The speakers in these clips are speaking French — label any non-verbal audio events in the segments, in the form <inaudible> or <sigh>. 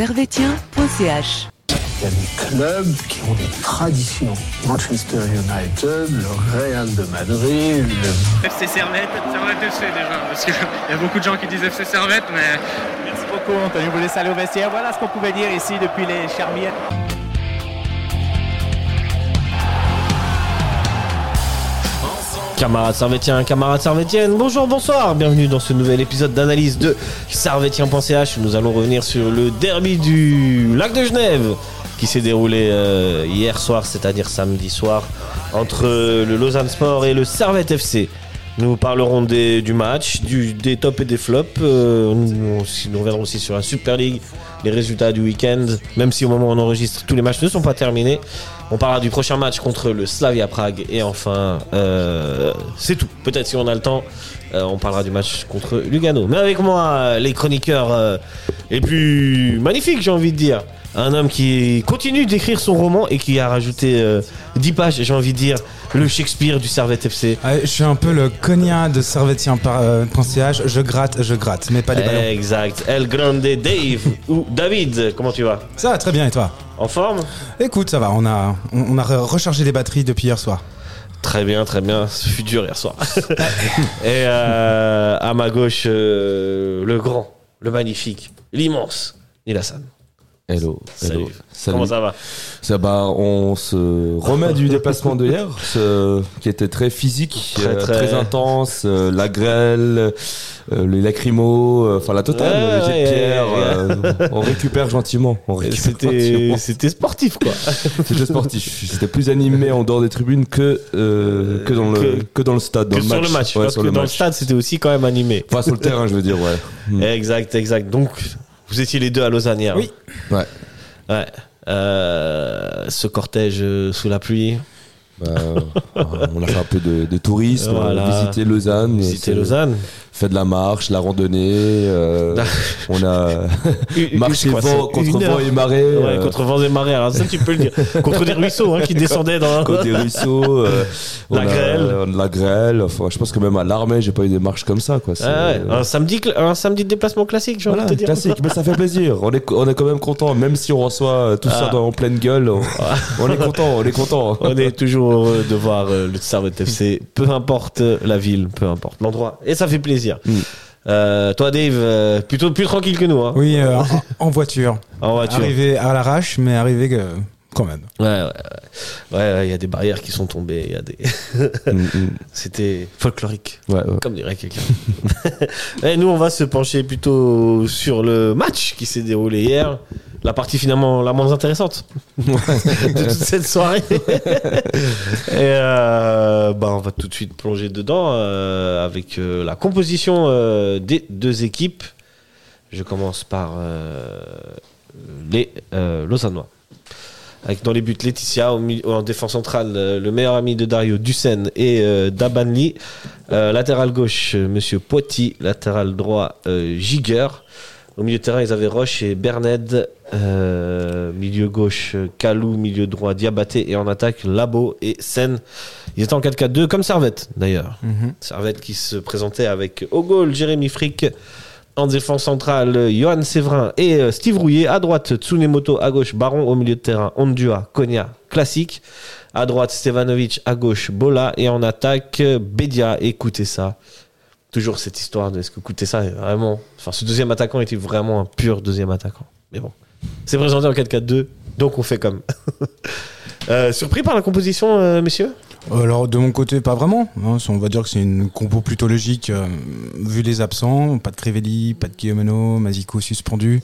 servetien.ch. Il y a des clubs qui ont des traditions. Manchester United, le Real de Madrid, le... FC Servette, Servette FC déjà, parce qu'il <laughs> y a beaucoup de gens qui disent FC Servette, mais Merci beaucoup, Anthony. Vous laisse aller au vestiaire. Voilà ce qu'on pouvait dire ici depuis les Charmiettes. Camarades Servétiens, camarades Servétiennes, bonjour, bonsoir, bienvenue dans ce nouvel épisode d'analyse de Servétien.ch. Nous allons revenir sur le derby du lac de Genève qui s'est déroulé euh, hier soir, c'est-à-dire samedi soir, entre le Lausanne Sport et le Servette FC. Nous parlerons des- du match, des tops et des flops. euh, nous, nous reviendrons aussi sur la Super League, les résultats du week-end, même si au moment où on enregistre, tous les matchs ne sont pas terminés. On parlera du prochain match contre le Slavia Prague et enfin, euh, c'est tout. Peut-être si on a le temps, euh, on parlera du match contre Lugano. Mais avec moi, les chroniqueurs les plus magnifiques, j'ai envie de dire. Un homme qui continue d'écrire son roman et qui a rajouté euh, 10 pages, j'ai envie de dire, le Shakespeare du Servette FC. Ouais, je suis un peu le cognat de servetien.ch. Je gratte, je gratte, mais pas des ballons. Exact. El Grande Dave ou David, comment tu vas? Ça va très bien et toi? En forme? Écoute, ça va, on a, on, on a re- rechargé les batteries depuis hier soir. Très bien, très bien. Ce fut dur hier soir. <laughs> Et euh, à ma gauche, euh, le grand, le magnifique, l'immense, Nilassan. Hello, hello. Salut. Comment ça va? Ça va, on se remet du déplacement de hier, ce- qui était très physique, Très, euh, très- très, intense, euh, la grêle, euh, les lacrymos, euh, enfin la totale, Ouais, les jets ouais, de pierre, ouais. on récupère gentiment. C'était, sportif, quoi. <laughs> C'était sportif. C'était plus animé en dehors des tribunes que que dans le Que- dans le stade, dans que le sur le match. Ouais, parce sur que le dans le stade, c'était aussi quand même animé. Enfin sur le terrain, je veux dire, ouais. <laughs> Mm. Exact, exact. Donc, vous étiez les deux à Lausanne hier. Oui. Ouais. Ouais. Euh, ce cortège euh, sous la pluie. Bah, <laughs> on a fait un peu de, de tourisme, Voilà. on a visité Lausanne, Visiter Lausanne. Fait de la marche, la randonnée, euh, <laughs> on a marché vent, contre vent et marée, Ouais, euh, contre vents et marées. Alors ça, tu peux le dire. <laughs> Contre des ruisseaux hein, qui descendaient dans. contre des ruisseaux, euh, on La grêle. la grêle. Enfin, je pense que même à l'armée, j'ai pas eu des marches comme ça, quoi. Ah ouais, un samedi, un samedi de déplacement classique, Voilà, de te dire. classique, mais ça fait plaisir. On est, on est quand même content, même si on reçoit tout ça Ah. en pleine gueule. On, <laughs> on est content, on est content. On est toujours heureux de voir le Servette FC, peu importe la ville, peu importe l'endroit. Et ça fait plaisir. Euh, toi, Dave, euh, plutôt plus tranquille que nous, hein, Oui, euh, en, en voiture. <laughs> en voiture. Arrivé à l'arrache, mais arrivé que- quand même. Ouais, ouais, ouais. Ouais, ouais, il y a des barrières qui sont tombées. Il y a des. <laughs> Mm, mm. C'était folklorique, Ouais, ouais. comme dirait quelqu'un. <laughs> Et nous, on va se pencher plutôt sur le match qui s'est déroulé hier. La partie finalement la moins intéressante de toute cette soirée. <laughs> Et euh, bah, on va tout de suite plonger dedans euh, avec euh, la composition des deux équipes. Je commence par les Lausannois. Avec dans les buts Laetitia, au en défense centrale, le meilleur ami de Dario, Dussen et Dabanli. Latéral gauche, Monsieur Poiti. Latéral droit, Giger. Au milieu de terrain, ils avaient Roche et Berned. Euh, milieu gauche, Kalou. Milieu droit, Diabaté. Et en attaque, Labo et Sen. Ils étaient en 4-4-2, comme Servette d'ailleurs. Mhm. Servette qui se présentait avec au goal Jérémy Frick. En défense centrale, Johan Séverin et euh, Steve Rouillet. À droite, Tsunemoto. À gauche, Baron. Au milieu de terrain, Ondua, Konya, classique. À droite, Stevanovic. À gauche, Bola. Et en attaque, Bedia. Écoutez ça. Toujours cette histoire de est-ce que écoutez ça vraiment. Enfin, ce deuxième attaquant était vraiment un pur deuxième attaquant. Mais bon. C'est présenté en 4-4-2. Donc on fait comme. <laughs> Euh, surpris par la composition, euh, messieurs? Alors, de mon côté, pas vraiment. hein. On va dire que c'est une compo plutôt logique, euh, vu les absents. Pas de Crivelli, pas de Guillemeno, Mazico suspendu.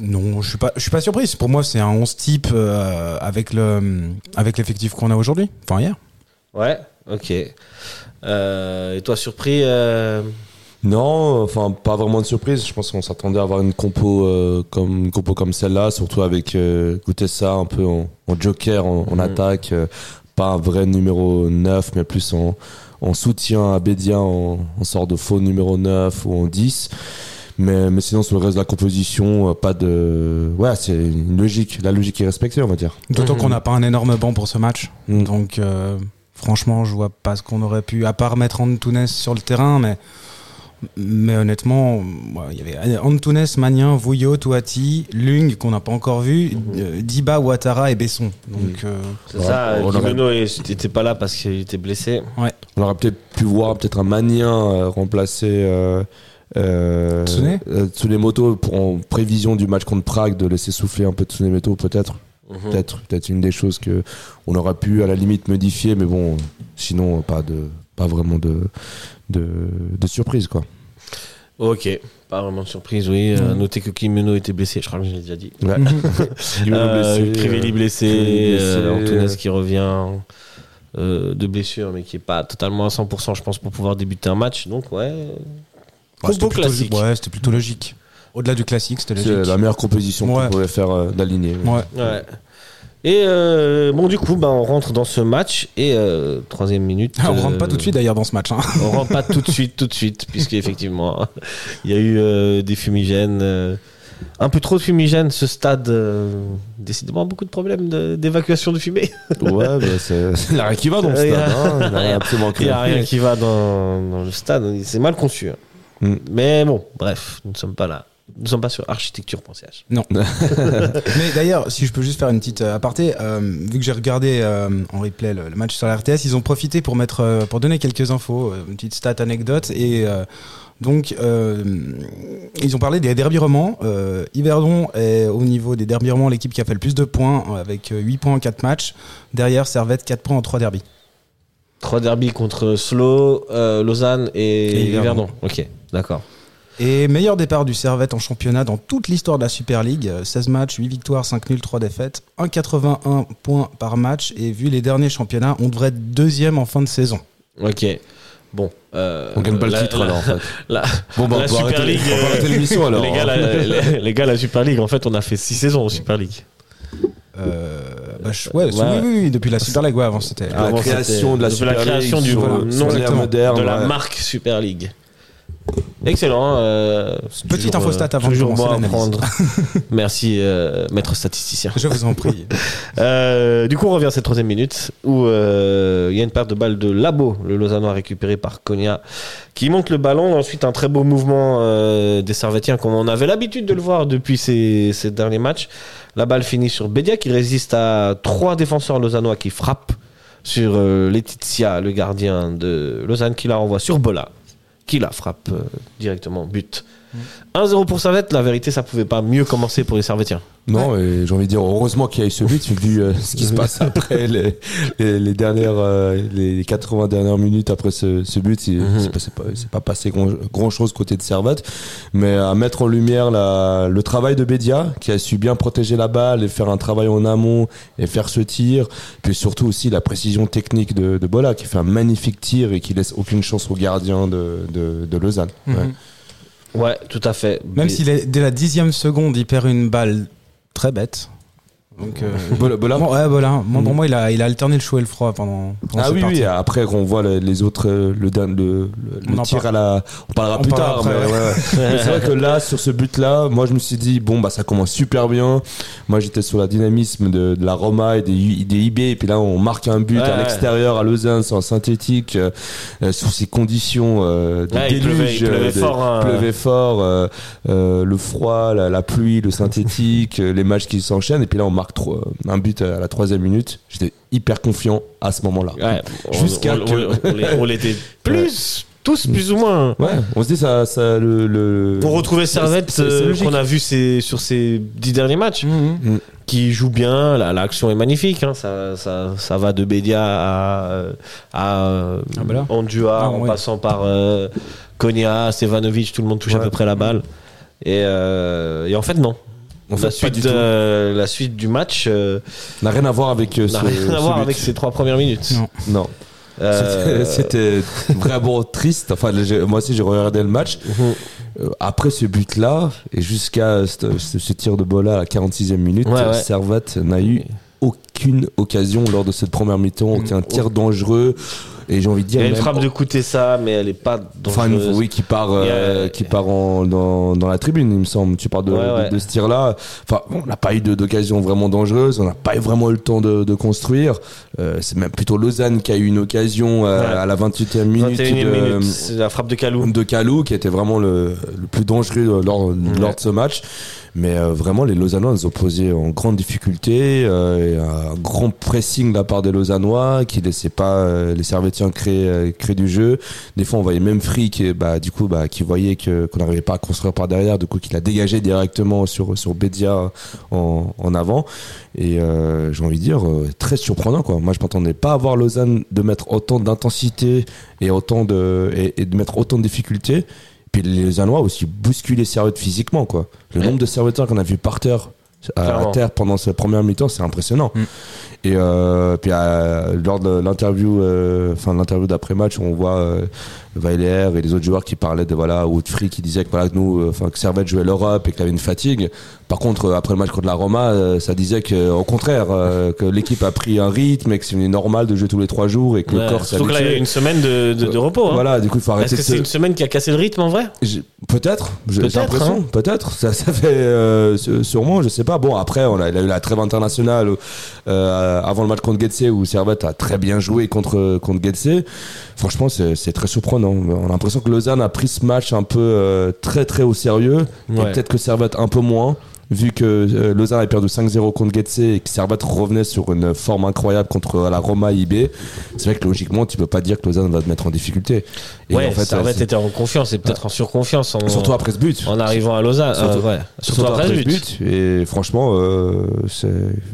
Non, je suis pas, je suis pas surprise. Pour moi, c'est un 11 type euh, avec le, avec l'effectif qu'on a aujourd'hui. Enfin, hier. Ouais, ok. Euh, et toi, surpris euh, Non, enfin pas vraiment de surprise. Je pense qu'on s'attendait à avoir une compo euh, comme une compo comme celle-là, surtout avec euh, ça un peu en, en joker, en, en Mhm. attaque, euh, pas un vrai numéro 9, mais plus en, en soutien à Bédia, en, en sorte de faux numéro 9 ou en 10. Mais, mais sinon sur le reste de la composition, pas de ouais, c'est une logique, la logique est respectée, on va dire. D'autant Mhm. qu'on n'a pas un énorme banc pour ce match. Mm. Donc, euh, franchement, je vois pas ce qu'on aurait pu, à part mettre Antunes sur le terrain, mais Mais honnêtement, ouais, il y avait Antunes, Magnin, Vouillot, Touati, Lung qu'on n'a pas encore vu, euh, Diba, Ouattara et Besson. Donc euh, C'est Ouais, ça, n'était pas là parce qu'il était blessé. On aurait peut-être pu voir peut-être un Manien euh, remplacer euh, euh, Tsune euh, Tsunemoto pour, en prévision du match contre Prague, de laisser souffler un peu Tsunemoto peut-être. Mhm. Peut-être, peut-être une des choses que on aurait pu à la limite modifier, mais bon, sinon pas de, pas vraiment de, de, de surprise quoi. Ok, pas vraiment de surprise, oui. Euh, notez que Kimeno était blessé, je crois que je l'ai déjà dit. Ouais. Euh, <laughs> Crivelli blessé, euh. Antunes qui revient de blessure, mais qui est pas totalement à 100%, je pense, pour pouvoir débuter un match. Donc, c'était plutôt, ouais, c'était plutôt logique. Au-delà du classique, c'était C'est logique. la meilleure composition Ouais. qu'on pouvait faire euh, d'aligner. Ouais. Ouais. Et euh, bon, du coup, bah, on rentre dans ce match et euh, troisième minute. Ah, on rentre euh, pas tout de suite d'ailleurs dans ce match. hein. On rentre pas tout de suite, tout de suite, puisque <laughs> effectivement, il y a eu euh, des fumigènes, euh, un peu trop de fumigènes. Ce stade, euh, décidément, beaucoup de problèmes d'évacuation de, fumée. Ouais, bah, c'est <laughs> rien qui va dans le stade. a- hein. Il y a absolument n'y a rien qui va dans, dans le stade. C'est mal conçu. hein. Mm. Mais bon, bref, nous ne sommes pas là. Nous ne sommes pas sur architecture.ch. <laughs> <laughs> Mais d'ailleurs, si je peux juste faire une petite euh, aparté, euh, vu que j'ai regardé euh, en replay le, le match sur la RTS, ils ont profité pour mettre, euh, pour donner quelques infos, une petite stat anecdote et euh, donc euh, ils ont parlé des derby romans. Euh, Yverdon est au niveau des derby romans l'équipe qui a fait le plus de points avec euh, 8 points en 4 matchs. Derrière Servette 4 points en 3 derbies. Trois derbies contre Slow, euh, Lausanne et, Et Yverdon. Yverdon. Ok, d'accord. Et meilleur départ du Servette en championnat dans toute l'histoire de la Super League. Euh, 16 matchs, 8 victoires, 5 nuls, 3 défaites. 1,81 points par match. Et vu les derniers championnats, on devrait être deuxième en fin de saison. Ok. Bon. euh, On gagne pas le la- titre la- alors en fait. <laughs> la- Bon bah La Super arrêter, League, on arrêter euh, l'émission alors. les, gars, la, les, les gars, la Super League, en fait, on a fait 6 saisons en Super League. Euh, bah, je- ouais, Ouais. oui, oui, oui, depuis la Super League, ouais, avant c'était. Ah, la Avant, création de la Super la création League du exactement. moderne, de la ouais. marque Super League. Excellent. euh, Petite toujours, info stat euh, avant de commencer prendre. <laughs> Merci, euh, maître statisticien. Je vous en prie. <laughs> Euh, du coup, on revient à cette troisième minute où euh, il y a une perte de balle de Labo, le Lausannois récupéré par Konya, qui monte le ballon. Ensuite, un très beau mouvement euh, des Servetiens, comme on avait l'habitude de le voir depuis ces, ces derniers matchs. La balle finit sur Bedia, qui résiste à trois défenseurs lausannois qui frappent sur euh, Laetitia, le gardien de Lausanne, qui la renvoie sur Bola, qui la frappe euh, directement, but. 1-0 pour Servette, la vérité, ça pouvait pas mieux commencer pour les Servetiens. Non, et j'ai envie de dire, heureusement qu'il y a eu ce but, vu euh, ce qui se <laughs> passe après les, les, les dernières, euh, les 80 dernières minutes après ce, ce but. il- Mhm. c'est pas, c'est pas, passé grand, grand chose côté de Servette, mais à mettre en lumière la, le travail de Bédia, qui a su bien protéger la balle et faire un travail en amont et faire ce tir. Puis surtout aussi la précision technique de, de Bola, qui fait un magnifique tir et qui laisse aucune chance au gardien de, de, de Lausanne. Ouais. Ouais, tout à fait. Même Mais- s'il est dès la dixième seconde, il perd une balle très bête. Donc, euh, <laughs> Bola, Bola bon, ouais, voilà. Moi, pour moi, il a, il a alterné le chaud et le froid pendant. pendant Ah oui, oui, après qu'on voit le- les autres, euh, le, le, le- On le tir parle. à la... On parlera On plus parlera tard, après, mais, ouais. ouais. Mais c'est vrai que là, sur ce but-là, moi je me suis dit, bon, bah ça commence super bien. Moi j'étais sur la dynamisme de, de la Roma et des, des IB, et puis là on marque un but Ouais, à ouais. l'extérieur, à Lausanne, en synthétique, euh, euh, sous ces conditions euh, de Ouais, il déluge. pleuvait- il pleuvait euh, de- fort, hein. pleuvait fort, euh, euh, le froid, la, la pluie, le synthétique, les matchs qui s'enchaînent, et puis là on marque trois- un but à la troisième minute. J'étais hyper confiant à ce moment-là. Ouais, Jusqu'à on, que- on- on l'est- on l'était <laughs> plus, tous plus ou moins. Ouais, on se dit ça, ça le, le... On retrouvait Servette euh, qu'on a vu sur ces dix derniers matchs, Mhm. qui joue bien. la- L'action est magnifique. hein, ça, ça, ça va de Bédia à, à euh, Ah, bah. Andua, Ah, en ouais. passant par euh, Konya, Stevanovic, tout le monde touche à peu près la balle. Et, euh, et en fait, non. Fait, la, suite, euh, la suite du match euh, n'a rien à voir avec euh, n'a ce, rien à ce voir but. avec ces trois premières minutes. Non. Non, Euh, c'était vraiment triste. Enfin, moi aussi j'ai regardé le match. mhm. Euh, après ce but-là et jusqu'à ce, ce- ce tir de Bola à la 46e minute, Ouais, ouais. Servette n'a eu aucune occasion lors de cette première mi-temps, aucun tir dangereux. Et j'ai envie de Il dire. y a une même- frappe de coûter ça, mais elle est pas Enfin, dangereuse. oui, qui part, euh, Il qui part en, dans, dans la tribune, il me semble. Tu parles de, Ouais, ouais. de, de ce tir-là. Enfin, on n'a pas eu d'occasion vraiment dangereuse. On n'a pas eu vraiment eu le temps de, de construire. Euh, c'est même plutôt Lausanne qui a eu une occasion euh, Ouais. à la 28e minute 21e de, minute, c'est la frappe de Calou. de Kalou, qui était vraiment le, le plus dangereux lors, lors de ce match. Mais euh, vraiment, les Lausannois nous ont posé en grande difficulté. euh, un grand pressing de la part des Lausannois qui laissait pas euh, les Servetiens créer, euh, créer du jeu. Des fois, on voyait même Free qui, bah, du coup, bah, qui voyait que qu'on n'arrivait pas à construire par derrière. Du coup, qu'il a dégagé directement sur sur Bedia en, en avant. Et euh, j'ai envie de dire très surprenant quoi. Moi, je m'attendais pas à voir Lausanne de mettre autant d'intensité et autant de et, et de mettre autant de difficultés. Puis les Lausannois aussi bousculé Servette physiquement quoi. Le Ouais. nombre de Serveteurs qu'on a vu par terre à, terre pendant cette première mi-temps, c'est impressionnant. Mm. Et euh, puis euh, lors de l'interview, euh, enfin l'interview d'après match, on voit euh, Weiler et les autres joueurs qui parlaient de voilà Woodfree qui disait que voilà que nous, enfin que Servette jouait l'Europe et qu'il avait une fatigue. Par contre, après le match contre la Roma, ça disait que au contraire euh, que l'équipe a pris un rythme et que c'est normal de jouer tous les trois jours et que Ouais, le corps Surtout que là, il y a une semaine de, de, de repos. hein. Voilà, du coup il faut arrêter Est-ce que c'est une semaine qui a cassé le rythme en vrai? Peut-être, j'ai l'impression, hein. peut-être. Ça, ça fait euh, sûrement, je sais pas. Bon, après, on a, il a eu la trêve internationale euh, avant le match contre Getse où Servette a très bien joué contre contre Getse. Franchement, c'est très surprenant. On a l'impression que Lausanne a pris ce match un peu euh, très très au sérieux Ouais. peut-être que Servette un peu moins. Vu que euh, Lausanne a perdu 5-0 contre Getse et que Servette revenait sur une forme incroyable contre la Roma IB, c'est vrai que logiquement, tu peux pas dire que Lausanne va te mettre en difficulté. Et Ouais, en fait, Servette c'est- était en confiance et peut-être en surconfiance en, surtout après ce but. en arrivant à Lausanne. Surtout- Euh, ouais. Surtout, après, ce but. Et franchement, euh,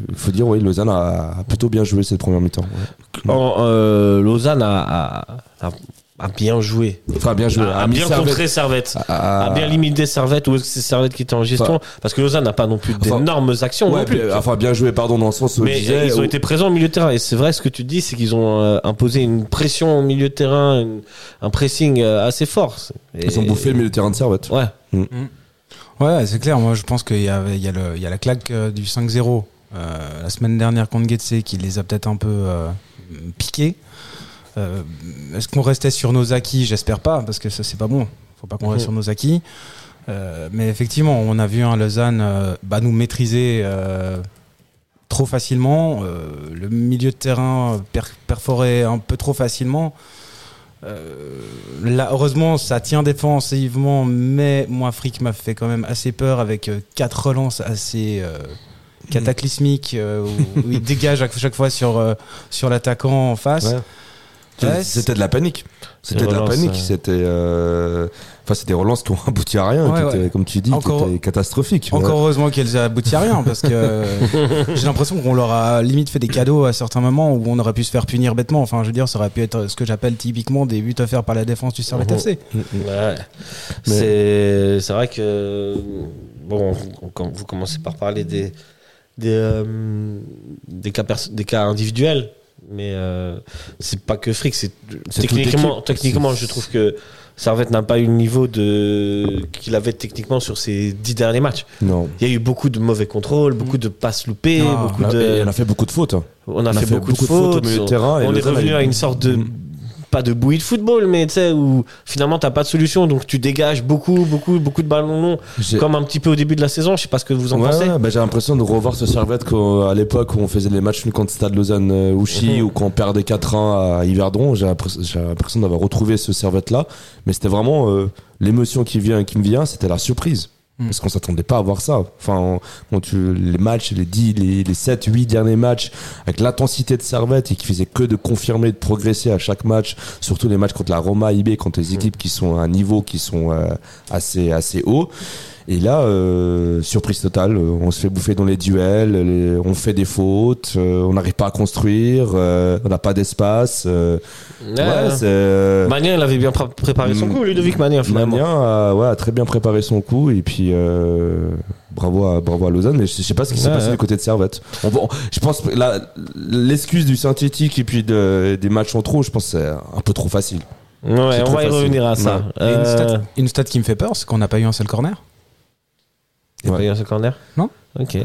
il faut dire, oui, Lausanne a, plutôt bien joué cette première mi-temps. ouais. Euh, Lausanne a, a, a- a bien joué. Enfin, bien joué. A, a mis bien Servette- contré Servette. a- A bien limité Servette ou est-ce que c'est Servette qui était en gestion Parce que Lausanne n'a pas non plus Enfin, d'énormes actions Ouais, non plus. bien- enfin, bien joué, pardon, dans le sens où Mais disais, ils ont été présents au milieu de terrain. Et c'est vrai, ce que tu dis, c'est qu'ils ont euh, imposé une pression au milieu de terrain, une- un pressing euh, assez fort. Et- ils ont bouffé le milieu de terrain de Servette. Ouais. Ouais, c'est clair. Moi, je pense qu'il y a, il y, a le- il y a la claque euh, du 5-0 euh, la semaine dernière contre Getse qui les a peut-être un peu euh, piqués. Euh, Est-ce qu'on restait sur nos acquis J'espère pas, parce que ça, c'est pas bon. Faut pas qu'on reste Mhm. sur nos acquis. Euh, mais effectivement, on a vu un Lausanne euh, bah, nous maîtriser trop facilement. le milieu de terrain per- perforé un peu trop facilement. Là, heureusement, ça tient défensivement, mais moi, Frick m'a fait quand même assez peur avec quatre relances assez euh, cataclysmiques où, où il dégage à chaque fois sur, sur l'attaquant en face. Ouais. Ouais, C'était de la panique. C'était de la panique. euh. C'était, euh, enfin, c'était des relances qui ont abouti à rien, Ouais, qui étaient, ouais. comme tu dis, Encore- qui étaient catastrophiques. Encore Ouais. heureusement qu'elles aboutit à rien parce que <laughs> j'ai l'impression qu'on leur a limite fait des cadeaux à certains moments où on aurait pu se faire punir bêtement. Enfin, je veux dire, ça aurait pu être ce que j'appelle typiquement des buts offerts par la défense du Servette Mhm. FC. Ouais. C'est c'est vrai que bon, on- on- vous commencez par parler des des euh, des cas pers- des cas individuels, mais euh, c'est pas que fric, c'est techniquement techniquement je trouve que Servette n'a pas eu le niveau de qu'il avait techniquement sur ses dix derniers matchs. Non. Il y a eu beaucoup de mauvais contrôles, beaucoup de passes loupées, Ah, beaucoup Et de elle a fait beaucoup de fautes. hein. on a, fait, beaucoup, de de fautes, fautes au milieu de terrain. et on est revenu à une sorte de Mm. Pas de bouillie de football mais tu sais où finalement t'as pas de solution donc tu dégages beaucoup beaucoup beaucoup de ballons longs comme un petit peu au début de la saison je sais pas ce que vous en Ouais, pensez ouais, bah, j'ai l'impression de revoir ce Servette qu'à l'époque où on faisait les matchs nuls contre Stade Lausanne euh, Ouchy Mhm. ou qu'on perdait 4-1 à Yverdon. J'ai l'impression j'ai l'impression d'avoir retrouvé ce Servette là. Mais c'était vraiment euh, l'émotion qui vient, qui me vient, c'était la surprise. Mhm. Parce qu'on s'attendait pas à voir ça. Enfin, quand tu, les matchs, les 10, les, les 7, 8 derniers matchs, avec l'intensité de Servette et qui faisait que de confirmer, de progresser à chaque match, surtout les matchs contre la Roma, IB, contre les équipes qui sont à un niveau qui sont euh, assez, assez haut. Et là, euh, surprise totale, euh, on se fait bouffer dans les duels, les- on fait des fautes, euh, on n'arrive pas à construire, euh, on n'a pas d'espace. euh, Ouais, ouais, euh, Magnin il avait bien pr- préparé son Mm. coup Ludovic Magnin finalement Magnin a, ouais, a très bien préparé son coup et puis euh, bravo à bravo à Lausanne mais je sais pas ce qui s'est Ouais, passé ouais. du côté de Servette. On, je pense que l'excuse du synthétique et puis de- des matchs en trop, je pense que c'est un peu trop facile. ouais on va y facile. revenir à ça Et une, stat, une stat qui me fait peur, c'est qu'on n'a pas eu un seul corner. Il y a Ouais. pas eu un seul corner Non. ok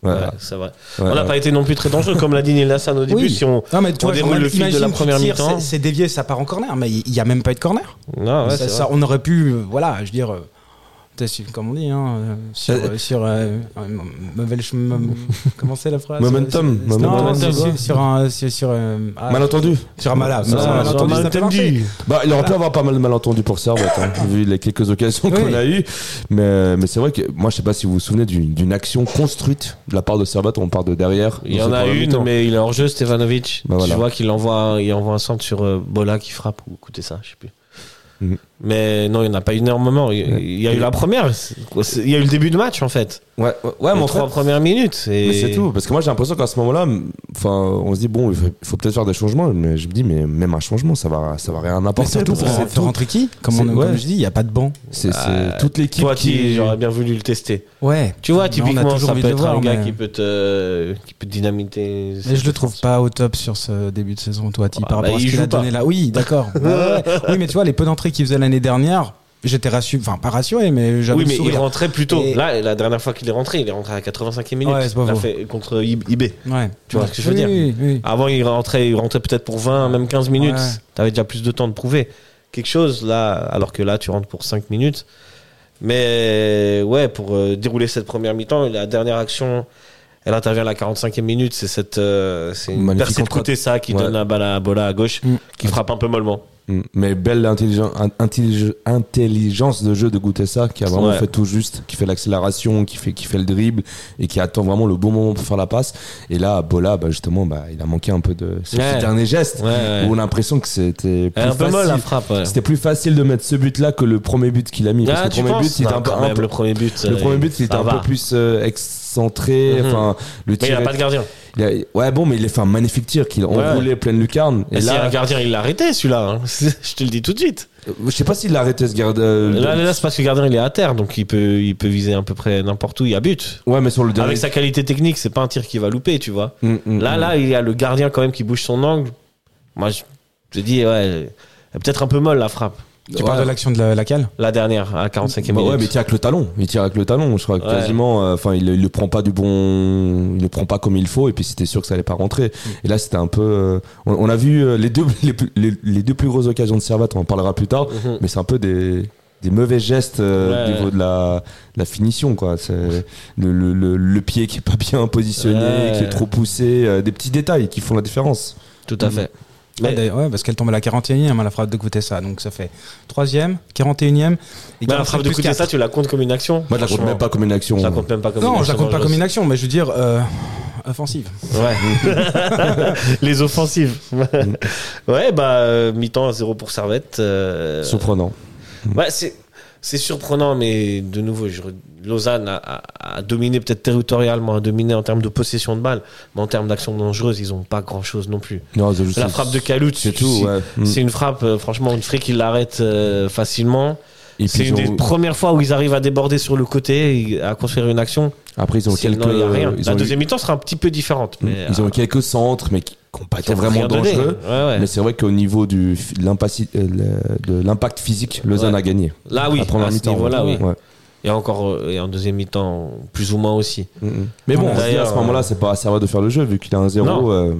Ouais. Ouais, c'est vrai. Ouais, on n'a pas été non plus très dangereux, comme l'a dit Neil Hassan au début. Oui. Si on, Non, mais tu on vois, déroule le fil de la première mi-temps. c'est- dévié, ça part en corner, mais il n'y a même pas eu de corner. Non, ouais, ça, c'est ça, vrai. on aurait pu, euh, voilà, je veux dire, euh, comme on dit, hein, euh, sur, Euh, sur euh, un mauvais ch- mom- comment c'est la phrase Momentum, Sur- non, momentum, sur- sur un, sur, sur, euh, ah, Malentendu. sur un malade, Ah, malentendu, ça fait malentendu. Bah, il aurait pu avoir pas mal de malentendus pour Servette, hein, vu les quelques occasions Oui. qu'on a eues. Mais, mais c'est vrai que moi, je sais pas si vous vous souvenez d'une action construite de la part de Servette. On part de derrière. Il y en a une, mais il est hors jeu, Stevanovic. Bah, voilà. Tu vois qu'il envoie, il envoie un centre sur euh, Bola qui frappe ou écoutez ça, je sais plus. Mhm. Mais non, il n'y en a pas énormément. Il, il y a eu la première. Il y a eu le début de match en fait. Ouais, ouais, mais en trois fait, premières minutes. Et... Mais c'est tout, parce que moi j'ai l'impression qu'à ce moment-là, enfin, on se dit bon, il faut, peut-être faire des changements, mais je me dis mais même un changement, ça va, ça va rien Mais apporter. surtout pour c'est faire rentrer qui comme, on, ouais. comme je dis, il n'y a pas de banc. C'est Euh, toute l'équipe Toi, qui. qui j'aurais bien voulu le tester. Ouais. Tu vois, typiquement, ça peut être un voir, gars mais- qui peut te, qui peut te dynamiter. Mais je le trouve pas au top sur ce début de saison, toi, Ti, par bah, rapport à ce il qu'il a donné là. Oui, d'accord. <laughs> Bah. Oui, mais tu vois, les peu d'entrées qu'il faisait l'année dernière, j'étais rassuré, enfin pas rassuré, mais j'avais Oui, mais il rentrait plus tôt. Et- Là, la dernière fois qu'il est rentré, il est rentré à 85e minute. Ouais, c'est pas il a faux. fait contre IB. Ouais. Tu vois ce que je veux Oui, dire Oui, oui. Avant, il rentrait, il rentrait peut-être pour 20, même 15 minutes. Ouais. T'avais déjà plus de temps de prouver quelque chose là, alors que là, tu rentres pour 5 minutes. Mais ouais, pour euh, dérouler cette première mi-temps, la dernière action, elle intervient à la 45e minute. C'est cette, euh, c'est une percée de contre- côté ça qui Ouais. donne la balle à Bola à gauche, Mm. qui frappe un peu mollement. Mm. Mais belle intelligence, intellige- intelligence de jeu de goûter ça, qui a vraiment Ouais. fait tout juste, qui fait l'accélération, qui fait, qui fait le dribble et qui attend vraiment le bon moment pour faire la passe. Et là, Bola, bah, justement, bah, il a manqué un peu de ce Ouais. dernier geste Ouais, où on a l'impression que c'était plus un peu molle la frappe. C'était plus facile de mettre ce but-là que le premier but qu'il a mis. parce Ah, que tu le premier but, Non, un peu, quand un même, peu- le premier but. le premier but, il était ça un va. peu plus euh. Mhm. Enfin, le Mais il tir. n'y a est- pas de gardien. il a- ouais, bon, mais il a fait un magnifique tir qu'il a Ouais. enroulé pleine lucarne. Et Et si là, un gardien, il l'a arrêté celui-là. hein. <laughs> Je te le dis tout de suite. je sais pas s'il l'a arrêté ce garde. euh, Là, là, c'est parce que le gardien il est à terre, donc il peut, il peut viser à peu près n'importe où. Il y a but. Ouais, mais sur le dernier. Avec sa qualité technique, c'est pas un tir qui va louper, tu vois. Mm, mm, Là, mm. là, il y a le gardien quand même qui bouge son angle. Moi, je te dis, ouais, peut-être un peu molle la frappe. Tu Ouais. parles de l'action de la- laquelle? La dernière, à 45e Bah minute. ouais, mais il tire avec le talon. Il tire avec le talon. Je crois que Ouais. quasiment. euh, Enfin, il, il le prend pas du bon. Il le prend pas comme il faut. Et puis c'était sûr que ça allait pas rentrer. Mm. Et là, c'était un peu. euh, on, on a vu euh, les deux <laughs> les, plus- les, les deux plus grosses occasions de Servette. On en parlera plus tard. Mhm. Mais c'est un peu des des mauvais gestes euh, Ouais. au niveau de la, de la finition quoi c'est le, le, le, le pied qui est pas bien positionné Ouais. qui est trop poussé euh, des petits détails qui font la différence Tout à fait. Ouais, Mais- ouais, parce qu'elle tombe à la 41e à la frappe de ça. Donc ça fait 3e, 41e. Et Mais la 45 frappe de plus côté, 4. ça, tu la comptes comme une action moi je la compte même pas comme une action Je la compte même pas comme une Non, action. je la compte pas comme une action, mais je veux dire euh, offensive. Ouais. <laughs> Les offensives. ouais, bah, euh, mi-temps à 0 pour Servette. euh, surprenant Ouais, c'est. C'est surprenant, mais de nouveau, je Lausanne a, a- a dominé peut-être territorialement, a dominé en termes de possession de balle, mais en termes d'action dangereuse, ils ont pas grand-chose non plus. non, c'est La frappe de Kalout, c'est tout ouais. Mm. C'est une frappe, euh, franchement, une frappe qui l'arrête euh, facilement. C'est une des premières fois où ils arrivent à déborder sur le côté, et à construire une action. après ils ont Sinon, quelques y a rien. ils La ont eu- deuxième mi-temps sera un petit peu différente. Mais, ils ont euh, eu quelques centres mais qui n'ont pas été vraiment dangereux Ouais, ouais. mais c'est vrai qu'au niveau du de l'impaci- euh, de l'impact physique Lausanne Ouais. a gagné Là, oui, première à ce niveau-là, oui. Et encore, euh, et en deuxième mi-temps, plus ou moins aussi. Mm, mm. mais bon à ce moment-là c'est pas à Servette de faire le jeu vu qu'il a un Non. 0 euh,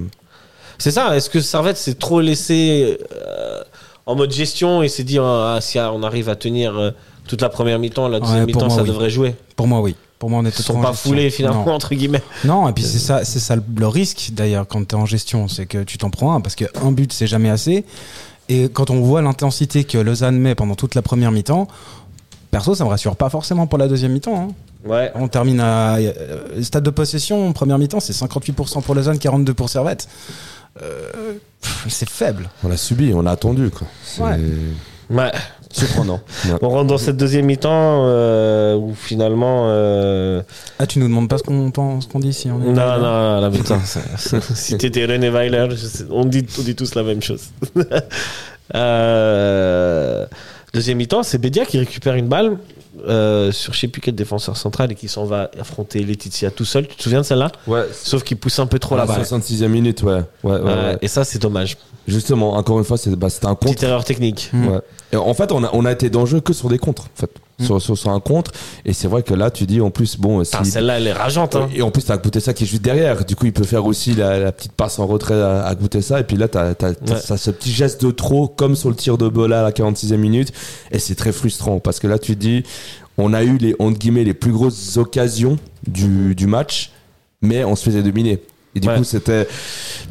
C'est ça, est-ce que Servette s'est trop laissé euh, en mode gestion et s'est dit ah, si on arrive à tenir euh, toute la première mi-temps, la deuxième Ouais, mi-temps ça oui. devrait jouer Pour moi, oui. Pour moi, on Ils était sont pas foulés finalement, Non. entre guillemets. Non, et puis c'est ça, c'est ça le- le risque d'ailleurs quand tu es en gestion, c'est que tu t'en prends un parce qu'un but c'est jamais assez. Et quand on voit l'intensité que Lausanne met pendant toute la première mi-temps, perso ça me rassure pas forcément pour la deuxième mi-temps. hein. Ouais. On termine à euh, stade de possession, première mi-temps c'est 58% pour Lausanne, 42% pour Servette. Euh, c'est faible. on l'a subi on l'a attendu quoi c'est Ouais. Ouais. surprenant Ouais. On rentre dans cette deuxième mi-temps euh, où finalement. euh, Ah, tu nous demandes pas ce qu'on pense, ce qu'on dit si on est. Non, non, non, là, putain. si t'étais René Weiler, sais- on, dit, on dit tous la même chose. <laughs> Euh, deuxième mi-temps, c'est Bédia qui récupère une balle euh, sur je sais plus quel défenseur central et qui s'en va affronter Laetitia tout seul. Tu te souviens de celle-là ouais Sauf qu'il pousse un peu trop la balle. 66e minute ouais ouais, ouais, Ouais, ouais. Et ça, c'est dommage. Justement, encore une fois, c'est- bah, c'était un contre. Petite erreur technique. Mm. Ouais. Et en fait, on a, on a été dangereux que sur des contres, en fait. Mm. Sur, sur, sur un contre. Et c'est vrai que là, tu dis, en plus, bon, si- Celle-là, elle est rageante. Hein. Et en plus, t'as goûté ça qui est juste derrière. Du coup, il peut faire aussi la, la petite passe en retrait à, à goûter ça. Et puis là, t'as t'as- t'as Ouais. ce petit geste de trop, comme sur le tir de Bola à la 46e minute. Et c'est très frustrant parce que là, tu dis, on a eu les, entre guillemets, les plus grosses occasions du, du match, mais on se faisait dominer. Et du Ouais. coup, c'était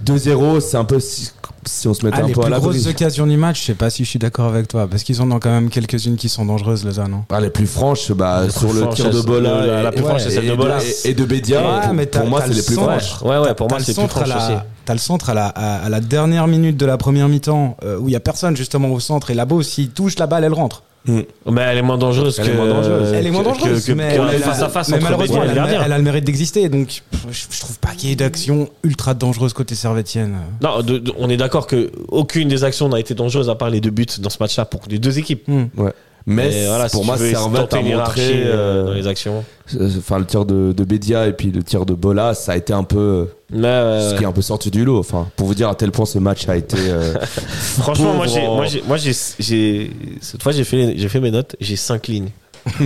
2-0. C'est un peu si, si on se mettait Ah, un les peu à plus l'abri. grosses occasions du match, je sais pas si je suis d'accord avec toi, parce qu'ils en ont quand même quelques-unes qui sont dangereuses, Lausanne. hein. Ah, les plus franches, bah, Les sur plus le franches, tir de Bola. la- la et- plus franche, c'est et- celle de et Bola. Et, et de Bédia. Ouais, pour, moi, c'est le les plus centre. franches. Ouais, ouais, pour moi, c'est le plus centre à franche aussi. la, t'as le centre à la, à, à la dernière minute de la première mi-temps euh, où il y a personne justement au centre et là-bas s'il touche la balle elle rentre. Mais elle est moins dangereuse Elle que. est moins dangereuse. elle est moins dangereuse, que- mais, que- elle a- face à face mais malheureusement elle, le a, elle le mérite d'exister donc pff, je, je trouve pas qu'il y ait d'action ultra dangereuse côté servétienne. Non, de- de- on est d'accord que aucune des actions n'a été dangereuse à part les deux buts dans ce match-là pour les deux équipes. Hmm. Mais voilà, pour si moi, Servette a montré. euh, euh, dans les actions. Euh, Enfin, le tir de, de Bédia et puis le tir de Bola, ça a été un peu euh, Mais, euh, ce qui est un peu sorti du lot. Enfin, pour vous dire à tel point ce match a été. euh, <laughs> franchement, moi, j'ai, moi, j'ai, moi, j'ai, cette fois, j'ai fait, j'ai fait mes notes. J'ai cinq lignes. <laughs>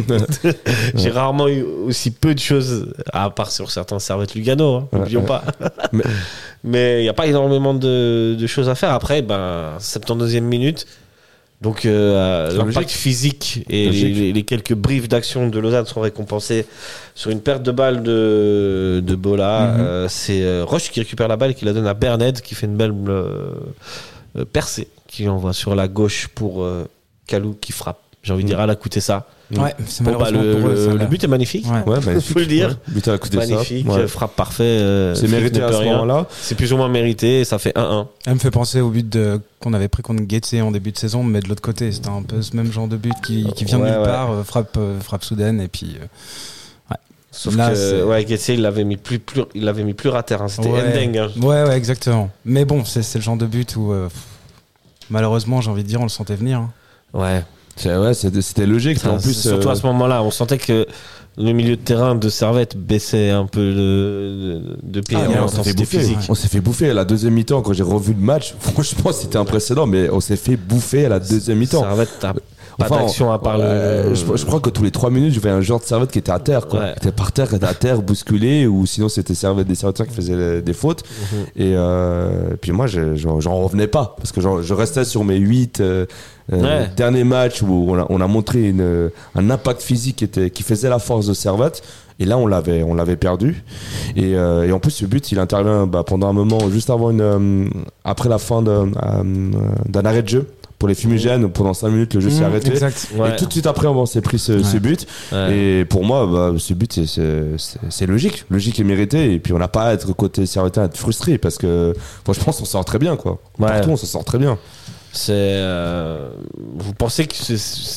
j'ai rarement eu aussi peu de choses, à part sur certains servettes Lugano, hein, Ouais, n'oublions ouais. pas. Mais- <laughs> Mais il n'y a pas énormément de, de choses à faire. Après, ben, 72e minute. Donc, euh, l'impact physique et les, quelques briefs d'action de Lausanne sont récompensés sur une perte de balle de, de Bola. Mhm. Euh, c'est euh, Roche qui récupère la balle et qui la donne à Berned qui fait une belle euh, percée qui envoie sur la gauche pour Kalou qui frappe. J'ai envie de dire, à la coûter ça. Ouais, c'est Bon, bah, malheureusement le, pour eux, le- ça, le là. but est magnifique. Ouais. Ouais, magnifique. Faut le dire. Ouais, but à côté de ça. Magnifique, Ouais. frappe parfait. euh, C'est mérité à ce moment-là. C'est plus ou moins mérité et ça fait 1-1. Elle me fait penser au but de, qu'on avait pris contre Getse en début de saison, mais de l'autre côté, c'était un peu ce même genre de but qui, qui vient Ouais, de nulle ouais. part, euh, frappe, euh, frappe soudaine, et puis. euh, Sauf Là, que ouais, il l'avait mis plus, plus, il l'avait mis plus rater. hein. C'était ouais. Endeng. hein. Ouais, ouais, exactement. Mais bon, c'est le genre de but où, euh, malheureusement, j'ai envie de dire, on le sentait venir. hein. Ouais. C'est- Ouais, c'était logique. Ça, en plus, surtout euh, à ce moment-là, on sentait que le milieu de terrain de Servette baissait un peu de, de, pied Ah, a on s'est fait bouffer. physique. On s'est fait bouffer à la deuxième mi-temps quand j'ai revu le match. <laughs> Franchement, c'était impressionnant, mais on s'est fait bouffer à la deuxième mi-temps. Servette, t'as pas Enfin, d'action à part euh, le. je, je crois que tous les 3 minutes, je voyais un joueur de Servette qui était à terre, quoi. Ouais. Qui était par terre, qui était à terre, bousculé, ou sinon c'était Servette, des Servetteurs qui faisaient les- des fautes. Mhm. Et euh, puis moi, je- j'en revenais pas, parce que je restais sur mes 8 Ouais. derniers matchs où on a, on a montré une, un impact physique qui, était, qui faisait la force de Servette. Et là, on l'avait, on l'avait perdu. Et, euh, et en plus, ce but, il intervient bah, pendant un moment, juste avant une, euh, après la fin d'un euh, d'un arrêt de jeu pour les fumigènes. Pendant 5 minutes, le jeu s'est Mmh, arrêté. Exact. Ouais. Et tout de suite après, on s'est pris ce, but. Ouais. Et pour moi, bah, ce but, c'est- logique. Logique et mérité. Et puis, on n'a pas à être côté Servetin, à être frustré parce que, franchement, on sort très bien, quoi. Partout, on s'en sort très bien. C'est. euh, vous pensez que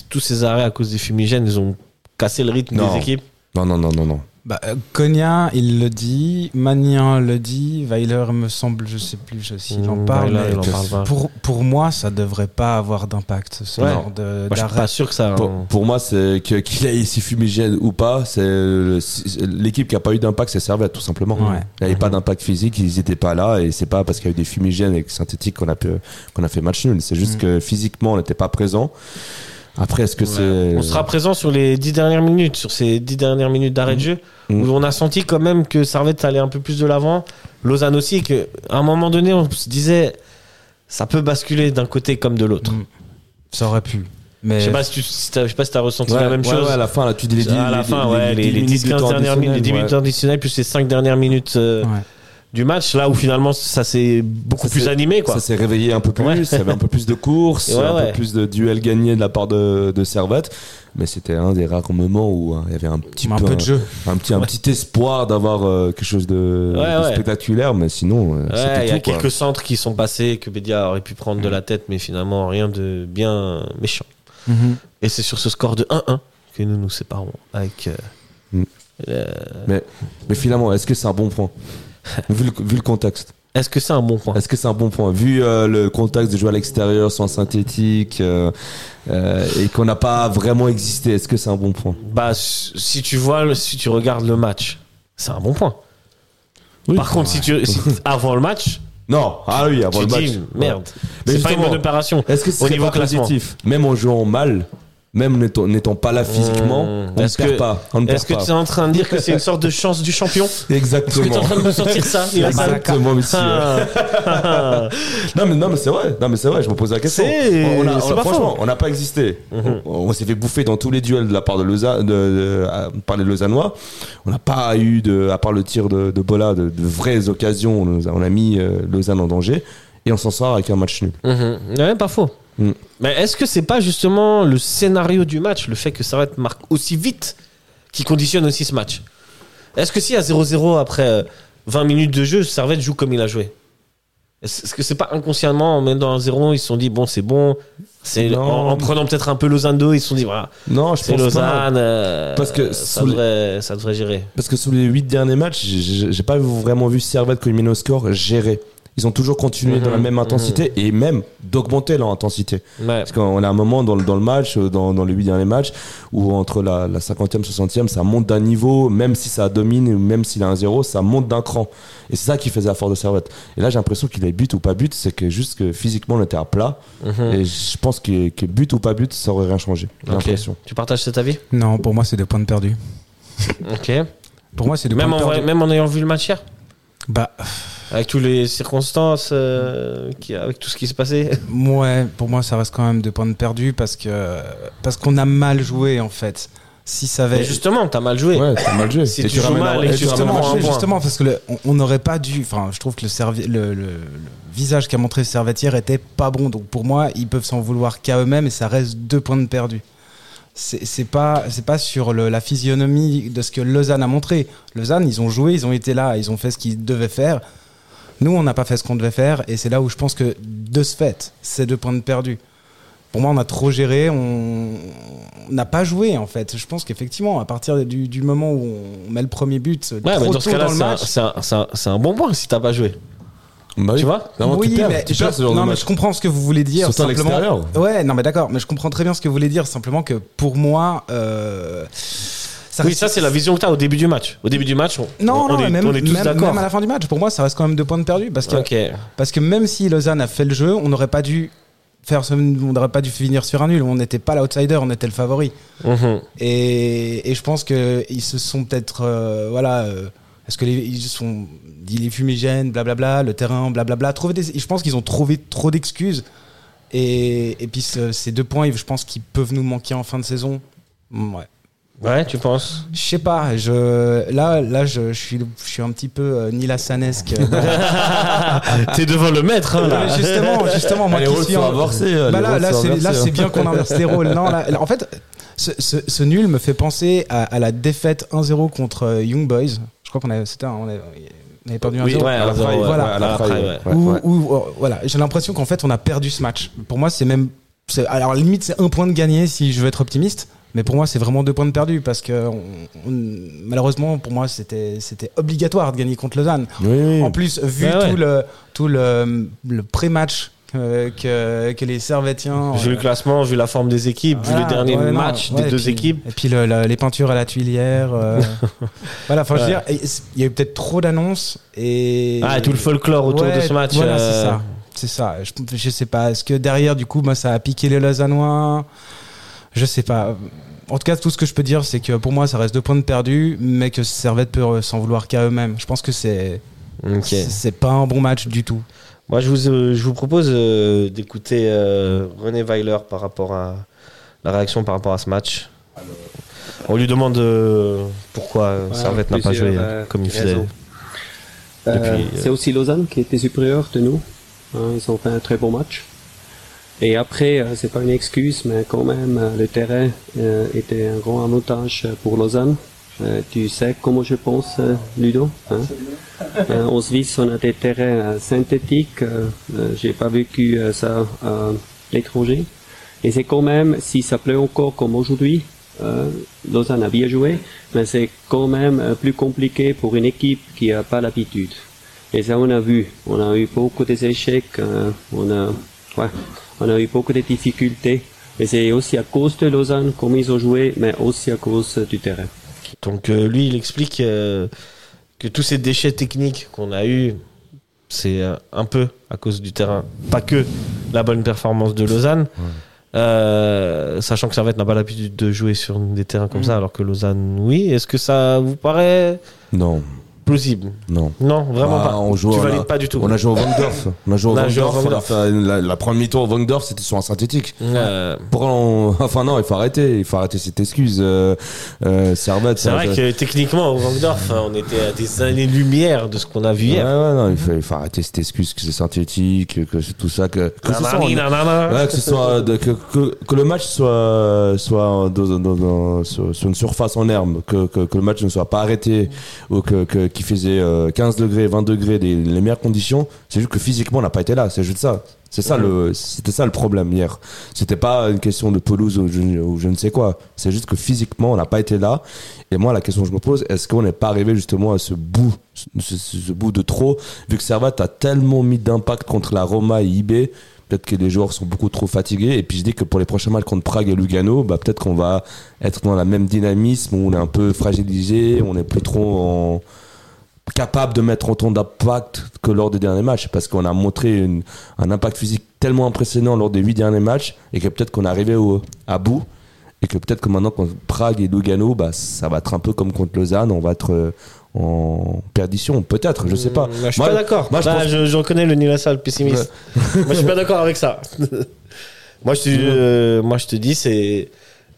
tous ces arrêts à cause des fumigènes, ils ont cassé le rythme Non. des équipes? Non, non, non, non, non. Bah, euh, Konya, il le dit, Magnin le dit, Weiler, me semble, je sais plus je- s'il en Mmh, parle. Weiler, mais en parle. Pour, pour moi, ça devrait pas avoir d'impact, ce Ouais. genre de- Moi, je suis pas sûr que ça. Pour, pour moi, c'est que- qu'il ait ici fumigène ou pas, c'est l'équipe qui a pas eu d'impact, c'est Servette, tout simplement. Ouais. Il n'y avait pas d'impact physique, ils n'étaient pas là, et c'est pas parce qu'il y a eu des fumigènes et synthétiques qu'on a, pu- qu'on a fait match nul. C'est juste Mm. que physiquement, on n'était pas présent. Après, est-ce que c'est. On sera présent sur les dix dernières minutes, sur ces dix dernières minutes d'arrêt de jeu, Mhm. où on a senti quand même que Servette allait un peu plus de l'avant. Lausanne aussi, qu'à un moment donné, on se disait, ça peut basculer d'un côté comme de l'autre. Mm. Ça aurait pu. Mais Je sais pas si tu si t'as- je sais pas si t'as ressenti Ouais, la même ouais, chose. ouais, à la fin, là, tu dis les 10 à la fin, les, les 10-15 dernières minutes, les 10 minutes additionnelles, plus les 5 dernières minutes euh, Ouais. Du match, là où finalement ça s'est beaucoup Ça plus animé. Quoi. Ça s'est réveillé un peu plus, Ouais. il y avait un peu plus de courses, Ouais, un ouais. peu plus de duels gagnés de la part de, de Servette. Mais c'était un des rares moments où hein, il y avait un petit un peu, peu de jeu. un petit, un Ouais. petit espoir d'avoir euh, quelque chose de, Ouais, de ouais. spectaculaire, mais sinon, euh, Ouais, c'était il y a quoi. quelques centres qui sont passés que Bédia aurait pu prendre de la tête, mais finalement rien de bien méchant. Mhm. Et c'est sur ce score de 1-1 que nous nous séparons avec. euh, Mm. euh, Mais finalement, est-ce que c'est un bon point? <laughs> vu, le, vu le contexte Est-ce que c'est un bon point? Est-ce que c'est un bon point? Vu euh, le contexte de jouer à l'extérieur sans synthétique euh, euh, et qu'on n'a pas vraiment existé, est-ce que c'est un bon point? Bah, si tu vois, si tu regardes le match, c'est un bon point. Oui. Par contre, si tu, si- <laughs> avant le match, Non, ah oui, avant Tu le match. merde. Mais C'est pas une bonne opération. Est-ce que Au c'est niveau classement. positif Même en jouant mal, même n'étant pas là physiquement, Mmh. on ne perd que- pas. Est-ce que tu es en train de dire que c'est une sorte de chance du champion <laughs> Est-ce que tu es Exactement. en train de me sortir ça <laughs> Exactement, monsieur. Ah. <laughs> Non mais non mais c'est vrai. Non mais c'est vrai. Je me pose la question. On a- on- franchement, faux. on n'a pas existé. Mhm. On, on s'est fait bouffer dans tous les duels de la part de Lausanne, de, de- à- par les Lausannois. On n'a pas eu de, à part le tir de, de Bola, de, de vraies occasions. On, a- on a mis euh, Lausanne en danger et on s'en sort avec un match nul. Mhm. Ouais, pas faux. Mm. Mais est-ce que c'est pas justement le scénario du match, le fait que Servette marque aussi vite, qui conditionne aussi ce match? Est-ce que si à 0-0 après euh, 20 minutes de jeu, Servette joue comme il a joué? Est-ce que c'est pas inconsciemment en mettant un 0 ils se sont dit bon c'est bon c'est en, en prenant peut-être un peu Lausanne 2 ils se sont dit voilà Non, je pense pas. Lausanne euh, Parce que ça les- devrait, ça devrait gérer Parce que sous les huit derniers matchs, j'ai pas vraiment vu Servette culminer au score gérer. Ils ont toujours continué Mhm, dans la même intensité et même d'augmenter leur intensité. ouais. Parce qu'on a un moment dans le, dans le match, euh, dans, dans les huit derniers matchs, où entre la, la 50e, 60e, ça monte d'un niveau, même si ça domine, ou même s'il a un zéro, ça monte d'un cran. Et c'est ça qui faisait la force de Servette. Et là, j'ai l'impression qu'il ait but ou pas but, c'est que juste que physiquement, on était à plat. Mhm. Et je pense que, que but ou pas but, ça aurait rien changé. J'ai Ok. l'impression. tu partages cet avis? Non, pour moi, c'est deux points de perdu. ok Pour moi, c'est deux même points en, de perdu. vrai- même en ayant vu le match hier? Bah, Avec toutes les circonstances, euh, qui, avec tout ce qui s'est passé. <laughs> ouais, pour moi, ça reste quand même deux points de perdu parce que parce qu'on a mal joué en fait. Si ça avait Mais justement, t'as mal joué. Ouais, c'est mal joué. Si Et tu joues mal et tu tu justement parce que le- on- n'aurait pas dû. Enfin, je trouve que le, servi- le, le- le visage qu'a montré Servetière était pas bon. Donc pour moi, ils peuvent s'en vouloir qu'à eux-mêmes et ça reste deux points de perdu. C'est c'est pas c'est pas sur le- la physionomie de ce que Lausanne a montré. Lausanne, ils ont joué, ils ont été là, ils ont fait ce qu'ils devaient faire. Nous, on n'a pas fait ce qu'on devait faire et c'est là où je pense que de ce fait, c'est deux points de perdu. Pour moi, on a trop géré, on n'a pas joué en fait. Je pense qu'effectivement, à partir du, du moment où on met le premier but, Ouais, trop mais dans tôt ce cas-là, dans le c'est un- bon point si t'as pas joué. Bah oui. Tu vois? Vraiment, oui, tu perds, mais, tu je, perds ce genre de non, mais match. je comprends ce que vous voulez dire. Surtout à simplement. l'extérieur. Ouais, non, mais d'accord, mais je comprends très bien ce que vous voulez dire. Simplement que pour moi, euh, ça Oui, ça, c'est la vision que t'as au début du match. Au début du match, on, Non, on, non, on est, même, on est tous même- d'accord. même à la fin du match, pour moi, ça reste quand même deux points de perdu. Parce que, Ok. parce que même si Lausanne a fait le jeu, on n'aurait pas dû faire on n'aurait pas dû finir sur un nul. On n'était pas l'outsider, on était le favori. Mhm. Et, et je pense qu'ils se sont peut-être. euh, voilà. euh, est-ce que les, ils sont dit les fumigènes, blablabla, le terrain, blablabla. Trouver des, je pense qu'ils ont trouvé trop d'excuses. Et, et puis ce- ces deux points, je pense qu'ils peuvent nous manquer en fin de saison. Ouais. Ouais, tu penses? Je sais pas. Je, là, là je, je suis, je suis un petit peu euh, Nilassanesque. <laughs> T'es devant le maître, hein, là. Justement, justement, moi Les qui suis sont en- inversés, Bah là, là, c'est, là, inversés, c'est hein. bien qu'on inverse les rôles. Non, là, là, en fait, ce, ce- ce nul me fait penser à, à la défaite 1-0 contre euh, Young Boys. Je crois qu'on avait, c'était, un- on avait, on avait perdu 1-0. Oui, ouais, voilà. euh, voilà, j'ai l'impression qu'en fait, on a perdu ce match. Pour moi, c'est même, c'est, alors limite, c'est un point de gagné si je veux être optimiste. Mais pour moi, c'est vraiment deux points de perdu parce que on- on- malheureusement, pour moi, c'était, c'était obligatoire de gagner contre Lausanne. Oui, oui. En plus, vu ouais. tout le tout le, le pré-match euh, que, que les Servétiens. Vu le classement, vu la forme des équipes, vu les derniers ouais, matchs ouais, des deux puis- équipes. Et puis le- le- les peintures à la tuilière. euh, <laughs> voilà, enfin, je veux dire, il y a eu peut-être trop d'annonces et. Ah, et tout le folklore autour Ouais, de ce match. Voilà, euh, c'est ça. C'est ça. Je, je sais pas. Est-ce que derrière, du coup, moi, ça a piqué les Lausannois? Je sais pas. En tout cas, tout ce que je peux dire, c'est que pour moi, ça reste deux points de perdu, mais que Servette peut euh, s'en vouloir qu'à eux-mêmes. Je pense que c'est pas un bon match du tout. Moi, je vous, euh, je vous propose euh, d'écouter euh, René Weiler par rapport à la réaction par rapport à ce match. On lui demande euh, pourquoi Ouais, Servette n'a pas joué euh, euh, comme il faisait. Euh, euh, C'est aussi Lausanne qui était supérieur de nous. Hein, ils ont fait un très bon match. Et après, euh, c'est pas une excuse, mais quand même, euh, le terrain euh, était un grand avantage pour Lausanne. Euh, tu sais comment je pense, Ludo hein? Euh, En Suisse, on a des terrains synthétiques. J'ai pas vécu euh, ça à l'étranger. Et c'est quand même, si ça pleut encore comme aujourd'hui, euh, Lausanne a bien joué, mais c'est quand même plus compliqué pour une équipe qui n'a pas l'habitude. Et ça, on a vu. On a eu beaucoup d'échecs, euh, on a, ouais, on a eu beaucoup de difficultés. Et c'est aussi à cause de Lausanne, comme ils ont joué, mais aussi à cause du terrain. Donc euh, lui, il explique euh, que tous ces déchets techniques qu'on a eus, c'est euh, un peu à cause du terrain, pas que la bonne performance de Lausanne. Euh, sachant que Servette n'a pas l'habitude de jouer sur des terrains comme ça, alors que Lausanne, oui. Est-ce que ça vous paraît Non, plausible non. Non, vraiment Bah, pas. on joue, tu on a- valides pas du tout. On a joué au Vangdorf. On a joué au Vangdorf. la, la première mi-tour au Vangdorf, c'était sur un synthétique. Euh, <laughs> Enfin non, il faut arrêter. Il faut arrêter cette excuse. Euh, euh, Servette. c'est vrai que techniquement, au Vangdorf, on était à des années-lumière de ce qu'on a vu hier. ouais, non, il faut, il faut arrêter cette excuse que c'est synthétique, que c'est tout ça, que, que ce soit, Nanani, nanana. Ouais, que ce soit de- que, que, que le match soit soit dans, dans- dans- sur, sur une surface en herbe, que, que, que le match ne soit pas arrêté ou que qu'il faisait euh, 15 degrés, 20 degrés, les meilleures conditions. C'est juste que physiquement on n'a pas été là. C'est juste ça. C'est ça le c'était ça le problème hier. C'était pas une question de pelouse ou je, ou je ne sais quoi. C'est juste que physiquement on n'a pas été là. Et moi la question que je me pose, est-ce qu'on n'est pas arrivé justement à ce bout ce, ce- bout de trop vu que Servette a tellement mis d'impact contre la Roma et IB Peut-être que les joueurs sont beaucoup trop fatigués. Et puis je dis que pour les prochains matchs contre Prague et Lugano, bah, peut-être qu'on va être dans la même dynamisme où on est un peu fragilisé, on n'est plus trop en- capable de mettre autant d'impact que lors des derniers matchs parce qu'on a montré une- un impact physique tellement impressionnant lors des huit derniers matchs et que peut-être qu'on est arrivé au, à bout et que peut-être que maintenant contre Prague et Lugano bah, ça va être un peu comme contre Lausanne on va être euh, en perdition peut-être je sais pas Mmh, Je suis Moi- pas d'accord. moi, je Bah, pense- je, je reconnais le Nilasal pessimiste. <laughs> moi, je suis pas d'accord avec ça. <laughs> moi, je te, euh, moi, je te dis, c'est.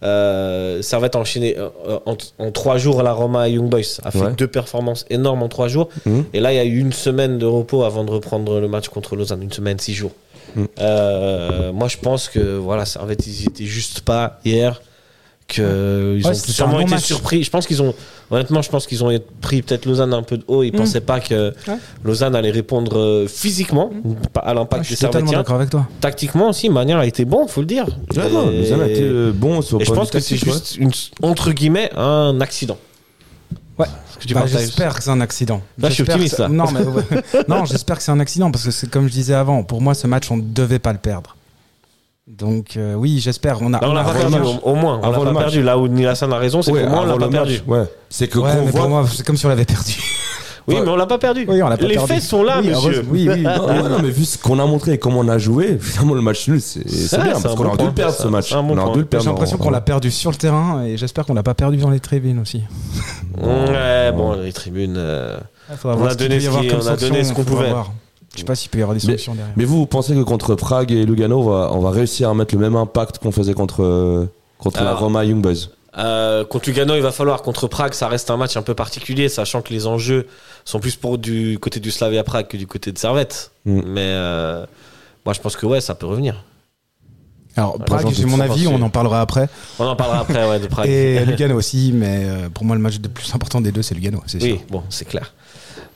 Euh, Servette a enchaîné euh, en, en trois jours la Roma et Young Boys a fait Ouais. deux performances énormes en trois jours Mhm. et là il y a eu une semaine de repos avant de reprendre le match contre Lausanne une semaine six jours Mhm. Euh, moi je pense que voilà Servette ils y étaient juste pas hier que ils Ouais, ont sûrement été match. surpris je pense qu'ils ont honnêtement je pense qu'ils ont pris peut-être Lausanne un peu de haut ils Mhm. pensaient pas que Ouais. Lausanne allait répondre euh, physiquement pas à Ouais, l'impact je des Servetiens d'accord avec toi. tactiquement aussi Manière a été bon faut le dire Ouais, non, Lausanne a été euh, bon sur et je pense que c'est ouais. juste une, entre guillemets un accident Ouais. Bah, j'espère que c'est un accident. Là, je suis optimiste, là. Non, mais <laughs> ouais. non, j'espère que c'est un accident parce que c'est comme je disais avant. Pour moi, ce match, on ne devait pas le perdre. Donc euh, oui, j'espère. On a. On pas perdu, au, au moins. On Avant l'a pas perdu. Là où Nilassan a raison, c'est Ouais, qu'au moins, on l'a pas perdu. Ouais, c'est que Ouais, mais voit pour moi, c'est comme si on l'avait perdu. Oui, mais on l'a pas perdu. Oui, on l'a pas Les perdu. faits sont là, Oui, monsieur. Oui, oui. Non, ouais, non, mais vu ce qu'on a montré et comment on a joué, <laughs> finalement le match nul, c'est bien c'est parce un qu'on aurait dû le perdre ce match. J'ai l'impression qu'on l'a perdu sur le terrain et j'espère qu'on l'a pas perdu dans les tribunes aussi. Ouais, bon, les tribunes. euh, Faudra On a donné ce qu'on pouvait. Je sais pas s'il peut y avoir des Mais- sanctions derrière. Mais vous, vous pensez que contre Prague et Lugano, on va, on va réussir à mettre le même impact qu'on faisait contre, euh, contre la. Roma Young Boys euh, contre Lugano, il va falloir. Contre Prague, ça reste un match un peu particulier, sachant que les enjeux sont plus pour du côté du Slavia Prague que du côté de Servette. Mm. Mais euh, moi, je pense que ouais, ça peut revenir. Alors, Prague, j'ai mon avis, on en parlera après. On en parlera après, ouais, de <laughs> Prague. Et Lugano aussi, mais pour moi, le match le plus important des deux, c'est Lugano, c'est sûr. Oui, bon, c'est clair.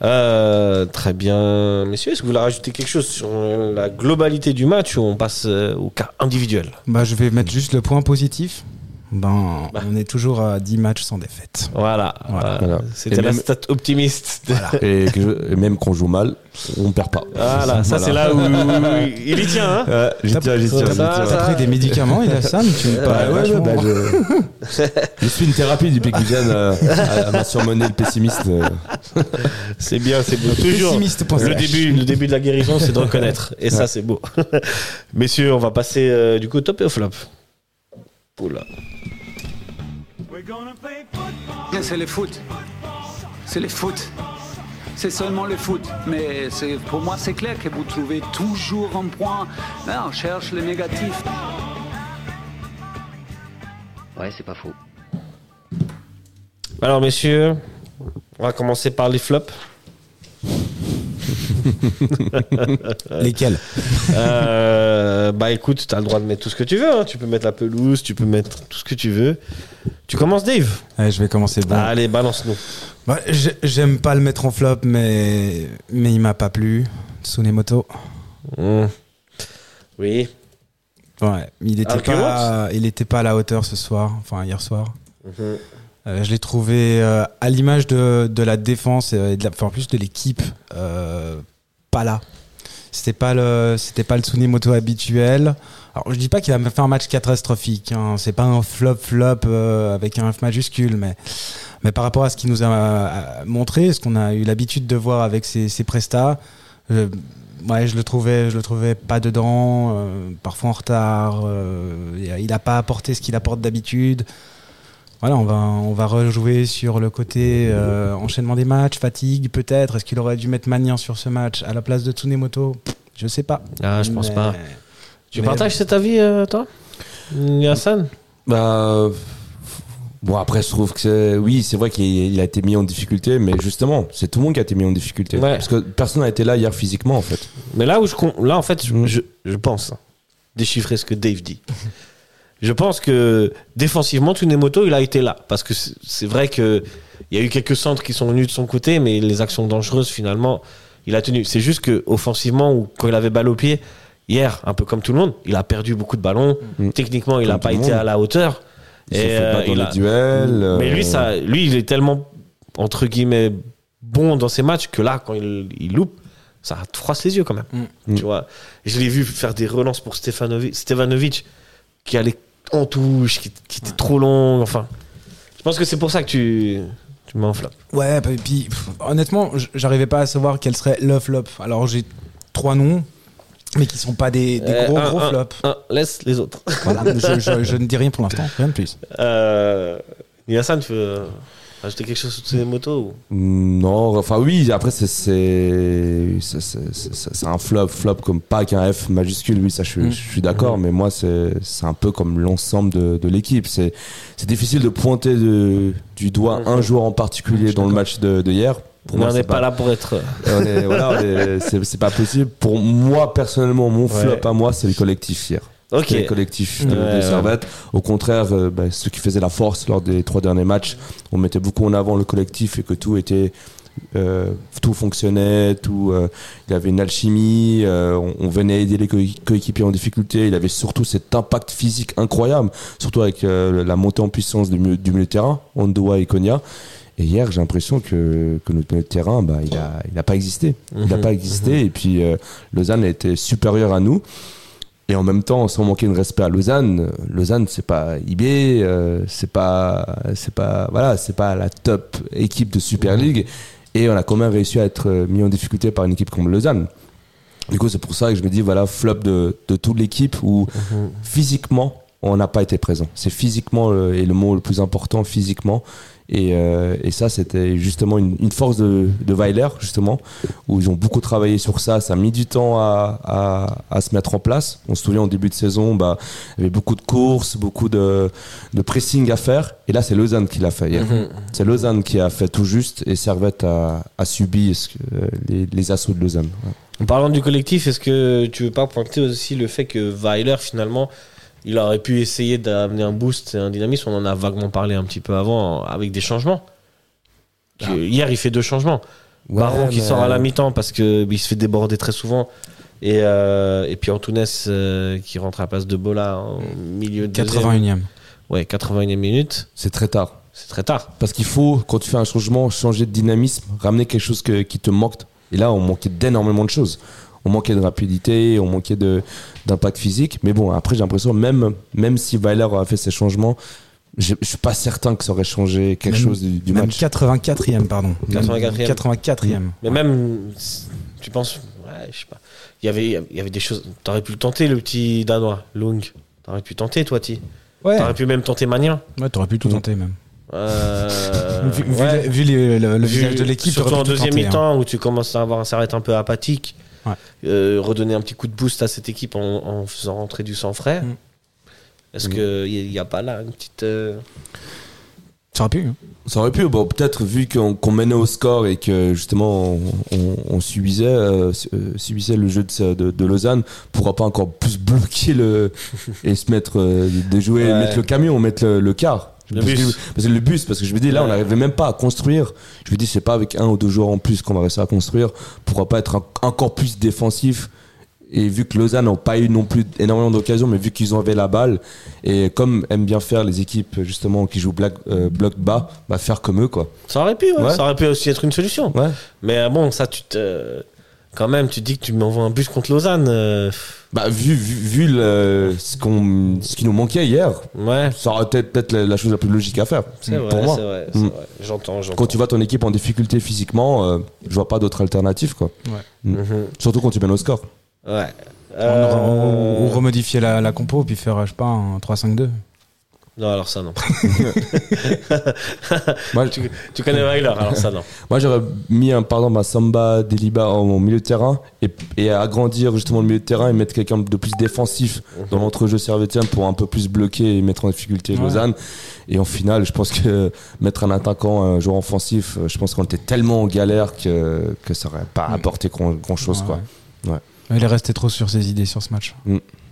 Euh, très bien. Messieurs, est-ce que vous voulez rajouter quelque chose sur euh, la globalité du match ou on passe euh, au cas individuel? Bah, je vais mettre juste le point positif. Ben, Bah. on est toujours à 10 matchs sans défaite. Voilà. Voilà. Euh, Voilà. C'était la stat optimiste. <laughs> et, que- et même qu'on joue mal, on perd pas. Voilà, ça c'est là où il y tient. Hein Euh, j'y tiens, j'y tiens, T'as pris des médicaments, il a ça, mais tu me Ouais, parles ouais, ouais, bah, je... <laughs> je suis une thérapie depuis que Viviane euh, a, a m'a surmené le pessimiste. euh. c'est bien, c'est beau. Toujours. Pessimiste.ch. Le début, le début de la guérison, c'est de reconnaître. Et ça, c'est beau. <laughs> Messieurs, on va passer euh, du coup au top et au flop. C'est le foot. C'est le foot. C'est seulement le foot. Mais c'est- pour moi, c'est clair que vous trouvez toujours un point. Là, on cherche le négatif. Ouais, c'est pas faux. Alors, messieurs, on va commencer par les flops. <laughs> Lesquels Euh, bah écoute, tu as le droit de mettre tout ce que tu veux. hein. Tu peux mettre la pelouse, tu peux mettre tout ce que tu veux. Tu commences, Dave Ouais, Je vais commencer. Bon. Allez, balance-nous. J'ai- J'aime pas le mettre en flop, mais, mais il m'a pas plu. Tsunemoto. Mmh. Oui. Ouais, il était, pas, il était pas à la hauteur ce soir, enfin hier soir. Mhm. Euh, je l'ai trouvé euh, à l'image de, de la défense et de la, enfin, en plus de l'équipe, euh, pas là. C'était pas le, c'était pas le Tsunemoto habituel. Alors je dis pas qu'il a fait un match catastrophique. Hein. C'est pas un flop flop euh, avec un F majuscule, mais mais par rapport à ce qu'il nous a euh, montré, ce qu'on a eu l'habitude de voir avec ses, ses prestats, Euh, je le trouvais, je le trouvais pas dedans, parfois en retard. il a pas apporté ce qu'il apporte d'habitude. Voilà, on va, on va rejouer sur le côté euh, enchaînement des matchs, fatigue peut-être. Est-ce qu'il aurait dû mettre Magnan sur ce match à la place de Tsunemoto? Je sais pas. Ah, je pense Mais- pas. Tu mais- partages cet avis, euh, toi? Hassan? Bah. Bon, après, je trouve que c'est. Oui, c'est vrai qu'il il a été mis en difficulté, mais justement, c'est tout le monde qui a été mis en difficulté. Ouais. Parce que personne n'a été là hier physiquement, en fait. Mais là où je là en fait je, Mm. je, je pense hein, déchiffrer ce que Dave dit. Je pense que défensivement Tsunemoto il a été là parce que c'est vrai que il y a eu quelques centres qui sont venus de son côté mais les actions dangereuses finalement il a tenu. C'est juste que offensivement ou quand il avait balle au pied hier un peu comme tout le monde il a perdu beaucoup de ballons. Mm. Techniquement il Comme a pas été monde. à la hauteur. Il Et, fait euh, battre dans les a- duels. Mais lui euh, ça lui il est tellement entre guillemets bon dans ses matchs que là quand il, il loupe ça froisse les yeux quand même. Mm. Tu vois, je l'ai vu faire des relances pour Stefanovic, Stevanovic qui allait en touche, qui, qui était trop long. Enfin, je pense que c'est pour ça que tu, tu mets en flop. Ouais, et puis pff, honnêtement, j'arrivais pas à savoir quel serait le flop. Alors j'ai trois noms, mais qui sont pas des, des Euh, gros un, gros un, flops. un, laisse les autres. Voilà, je, je- je ne dis rien pour l'instant, rien de plus. Euh, Yassan, tu veux ajouter quelque chose sur tes motos ou... Non, enfin oui, après c'est c'est c'est- c'est- c'est- c'est un flop, flop comme pas qu'un F majuscule, oui ça je, suis- Mm. je suis d'accord, mais moi c'est c'est un peu comme l'ensemble de, de l'équipe. C'est c'est difficile de pointer de- du doigt un joueur en particulier dans le match de, de hier. Pour Mais moi, on n'est pas là pour être. on est- voilà, on est- c'est c'est pas possible. Pour moi personnellement, mon <laughs> flop Ouais. à moi, c'est le collectif hier. Ok. C'est le collectif de, de Ouais, ouais. Servette. Au contraire, euh, bah, ce qui faisait la force lors des trois derniers matchs, on mettait beaucoup en avant le collectif et que tout était, euh, tout fonctionnait, tout, euh, il y avait une alchimie, euh, on, on venait aider les coé- coéquipiers en difficulté. Il avait surtout cet impact physique incroyable, surtout avec euh, la montée en puissance du milieu, du milieu de terrain, Ondoa et Konya. Et hier, j'ai l'impression que, que notre milieu de terrain, bah, il a, il a pas existé. Il n'a <laughs> pas existé. Et puis, euh, Lausanne été supérieur à nous. Et en même temps, sans manquer de respect à Lausanne, Lausanne, c'est pas IB, euh, c'est pas, c'est pas, voilà, c'est pas la top équipe de Super League. Et on a quand même réussi à être euh, mis en difficulté par une équipe comme Lausanne. Du coup, c'est pour ça que je me dis, voilà, flop de, de toute l'équipe où physiquement, on n'a pas été présent. C'est physiquement le, et le mot le plus important, physiquement. Et, euh, et ça, c'était justement une, une force de, de Weiler, justement, où ils ont beaucoup travaillé sur ça. Ça a mis du temps à, à, à se mettre en place. On se souvient, en début de saison, bah, il y avait beaucoup de courses, beaucoup de, de pressing à faire. Et là, c'est Lausanne qui l'a fait hier. Mhm. C'est Lausanne qui a fait tout juste et Servette a, a subi euh, les, les assauts de Lausanne. Ouais. En parlant du collectif, est-ce que tu veux pas pointer aussi le fait que Weiler, finalement, il aurait pu essayer d'amener un boost et un dynamisme On en a vaguement parlé un petit peu avant avec des changements. Que Hier, il fait deux changements. Baron qui mais- sort à la mi-temps parce que il se fait déborder très souvent. Et, euh, et puis Antunes euh, qui rentre à la place de Bola en milieu de deuxième. 81e. Ouais, 81e minute. C'est très tard. C'est très tard. Parce qu'il faut, quand tu fais un changement, changer de dynamisme, ramener quelque chose que- qui te manque. Et là, on manquait d'énormément de choses. On manquait de rapidité, on manquait de- d'impact physique. Mais bon, après, j'ai l'impression, même, même si Weiler a fait ces changements, je je suis pas certain que ça aurait changé quelque Même- chose du, du Même match. 84e, pardon. Même 84e. 84e. Mais même, tu penses, ouais, je sais pas. Il y avait, il y avait des choses. T'aurais pu le tenter, le petit Danois, Lung. T'aurais pu tenter, toi, Ti. Ouais, T'aurais pu même tenter Magnin. ouais t'aurais pu tout tenter même. Euh, <laughs> vu vu ouais. les- vu les- le, le Vu- visage de l'équipe, Surtout en deuxième hein. mi-temps où tu commences à avoir un s'arrête un peu apathique. Ouais. Euh, redonner un petit coup de boost à cette équipe en, en faisant rentrer du sang frais. Mm. Est-ce qu'il n'y a, pas là une petite. euh, Ça aurait pu. hein. Ça aurait pu, bon, peut-être vu qu'on qu'on menait au score et que justement on, on- on subissait, euh, su- subissait le jeu de, de, de Lausanne, pourra pas encore plus <laughs> bloquer le et se mettre euh, de jouer, Ouais. mettre le camion, mettre le, le car. Le parce, bus. Que, parce que le bus, parce que je me dis là, on n'arrivait même pas à construire. Je me dis, c'est pas avec un ou deux joueurs en plus qu'on va réussir à construire. Pourra pas être en- encore plus défensif? Et vu que Lausanne n'a pas eu non plus énormément d'occasions, mais vu qu'ils avaient la balle, et comme aiment bien faire les équipes justement qui jouent black- euh, bloc bas, bah faire comme eux quoi. Ça aurait pu, ouais, Ouais. ça aurait pu aussi être une solution. Ouais. Mais bon, ça, tu te. Quand même, tu dis que tu m'envoies un bus contre Lausanne. euh, Bah, vu, vu, vu le, ce, qu'on, ce qui nous manquait hier, Ouais, ça aurait été peut-être la, la chose la plus logique à faire. c'est vrai, pour moi. c'est vrai, c'est Mm. vrai. J'entends, j'entends. Quand tu vois ton équipe en difficulté physiquement, euh, je vois pas d'autre alternative, quoi. Mhm. Surtout quand tu mènes au score. Ouais. On, Euh, ou remodifier la, la compo puis faire, je sais pas, un 3-5-2. Non, alors ça, non. <laughs> Moi, tu, tu connais Weiler, alors ça, non. Moi, j'aurais mis un, pardon, ma Samba Deliba en, en milieu de terrain et, et agrandir justement le milieu de terrain et mettre quelqu'un de plus défensif dans l'entrejeu servétien pour un peu plus bloquer et mettre en difficulté Ouais. Lausanne. Et en finale, je pense que mettre un attaquant, un joueur offensif, je pense qu'on était tellement en galère que, que ça aurait pas Mm. apporté grand, grand chose, Ouais, quoi. ouais. Il est resté trop sur ses idées sur ce match.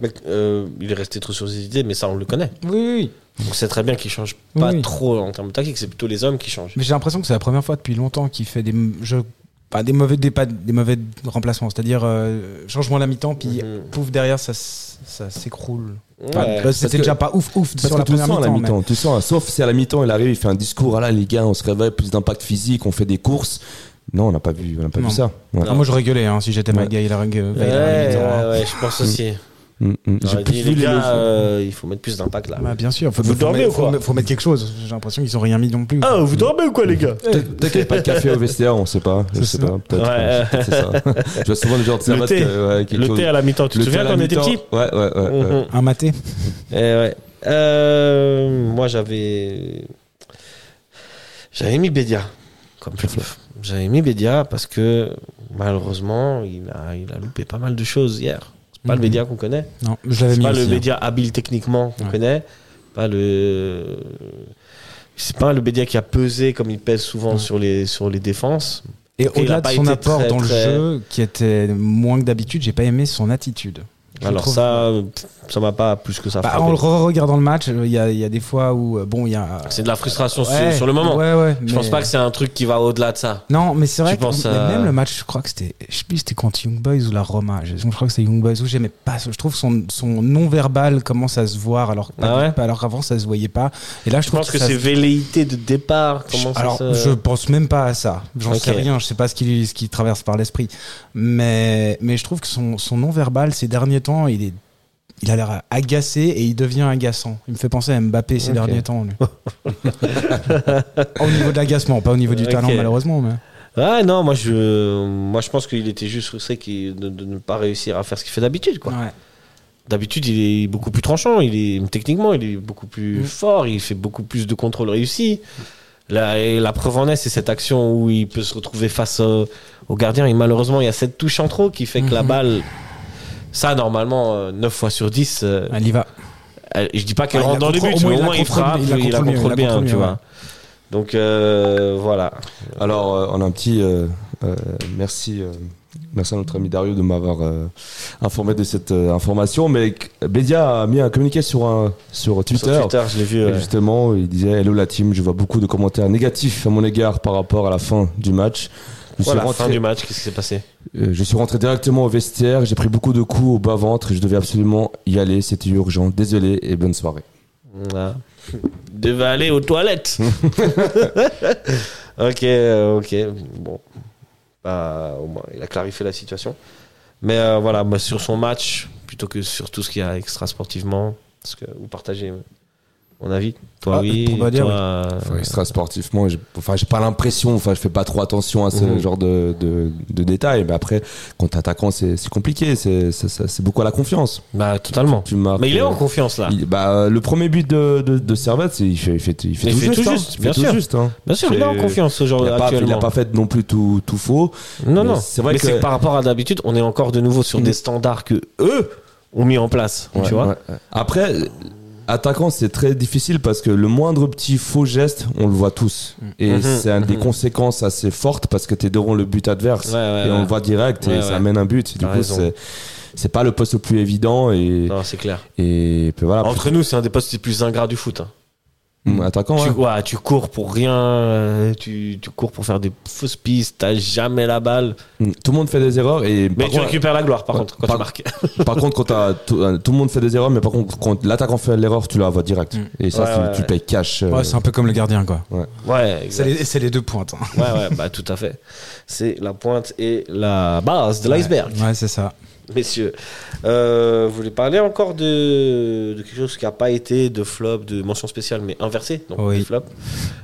Mec, euh, il est resté trop sur ses idées, mais ça, on le connaît. Oui, oui. On sait très bien qu'il change pas Oui. trop en termes tactiques, c'est plutôt les hommes qui changent. Mais j'ai l'impression que c'est la première fois depuis longtemps qu'il fait des jeux, pas des mauvais des, pas des mauvais remplacements, c'est-à-dire euh, changement à la mi-temps puis Mhm. pouf derrière ça, ça s'écroule. Enfin, Ouais. là, C'était que- déjà pas ouf ouf Parce sur que la première sens à la mi-temps. mais- mi-temps, tu sens, hein. sauf si à la mi-temps il arrive, il fait un discours, ah là les gars, on se réveille, plus d'impact physique, on fait des courses. Non, on n'a pas vu, on n'a pas Non. vu ça. Ouais. Ah, moi je rigolais hein, si j'étais Ouais. La Ouais, mi-temps. ouais, ouais, je pense aussi. Mm, mm. J'ai plus vu les les gars, euh, il faut mettre plus d'impact là. Bah, bien sûr, faut, Vous faut dormez mettre, ou quoi faut, faut mettre quelque chose. J'ai l'impression qu'ils ont rien mis non plus. Ah, vous dormez ou quoi, les gars Peut-être qu'il n'y avait pas de café au vestiaire, on sait pas. Je sais ça. pas. Peut-être. Ouais. peut-être c'est ça. Je vois souvent des gens de Le thé. que, ouais, quelque Le chose- thé à la mi-temps, tu te le souviens thé à quand la on était mi-temps. petit Ouais, ouais, ouais. ouais. Un maté. Eh ouais. Euh, moi, j'avais. J'avais mis Bédia comme flop. J'avais mis Bédia parce que malheureusement, il a, il a loupé pas mal de choses hier. C'est pas le Mhm. Bédia qu'on connaît. Non, je l'avais mis pas le hein. Bédia habile techniquement qu'on Ouais. connaît. Pas le. C'est pas le Bédia qui a pesé comme il pèse souvent Ouais. sur les, sur les défenses. Et au-delà de son apport très, dans très- le jeu, qui était moins que d'habitude, j'ai pas aimé son attitude. Je Alors trouve- ça, ça m'a pas plus que ça Bah, en le re-regardant le match, il y y a des fois où, euh, bon, il y a. C'est de la frustration sur- Ouais, sur, le moment. Ouais, ouais. Je pense pas que c'est un truc qui va au-delà de ça. Non, mais c'est vrai Tu que mais à- même le match, je crois que c'était, je sais plus, c'était contre Young Boys ou la Roma. Je, je crois que c'était Young Boys où j'aimais pas. Je trouve son, son non-verbal commence à se voir alors, Ah alors qu'avant ça se voyait pas. Et là, je Je trouve pense que ça c'est se- velléité de départ? Comment ça alors, se- je pense même pas à ça. J'en Ok. sais rien. Je sais pas ce qui, ce qui traverse par l'esprit. Mais, mais je trouve que son, son non-verbal ces derniers temps, il est, il a l'air agacé et il devient agaçant. Il me fait penser à Mbappé ces derniers temps. lui. <laughs> au niveau de l'agacement, pas au niveau du talent malheureusement. Mais... Ouais, non, moi je, moi je pense qu'il était juste frustré de, de ne pas réussir à faire ce qu'il fait d'habitude. quoi. Ouais. D'habitude, il est beaucoup plus tranchant, il est techniquement, il est beaucoup plus Mm. fort, il fait beaucoup plus de contrôle réussi. La, et la preuve en est, c'est cette action où il peut se retrouver face au, au gardien. Et malheureusement, il y a cette touche en trop qui fait que la Mhm. balle, ça normalement, euh, 9 fois sur 10, euh, Elle y va. elle- je dis pas qu'elle il rentre dans le contrôle- but, au mais au moins il frappe, il la il la contrôle bien, contrôle tu mieux, vois. Donc euh, voilà. Alors, euh, on a un petit. euh, euh, merci. euh, Merci à notre ami Dario de m'avoir euh, informé de cette euh, information. Mais Bédia a mis un communiqué sur, un, sur Twitter. Sur Twitter, je l'ai vu. Et ouais. justement, il disait Hello la team, je vois beaucoup de commentaires négatifs à mon égard par rapport à la fin du match. Je suis, Voilà, rentré, fin du match, qu'est-ce qui s'est passé euh, je suis rentré directement au vestiaire, j'ai pris beaucoup de coups au bas-ventre et je devais absolument y aller, c'était urgent. Désolé et bonne soirée. Voilà. <laughs> Devait aller aux toilettes. <laughs> ok, euh, ok. Bon. Bah, au moins, il a clarifié la situation. Mais euh, voilà, sur son match, plutôt que sur tout ce qu'il y a extra sportivement, parce que vous partagez mon avis. Toi, Ah, oui. pour dire, toi, euh, Enfin, extra sportivement, enfin, j'ai pas l'impression, enfin, je fais pas trop attention à ce Mhm. genre de, de, de détails. Mais après, quand t'es attaquant, c'est c'est compliqué, c'est beaucoup à la confiance. Bah, totalement. Tu marques, Mais il est en euh, confiance là. il- bah, le premier but de, de, de Servette, c'est- il fait, il fait, il fait Il tout fait juste. tout hein. juste, Il bien fait tout sûr. juste, hein. Bien sûr, il est en confiance ce genre Il a, pas, il a pas fait non plus tout, tout faux. Non, Mais non. c'est vrai mais que- c'est que par rapport à d'habitude, on est encore de nouveau sur des standards que eux ont mis en place. Ouais, tu vois ouais. Après, attaquant, c'est très difficile parce que le moindre petit faux geste, on le voit tous. Et Mhm, c'est un des mhm. conséquences assez fortes parce que t'es devant le but adverse. Ouais, ouais, et on le voit direct et ça amène un but. Du coup, c'est. C'est pas le poste le plus évident et, Non, c'est clair. et puis voilà. Entre nous, c'est un des postes les plus ingrats du foot. hein. Hum, attaquant, Tu, ouais. ouais, tu cours pour rien, euh, tu, tu cours pour faire des fausses pistes, t'as jamais la balle. Hum, Tout le monde fait des erreurs et Mais tu contre, récupères la gloire par Ouais, contre quand par- tu marques. <laughs> par contre, quand tout, euh, tout le monde fait des erreurs, mais par contre, quand l'attaquant fait l'erreur, tu la vois direct. Mm. Et ça, Ouais, tu, ouais, tu ouais. payes cash. euh, Ouais, c'est un peu comme le gardien, quoi. Ouais, C'est exact. les, c'est les deux pointes. hein. ouais, ouais, bah tout à fait. C'est la pointe et la base de l'iceberg. Ouais, c'est ça. <laughs> messieurs. Euh, vous voulez parler encore de, de quelque chose qui n'a pas été de flop, de mention spéciale, mais inversé, donc Oui. flops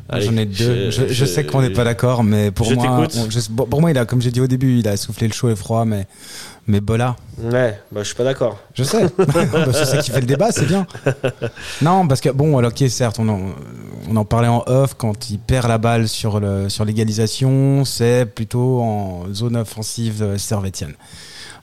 Allez, J'en ai deux. Je, je sais qu'on n'est pas d'accord, mais pour je moi, on- je- pour moi, il a, comme j'ai dit au début, il a soufflé le chaud et le froid, mais, mais Bola, Ouais, bah, je suis pas d'accord. je sais. <laughs> <laughs> Bah, c'est ça qui fait le débat, c'est bien. Non, parce que bon, alors ok, certes, on en, on en parlait en off quand il perd la balle sur le sur l'égalisation, c'est plutôt en zone offensive euh, servétienne.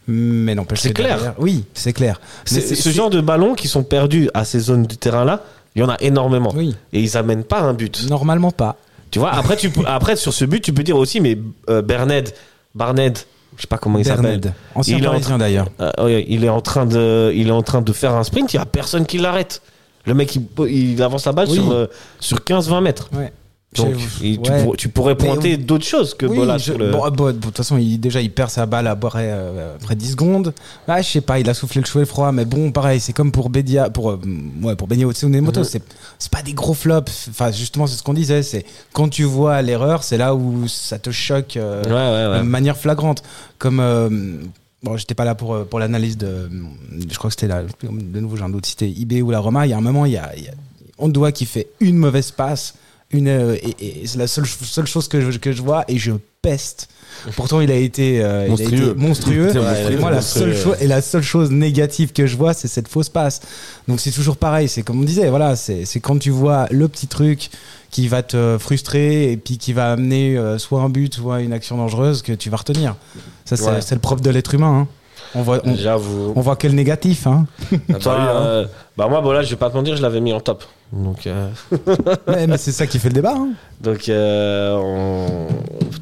Mais n'empêche C'est clair. derrière- Oui, c'est clair. C'est ce genre de ballons qui sont perdus à ces zones du terrain-là, il y en a énormément. Oui, Et ils amènent pas un but. normalement pas. Tu vois, après, tu, après, sur ce but, tu peux dire aussi, mais euh, Berned, Barned, je sais pas comment il s'appelle. Ancien Il est en parisien d'ailleurs. Euh, il est en train de, il est en train de faire un sprint. Il y a personne qui l'arrête. Le mec, il, il avance la balle Oui. sur, euh, sur 15-20 mètres. Ouais. Donc, il- tu, ouais. pour- tu pourrais pointer on- d'autres choses que Oui, Bola je- le. bon, bon, de toute façon, il, déjà, il perd sa balle après, euh, après 10 secondes. Ah, je sais pas, il a soufflé le chaud et le froid, mais bon, pareil, c'est comme pour Bedia, pour, euh, ouais, pour Benio Tsunemoto, Mhm. c'est, c'est pas des gros flops. Enfin, justement, c'est ce qu'on disait, c'est quand tu vois l'erreur, c'est là où ça te choque euh, ouais, de manière flagrante. Comme, euh, bon, j'étais pas là pour, euh, pour l'analyse de, je crois que c'était là, de nouveau, j'ai un doute, c'était IB ou la Roma. Il y a un moment, il y a, il y a Ondoa qui fait une mauvaise passe, une, euh, et, et c'est la seule, seule chose que je, que je vois, et je peste. <laughs> Pourtant, il a été, euh, il a Monstrueux. été Ouais, et moi, la monstrueux, seule chose, et la seule chose négative que je vois, c'est cette fausse passe. Donc, c'est toujours pareil. C'est comme on disait, voilà, c'est c'est quand tu vois le petit truc qui va te frustrer et puis qui va amener euh, soit un but, soit une action dangereuse que tu vas retenir. Ça, c'est Ouais. le propre de l'être humain. hein. On voit, on, voit que le négatif. Hein. Toi, euh, bah moi, Bola, je vais pas te mentir, je l'avais mis en top. Donc, euh, <laughs> mais c'est ça qui fait le débat. hein. donc, euh, on-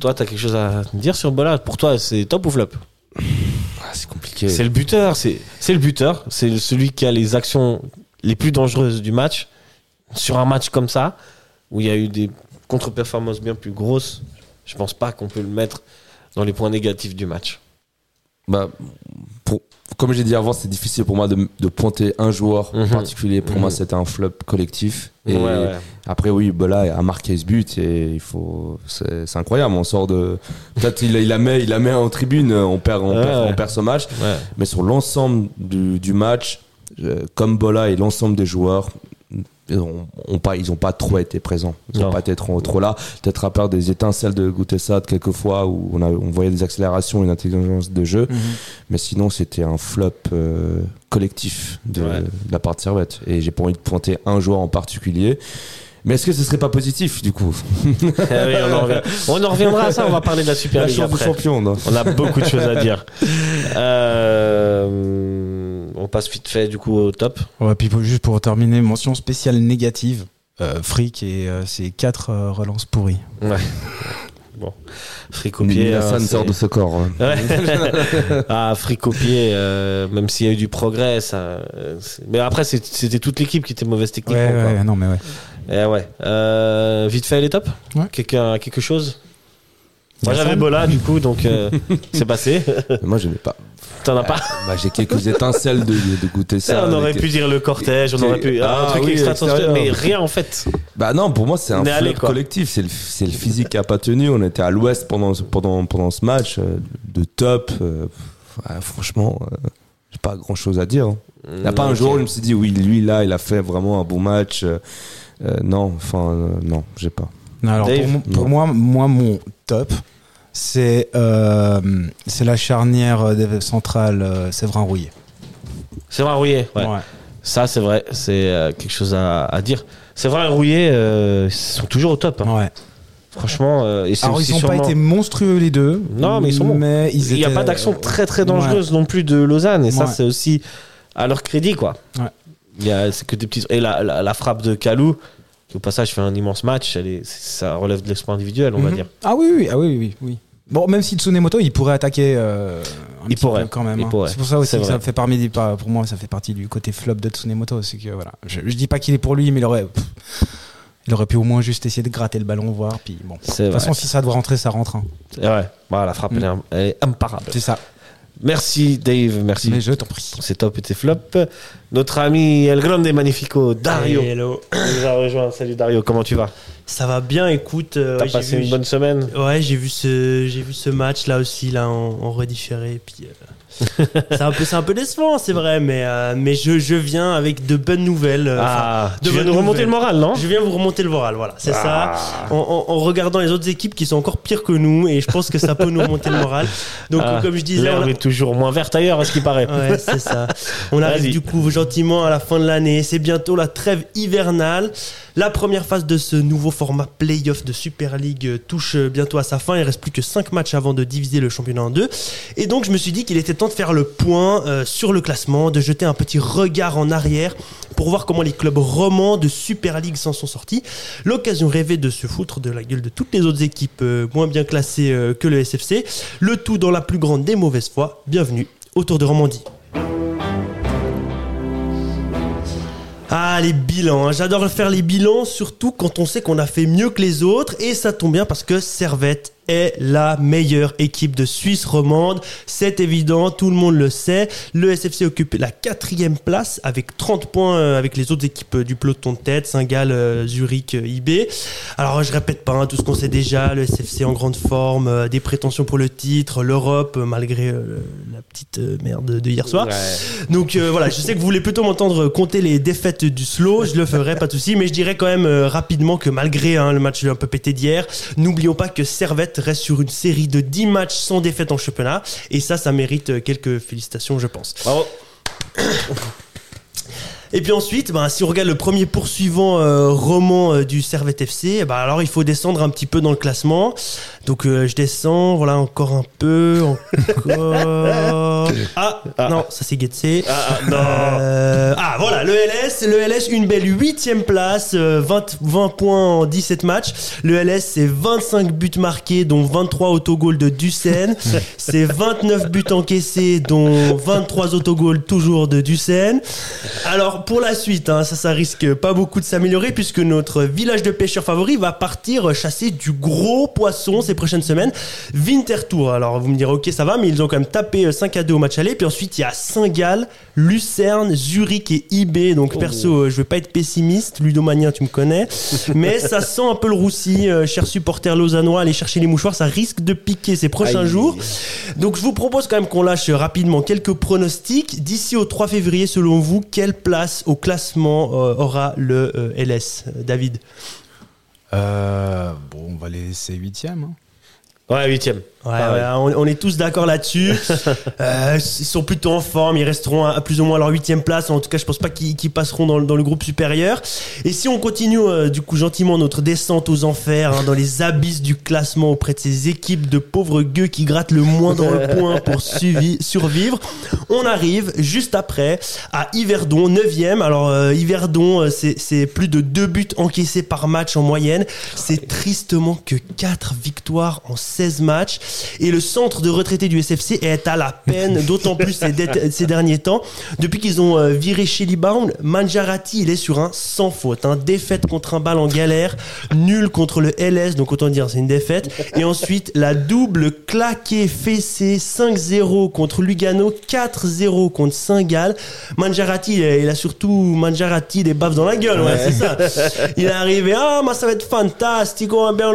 toi, t'as quelque chose à dire sur Bola? Pour toi, c'est top ou flop? Ah, c'est compliqué. C'est le buteur, c'est c'est le buteur, c'est celui qui a les actions les plus dangereuses du match. Sur un match comme ça, où il y a eu des contre-performances bien plus grosses, je pense pas qu'on peut le mettre dans les points négatifs du match. Bah, pour, comme j'ai dit avant, c'est difficile pour moi de, de pointer un joueur en Mhm. particulier. Pour moi, Mhm. c'était un flop collectif. Et Ouais, ouais. après, oui, Bola a marqué ce but et il faut, c'est incroyable. On sort de, peut-être il, il la met, il la met en tribune, on perd, on, Ouais, perd, ouais. on perd ce match. Ouais. Mais sur l'ensemble du, du match, euh, comme Bola et l'ensemble des joueurs, ont, ont pas, ils ont pas trop été présents. Ils Non. ont pas été trop, trop là. Peut-être à part des étincelles de Goutessat quelquefois où on, a, on voyait des accélérations, une intelligence de jeu. Mais sinon, c'était un flop euh, collectif de, Ouais. de la part de Servette. Et j'ai pas envie de pointer un joueur en particulier. Mais est-ce que ce serait pas positif du coup <laughs> oui, on, en revient- on en reviendra à ça, on va parler de la Super La après. champion, non On a beaucoup de choses à dire. <laughs> Euh, on passe vite fait du coup au top. Ouais, puis juste pour terminer, mention spéciale négative. Euh, fric et euh, ses quatre euh, relances pourries. Ouais. Bon. Fric au pied. hein, sort de ce corps. hein. Ouais. <laughs> ah, fric au pied, euh, même s'il y a eu du progrès, ça, euh, mais après c'était toute l'équipe qui était mauvaise techniquement. Ouais, quoi. ouais, non, mais ouais. Eh ouais. Euh, vite fait les tops Ouais. Quelqu'un a quelque chose Moi j'avais Bola du coup, donc euh, <laughs> c'est passé. Moi, je n'ai pas. T'en as pas Bah, j'ai quelques étincelles de, de goûter ça. On aurait pu dire le cortège, on aurait pu. Ah un truc oui, mais rien en fait. Bah non, pour moi c'est un flop collectif. C'est le, physique qui a pas tenu. On était à l'ouest pendant, ce- pendant, pendant ce match euh, de top. euh, ouais, franchement, euh, j'ai pas grand chose à dire. hein. Il n'y a pas un jour où je me suis dit oui, lui là, il a fait vraiment un bon match. Euh, non, enfin euh, non, j'ai pas. Non, alors Dave pour, moi, moi, mon top, c'est euh, c'est la charnière euh, centrale euh, Séverin Rouillet. C'est vrai, rouillé. Ouais. Ça, c'est vrai. C'est euh, quelque chose à, à dire. C'est vrai, rouillé, euh, ils sont toujours au top. hein. Ouais. Franchement, euh, et Alors, aussi ils n'ont pas été monstrueux les deux. Non, mais ils sont bons. Mais ils Il n'y a pas d'action très très dangereuse non plus de Lausanne. Et ça, c'est aussi à leur crédit, quoi. Ouais. Il y a, c'est que des petits. Et la, la, la frappe de Kalou, qui au passage fait un immense match, elle est, ça relève de l'exploit individuel, on va Mhm. dire. Ah oui, oui, ah oui, oui, oui. Bon, même si Tsunemoto, il pourrait attaquer euh, un Il petit pourrait, peu quand même. hein. C'est pour ça aussi que ça fait parmi des, pour moi, ça fait partie du côté flop de Tsunemoto. C'est que voilà, je, je dis pas qu'il est pour lui, mais il aurait, pff, il aurait pu au moins juste essayer de gratter le ballon, voir. Puis bon. De toute façon, si ça doit rentrer, ça rentre. hein. Voilà, la frappe, elle est imparable. C'est ça. Merci, Dave. Merci. Mais je t'en prie. C'est top et tes flops. Notre ami El Grande Magnifico, Dario, nous a rejoint. Salut Dario, comment tu vas? Ça va bien, écoute. euh, T'as ouais, passé vu- une bonne semaine? Ouais, j'ai vu ce, j'ai vu ce match là aussi là en, en redifféré. Puis euh, <laughs> c'est un peu, c'est un peu décevant, c'est vrai, mais euh, mais je, je viens avec de bonnes nouvelles. euh, Ah, tu viens bonnes remonter le moral, non? Je viens vous remonter le moral, voilà, c'est Ah. ça. En, en- en regardant les autres équipes qui sont encore pires que nous, et je pense que ça peut nous remonter le moral. Donc Ah, comme je disais, on L'herbe a- est toujours moins verte ailleurs, à ce qui paraît. Ouais, c'est ça. <laughs> On arrive du coup gentiment à la fin de l'année. C'est bientôt la trêve hivernale. La première phase de ce nouveau format playoff de Super League euh, touche euh, bientôt à sa fin. Il reste plus que 5 matchs avant de diviser le championnat en deux. Et donc je me suis dit qu'il était temps de faire le point euh, sur le classement, de jeter un petit regard en arrière pour voir comment les clubs romans de Super League s'en sont sortis. L'occasion rêvée de se foutre de la gueule de toutes les autres équipes euh, moins bien classées euh, que le SFC. Le tout dans la plus grande des mauvaises foi. Bienvenue au Tour de Romandie. Ah, les bilans. hein. J'adore faire les bilans, surtout quand on sait qu'on a fait mieux que les autres. Et ça tombe bien parce que Servette est la meilleure équipe de Suisse romande. C'est évident, tout le monde le sait. Le SFC occupe la quatrième place avec 30 points euh, avec les autres équipes euh, du peloton de tête, Saint-Gall, euh, Zurich, IB. Alors je répète pas hein, tout ce qu'on sait déjà. Le SFC en grande forme, euh, des prétentions pour le titre, l'Europe malgré euh, la petite euh, merde de hier soir. Donc voilà, je sais que vous voulez plutôt m'entendre compter les défaites du slow, je le ferai, pas de souci, mais je dirais quand même rapidement que malgré hein, le match un peu pété d'hier, n'oublions pas que Servette reste sur une série de 10 matchs sans défaite en championnat, et ça, ça mérite euh, quelques félicitations, je pense. Bravo. <coughs> Et puis ensuite, ben, si on regarde le premier poursuivant euh, roman euh, du Servette FC, ben, alors il faut descendre un petit peu dans le classement. Donc euh, je descends, voilà, encore un peu, encore. <laughs> Ah, non, ça c'est Getse. Ah, non. Euh, ah voilà, le LS, le LS une belle huitième place, euh, 20, 20 points en 17 matchs. Le LS c'est 25 buts marqués, dont 23 autogols de Ducène. <laughs> c'est 29 buts encaissés, dont 23 autogols toujours de Ducène. Alors pour la suite, hein, ça, ça risque pas beaucoup de s'améliorer puisque notre village de pêcheurs favori va partir chasser du gros poisson ces prochaines semaines. Winterthur. Alors vous me direz ok ça va, mais ils ont quand même tapé euh, 5 à 2 au match aller. Puis ensuite il y a Saint-Gall, Lucerne, Zurich et IB. Donc perso, euh, je vais pas être pessimiste. Ludomanien, tu me connais. Mais ça <laughs> sent un peu le roussi. Euh, chers supporters lausannois, allez chercher les mouchoirs. Ça risque de piquer ces prochains Aïe. jours. Donc je vous propose quand même qu'on lâche rapidement quelques pronostics. D'ici au 3 février, selon vous, quelle place au classement euh, aura le euh, LS euh, David? Euh, bon, on va laisser huitième. hein. Ouais, huitième. Ouais, ouais, on, on est tous d'accord là-dessus. <laughs> Euh, ils sont plutôt en forme, ils resteront à, à plus ou moins leur huitième place. En tout cas, je pense pas qu'ils passeront dans, le- dans le groupe supérieur. Et si on continue euh, du coup gentiment notre descente aux enfers, hein, dans les abysses du classement auprès de ces équipes de pauvres gueux qui grattent le moins dans le point pour survivre, on arrive juste après à Yverdon, 9ème. Alors euh, Yverdon, euh, c'est c'est plus de deux buts encaissés par match en moyenne. C'est tristement que 4 victoires en 16 matchs. Et le centre de retraités du SFC est à la peine, <laughs> d'autant plus ces, derniers temps. Depuis qu'ils ont euh, viré Shelly Bound, Manjarati, il est sur un sans faute. Hein. Défaite contre un bal en galère, nul contre le LS, donc autant dire c'est une défaite. Et ensuite, la double claquée fessée 5-0 contre Lugano, 4-0 contre Saint-Gall. Manjarati, il a, il a surtout Manjarati des baffes dans la gueule, ouais, c'est ça. Il est arrivé, ah, moi ça va être fantastique, on va bien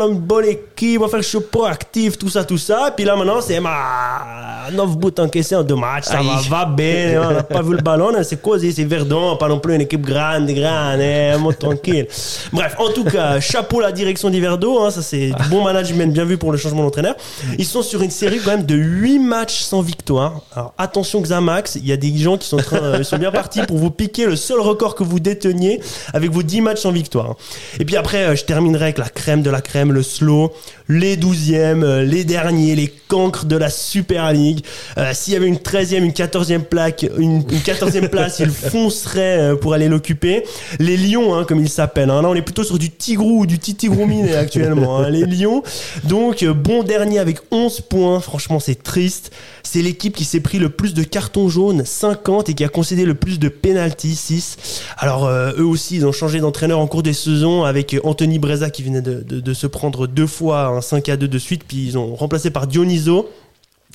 on va faire chaud proactif, tout ça, tout ça. Puis là maintenant, c'est ma 9 buts encaissés en deux matchs, ça va, va bien, hein, on n'a pas vu le ballon, hein, c'est cosy, c'est Verdon, pas non plus une équipe grande, grande, hein, tranquille. Bref, en tout cas, chapeau la direction d'Iverdo, hein, ça c'est du bon management, bien vu pour le changement d'entraîneur. Ils sont sur une série quand même de 8 matchs sans victoire. Alors attention Xamax, il y a des gens qui sont, en train, euh, ils sont bien partis pour vous piquer le seul record que vous déteniez avec vos 10 matchs sans victoire. hein. Et puis après, euh, je terminerai avec la crème de la crème, le slow, les 12e, euh, les derniers, les cancres de la Super League. Euh, S'il y avait une 13e, une 14e plaque, une, une 14e place, ils <laughs> fonceraient euh, pour aller l'occuper. Les Lions, hein, comme ils s'appellent. hein. Là, on est plutôt sur du Tigrou ou du Titigrou miné <laughs> actuellement. hein. Les Lions. Donc, euh, bon dernier avec 11 points. Franchement, c'est triste. C'est l'équipe qui s'est pris le plus de cartons jaunes, 50, et qui a concédé le plus de pénalties, 6. Alors, euh, eux aussi, ils ont changé d'entraîneur en cours des saisons avec Anthony Breza qui venait de, de- de se prendre deux fois un 5 à 2 de suite, puis ils ont remplacé par Dioniso.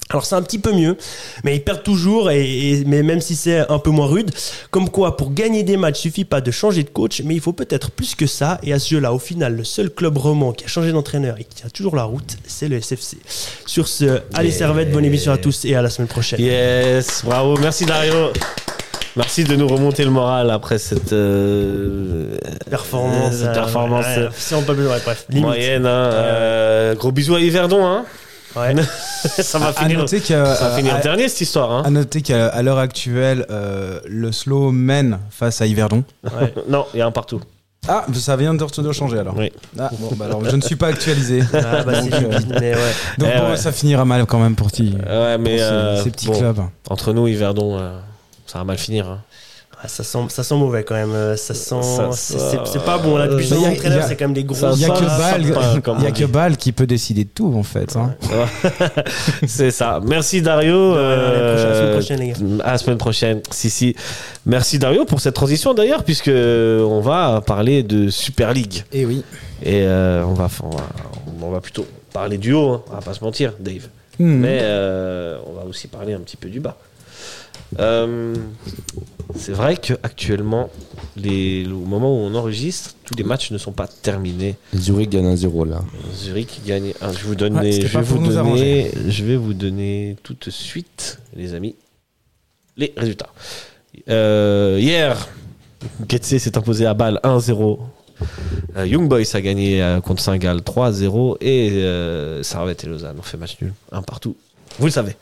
Alors c'est un petit peu mieux, mais ils perdent toujours, et, et- mais même si c'est un peu moins rude. Comme quoi, pour gagner des matchs, suffit pas de changer de coach, mais il faut peut-être plus que ça. Et à ce jeu-là, au final, le seul club roman qui a changé d'entraîneur et qui tient toujours la route, c'est le SFC. Sur ce, allez Yeah. Servette, bonne émission à tous et à la semaine prochaine. Yes, bravo, merci Dario. Merci de nous remonter le moral après cette euh, Performance, euh, performance ouais, si on peut, ouais, bref, moyenne. hein. Euh, gros bisous à Yverdon. Hein. Ouais. <laughs> ça va À- à finir, noter que, ça va euh, finir à- dernier cette histoire. Hein. À noter qu'à l'heure actuelle, euh, le slow mène face à Yverdon. Ouais. <laughs> Non, il y a un partout. Ah, ça vient de, de changer alors. Oui. Ah, bon, bah alors je ne suis pas actualisé. <laughs> Ah, bah, Donc, euh, limite, mais ouais. donc Eh bon, ouais. ça finira mal quand même pour, ti- Ouais, mais pour ces, euh, ces petits bon, clubs. entre nous, Yverdon, ça va mal finir. hein. Ah, ça, sent, ça sent mauvais quand même. euh, Ça sent. C'est- pas bon. Là, depuis Bah, son y a- entraîneur, y a- c'est quand même des gros. Il n'y a, que Bâle- qui peut décider de tout en fait. hein. <laughs> C'est ça. Merci Dario. Ouais, à la la semaine Euh, prochaine, les gars. À la semaine prochaine. Si, si. Merci Dario pour cette transition d'ailleurs, puisque on va parler de Super League. Et oui. Et euh, on, va, on, va, on va plutôt parler du haut, hein. on va pas se mentir, Dave. Hmm. Mais euh, on va aussi parler un petit peu du bas. Euh, c'est vrai qu'actuellement, les, au moment où on enregistre, tous les matchs ne sont pas terminés. Zurich gagne 1-0 là. Zurich gagne. un. je, vous donne Ouais, les- je, vais vous donner, je vais vous donner tout de suite, les amis, les résultats. Euh, hier, Getse s'est imposé à Bâle 1-0. Euh, Young Boys a gagné euh, contre Saint-Gall 3-0 et euh, Servette et Lausanne ont fait match nul, un partout. Vous le savez.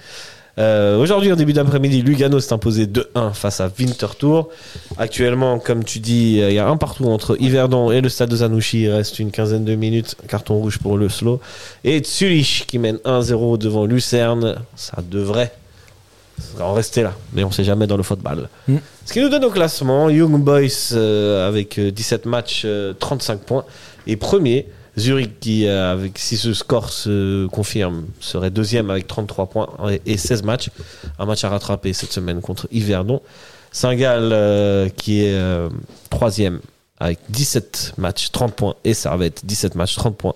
Euh, Aujourd'hui, en début d'après-midi, Lugano s'est imposé 2-1 face à Winterthur. Actuellement, comme tu dis, euh, il y a un partout entre Yverdon et le stade de Zanouchi. Il reste une quinzaine de minutes. Carton rouge pour le slow. Et Zurich qui mène 1-0 devant Lucerne. Ça devrait en rester là. Mais on sait jamais dans le football. Mm. Ce qui nous donne au classement Young Boys euh, avec euh, 17 matchs, euh, 35 points. Et premier, Zurich qui, euh, avec, si ce score se confirme, serait deuxième avec 33 points et- et 16 matchs. Un match à rattraper cette semaine contre Yverdon. Saint-Gall euh, qui est euh, troisième avec 17 matchs, 30 points. Et Servette, 17 matchs, 30 points.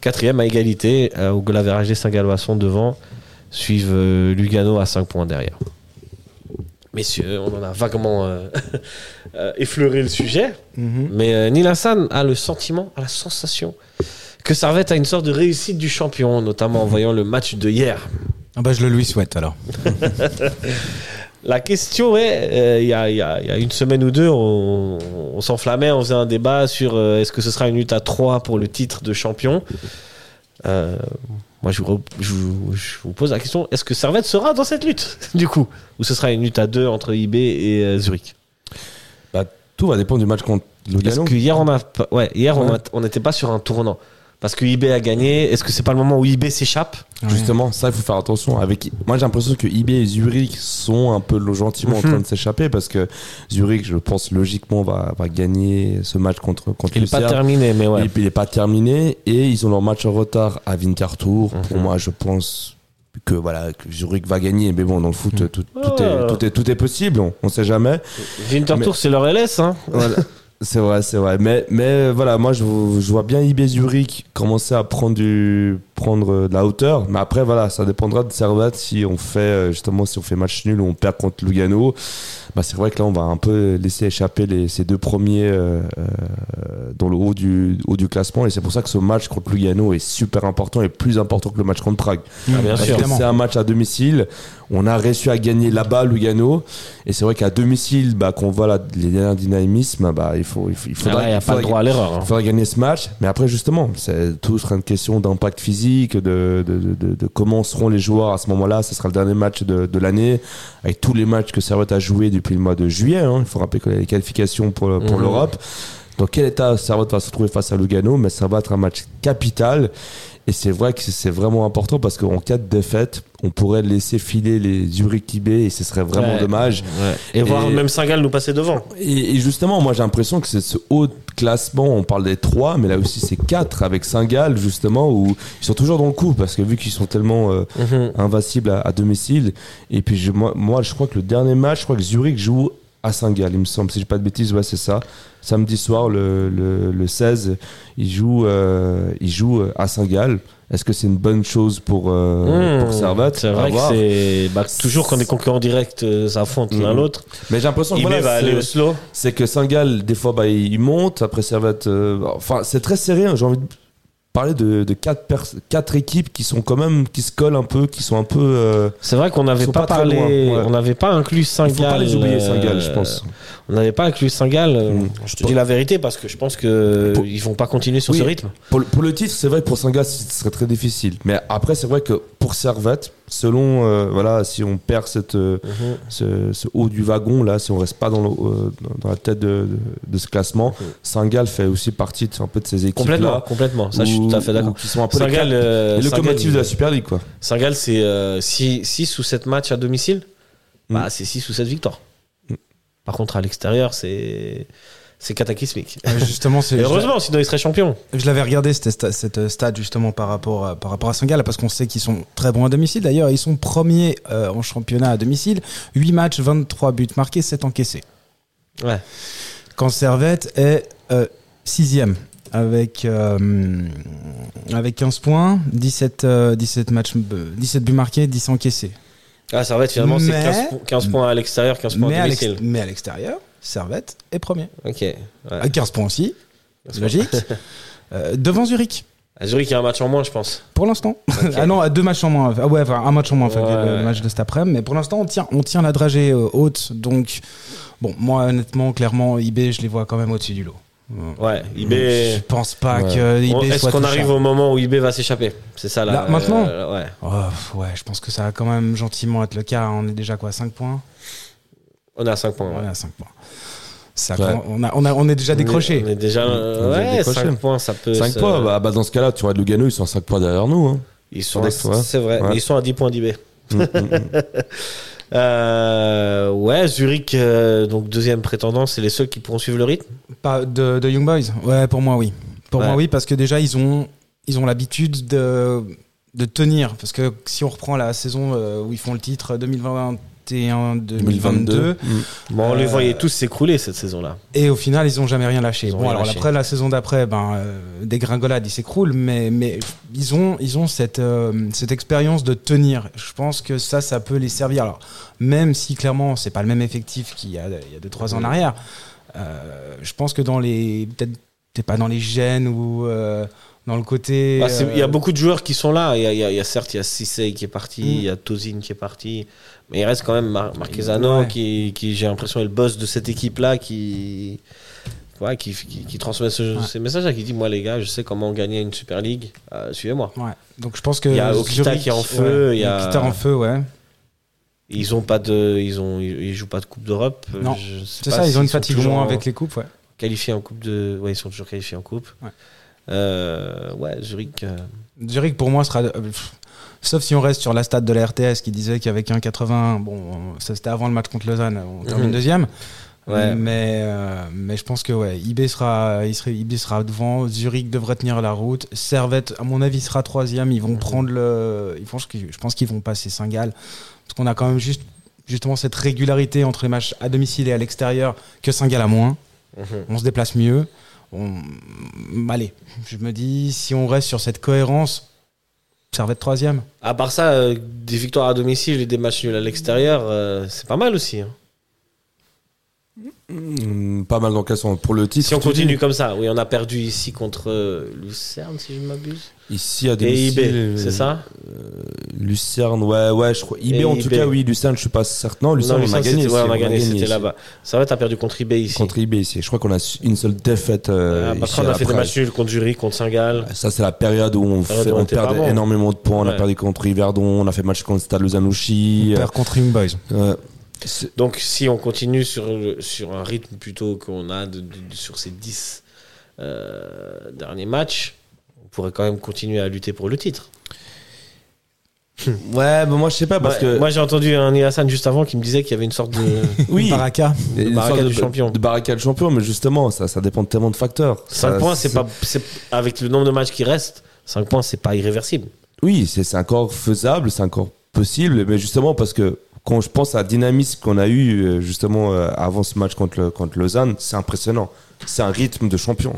Quatrième à égalité, euh, au goal average des Saint-Gallois sont devant. Suivent Lugano à 5 points derrière. Messieurs, on en a vaguement euh, <laughs> euh, effleuré le sujet. Mhm. Mais euh, Neil Hassan a le sentiment, a la sensation que Servette a une sorte de réussite du champion, notamment en voyant le match de hier. Ah bah, je le lui souhaite alors. <laughs> La question est, euh, il y, a, y y une semaine ou deux, on, on s'enflammait, on faisait un débat sur est-ce que ce sera une lutte à 3 pour le titre de champion? Moi, je vous, re- je vous- je vous pose la question, est-ce que Servette sera dans cette lutte, <laughs> du coup? Ou ce sera une lutte à 2 entre IB et euh, Zurich? Bah, tout va dépendre du match contre Parce Lugano. que hier, on a, ouais, hier, on n'était pas sur un tournant. Parce que IB a gagné. Est-ce que c'est pas le moment où IB s'échappe Justement, ça, il faut faire attention. Avec, moi, j'ai l'impression que IB et Zurich sont un peu gentiment en train de s'échapper parce que Zurich, je pense, logiquement, va, va gagner ce match contre, contre Il n'est pas terminé, mais ouais. Il n'est pas terminé et ils ont leur match en retard à Winterthur. Pour Mhm. moi, je pense que voilà que Zurich va gagner. Mais bon, dans le foot, tout, tout, est, tout, est, tout est possible. On, on sait jamais. Winterthur, c'est leur LS. Hein. Voilà. <laughs> C'est vrai, c'est vrai. Mais, mais voilà, moi, je, je vois bien IB Zurich commencer à prendre, du, prendre de la hauteur. Mais après, voilà, ça dépendra de Servette si on fait, euh, justement, si on fait match nul ou on perd contre Lugano. Bah, c'est vrai que là, on va un peu laisser échapper les, ces deux premiers euh, euh, dans le haut du, haut du classement. Et c'est pour ça que ce match contre Lugano est super important et plus important que le match contre Prague. Bien sûr. c'est un match à domicile. On a réussi à gagner là-bas Lugano. Et c'est vrai qu'à domicile, bah, qu'on voit la- les derniers dynamismes, bah, il faut, il faut, il Ah faudra, ouais, n'y a il pas le droit à l'erreur. hein. il faudra gagner ce match. Mais après, justement, c'est tout sera une question d'impact physique, de, de, de, de- de comment seront les joueurs à ce moment-là. Ce sera le dernier match de, de l'année, avec tous les matchs que Servette a joué depuis le mois de juillet. hein. Il faut rappeler que les qualifications pour, pour Mhm. l'Europe. Dans quel état Servette va se retrouver face à Lugano Mais ça va être un match capital. Et c'est vrai que c'est vraiment important parce qu'en cas de défaite, on pourrait laisser filer les Zurich IB et ce serait vraiment Ouais. dommage. Et, voir même Saint-Gall nous passer devant. Et, et justement, moi j'ai l'impression que c'est ce haut classement, on parle des trois, mais là aussi c'est quatre avec Saint-Gall, justement, où ils sont toujours dans le coup, parce que vu qu'ils sont tellement euh, invincibles à, à domicile, et puis je- moi, moi je crois que le dernier match, je crois que Zurich joue à Saint-Gall, il me semble. Si je pas de bêtises, ouais, c'est ça. Samedi soir, le, le, le 16, il joue, euh, il joue euh, à Saint-Gall. Est-ce que c'est une bonne chose pour, euh, Mmh, pour Servette C'est vrai que c'est. bah, toujours quand des concurrents directs euh, s'affrontent l'un Mhm. l'autre. Mais j'ai l'impression que voilà, va c'est- aller au slow. c'est que Saint-Gall, des fois, bah, il monte. Après, Servette. euh, enfin, c'est très serré. hein. J'ai envie de parler de, de quatre, quatre équipes qui sont quand même. qui se collent un peu, qui sont un peu. euh, C'est vrai qu'on n'avait pas, pas parlé, ouais. on n'avait pas inclus Saint-Gall. il faut pas les oublier, euh, Saint-Gall, je pense. On n'avait pas inclus Saint-Gall. euh, Mm. Je te dis la vérité parce que je pense que Pour- ils vont pas continuer sur Oui. ce rythme. Pour, le- pour le titre, c'est vrai que pour Saint-Gall, ce serait très difficile. Mais après, c'est vrai que pour Servette, selon. euh, voilà, si on perd cette, euh, Mhm. ce, ce haut du wagon, là, si on reste pas dans, le- euh, dans- dans la tête de, de- de ce classement, Saint-Gall fait aussi partie de, un peu de ces équipes. Complètement, là complètement. Ça, je suis tout à fait d'accord. Qui sont un peu les, Saint-Gall, euh, les locomotives Saint-Gall, de la Super League, quoi. Saint-Gall, c'est 6 ou 7 matchs à domicile. Bah, c'est 6 ou 7 victoires. Mm. Par contre, à l'extérieur, c'est c'est cataclysmique. Euh, Justement, c'est. <laughs> Et heureusement, sinon ils seraient champions. Je l'avais regardé cette, cette stade justement par rapport à, par rapport à Saint-Gall parce qu'on sait qu'ils sont très bons à domicile. D'ailleurs, ils sont premiers euh, en championnat à domicile. 8 matchs, 23 buts marqués, 7 encaissés. Ouais. Quand Servette est euh, sixième avec, euh, avec 15 points, 17, euh, 17, matchs, euh, 17 buts marqués, 10 encaissés. Ah, être finalement, c'est Mais- 15, po- 15 points à l'extérieur, 15 points à domicile. mais à l'extérieur, Servette est premier. Ok. Ouais. À 15 points aussi, 15 logique. <laughs> Euh, devant Zurich. À Zurich, il y a un match en moins, je pense. Pour l'instant. <laughs> ah non, à deux matchs en moins. Ah ouais, enfin, un match en moins, en fait, Ouais, le match de cet après-midi. Mais pour l'instant, on tient, on tient la dragée euh, haute. Donc, bon, moi, honnêtement, clairement, IB, je les vois quand même au-dessus du lot. Ouais, IB. Je pense pas Ouais. que On- Est-ce qu'on arrive au moment où IB va s'échapper? C'est ça là. Là, maintenant euh, Ouais. Oh, ouais, je pense que ça va quand même gentiment être le cas. On est déjà quoi, 5 points? On est à 5 points. Ouais, Ouais. à 5 points. Ça, Ouais. on, a, on, a, on est déjà décroché. On est, on est déjà. On est ouais, décroché. 5 points, ça peut. 5 se- points, bah, bah, dans ce cas-là, tu vois, Lugano, ils sont à 5 points derrière nous. Hein. Ils sont. C'est vrai, ils sont à 10 points d'IB. Mm, mm, mm. <laughs> Euh, ouais, Zurich, euh, donc deuxième prétendant, c'est les seuls qui pourront suivre le rythme. Pas de, de Young Boys Ouais, pour moi, oui. Pour Ouais. moi, oui, parce que déjà, ils ont, ils ont l'habitude de, de tenir. Parce que si on reprend la saison euh, où ils font le titre 2021-2022, Mm. Bon, on les Euh, voyait tous s'écrouler cette saison-là. et au final, ils ont jamais rien lâché. Bon, rien alors lâché. après, la saison d'après, ben, euh, dégringolade, ils s'écroulent, mais, mais ils ont, ils ont cette, euh, cette expérience de tenir. Je pense que ça, ça peut les servir. Alors, même si clairement, c'est pas le même effectif qu'il y a, il y a 2-3 ans en arrière, euh, je pense que dans les. Peut-être pas dans les gènes ou dans le côté. Bah, Il y a euh, beaucoup de joueurs qui sont là. Il y a, il y a- il y a certes, il y a Sissé qui est parti, Mm. il y a Tozin qui est parti, mais il reste quand même Mar Marquezano Ouais. qui, qui j'ai l'impression, est le boss de cette équipe-là qui, ouais, qui, qui, qui transmet ce- Ouais. ces messages-là, qui dit Moi, les gars, je sais comment gagner une Super League, euh, suivez-moi. Donc je pense que Il y a Okita Zurich- qui est en feu, il y a- Okita en feu, ouais. Ils ont pas de, ils ont, ils jouent pas de Coupe d'Europe. Euh, Non. C'est ça, ils ont une fatigue moins avec les coupes, ouais. qualifiés en Coupe de, ouais, ils sont toujours qualifiés en Coupe. Ouais. Euh, ouais, Zurich. euh, Zurich pour moi sera. euh, pff, Sauf si on reste sur la stade de la RTS qui disait qu'avec un 80, bon, ça c'était avant le match contre Lausanne, on termine Mhm. deuxième. Ouais. Mais, euh, mais je pense que ouais, IB sera, il IB sera devant, Zurich devrait tenir la route, Servette, à mon avis, sera troisième. Ils Mhm. vont prendre le, ils vont, je pense qu'ils vont passer Saint-Gall parce qu'on a quand même juste justement cette régularité entre les matchs à domicile et à l'extérieur que Saint-Gall a moins. mhm. On se déplace mieux. On... Allez, je me dis, si on reste sur cette cohérence, Servette troisième. À part ça, euh, des victoires à domicile et des matchs nuls à l'extérieur, euh, c'est pas mal aussi. hein. Mm, Pas mal sens Pour le titre, Si on continue comme ça, oui, on a perdu ici contre euh, Lucerne, si je ne m'abuse. Ici à Et domicile. IB, euh, c'est ça Lucerne, ouais, ouais, je crois. IB Et en tout IB. cas, oui. Lucerne, je suis pas certain. Non, Lucerne, Non, on a Lucerne, gagné. ouais, on a gagné, c'était là-bas. Ça va, t'as perdu contre IB ici. Contre IB ici. Je crois qu'on a une seule défaite. euh, Euh, ici après, on à a fait des matchs nuls contre Jury, contre Saint-Gall. Ça, c'est la période où on, fait, on on perd énormément de points. On a perdu contre Yverdon, on a fait match contre Stade Lausanne-Ouchy. On perd contre. Euh, c'est- Donc, si on continue sur, le- sur un rythme plutôt qu'on a de, de- de- sur ces 10 euh, derniers matchs, on pourrait quand même continuer à lutter pour le titre. <laughs> Ouais, mais moi, je sais pas parce Ouais, que. Moi, j'ai entendu un Hassan juste avant qui me disait qu'il y avait une sorte de. <laughs> oui. Baraka. une sorte du champion. De Baraka du champion, mais justement, ça, ça dépend de tellement de facteurs. 5 Ça, points, c'est pas. Avec le nombre de matchs qui restent, 5 points, c'est pas irréversible. Oui, c'est encore faisable, c'est encore possible, mais justement parce que quand je pense à la dynamisme qu'on a eu euh, justement euh, avant ce match contre, le, contre Lausanne, c'est impressionnant. C'est un rythme de champion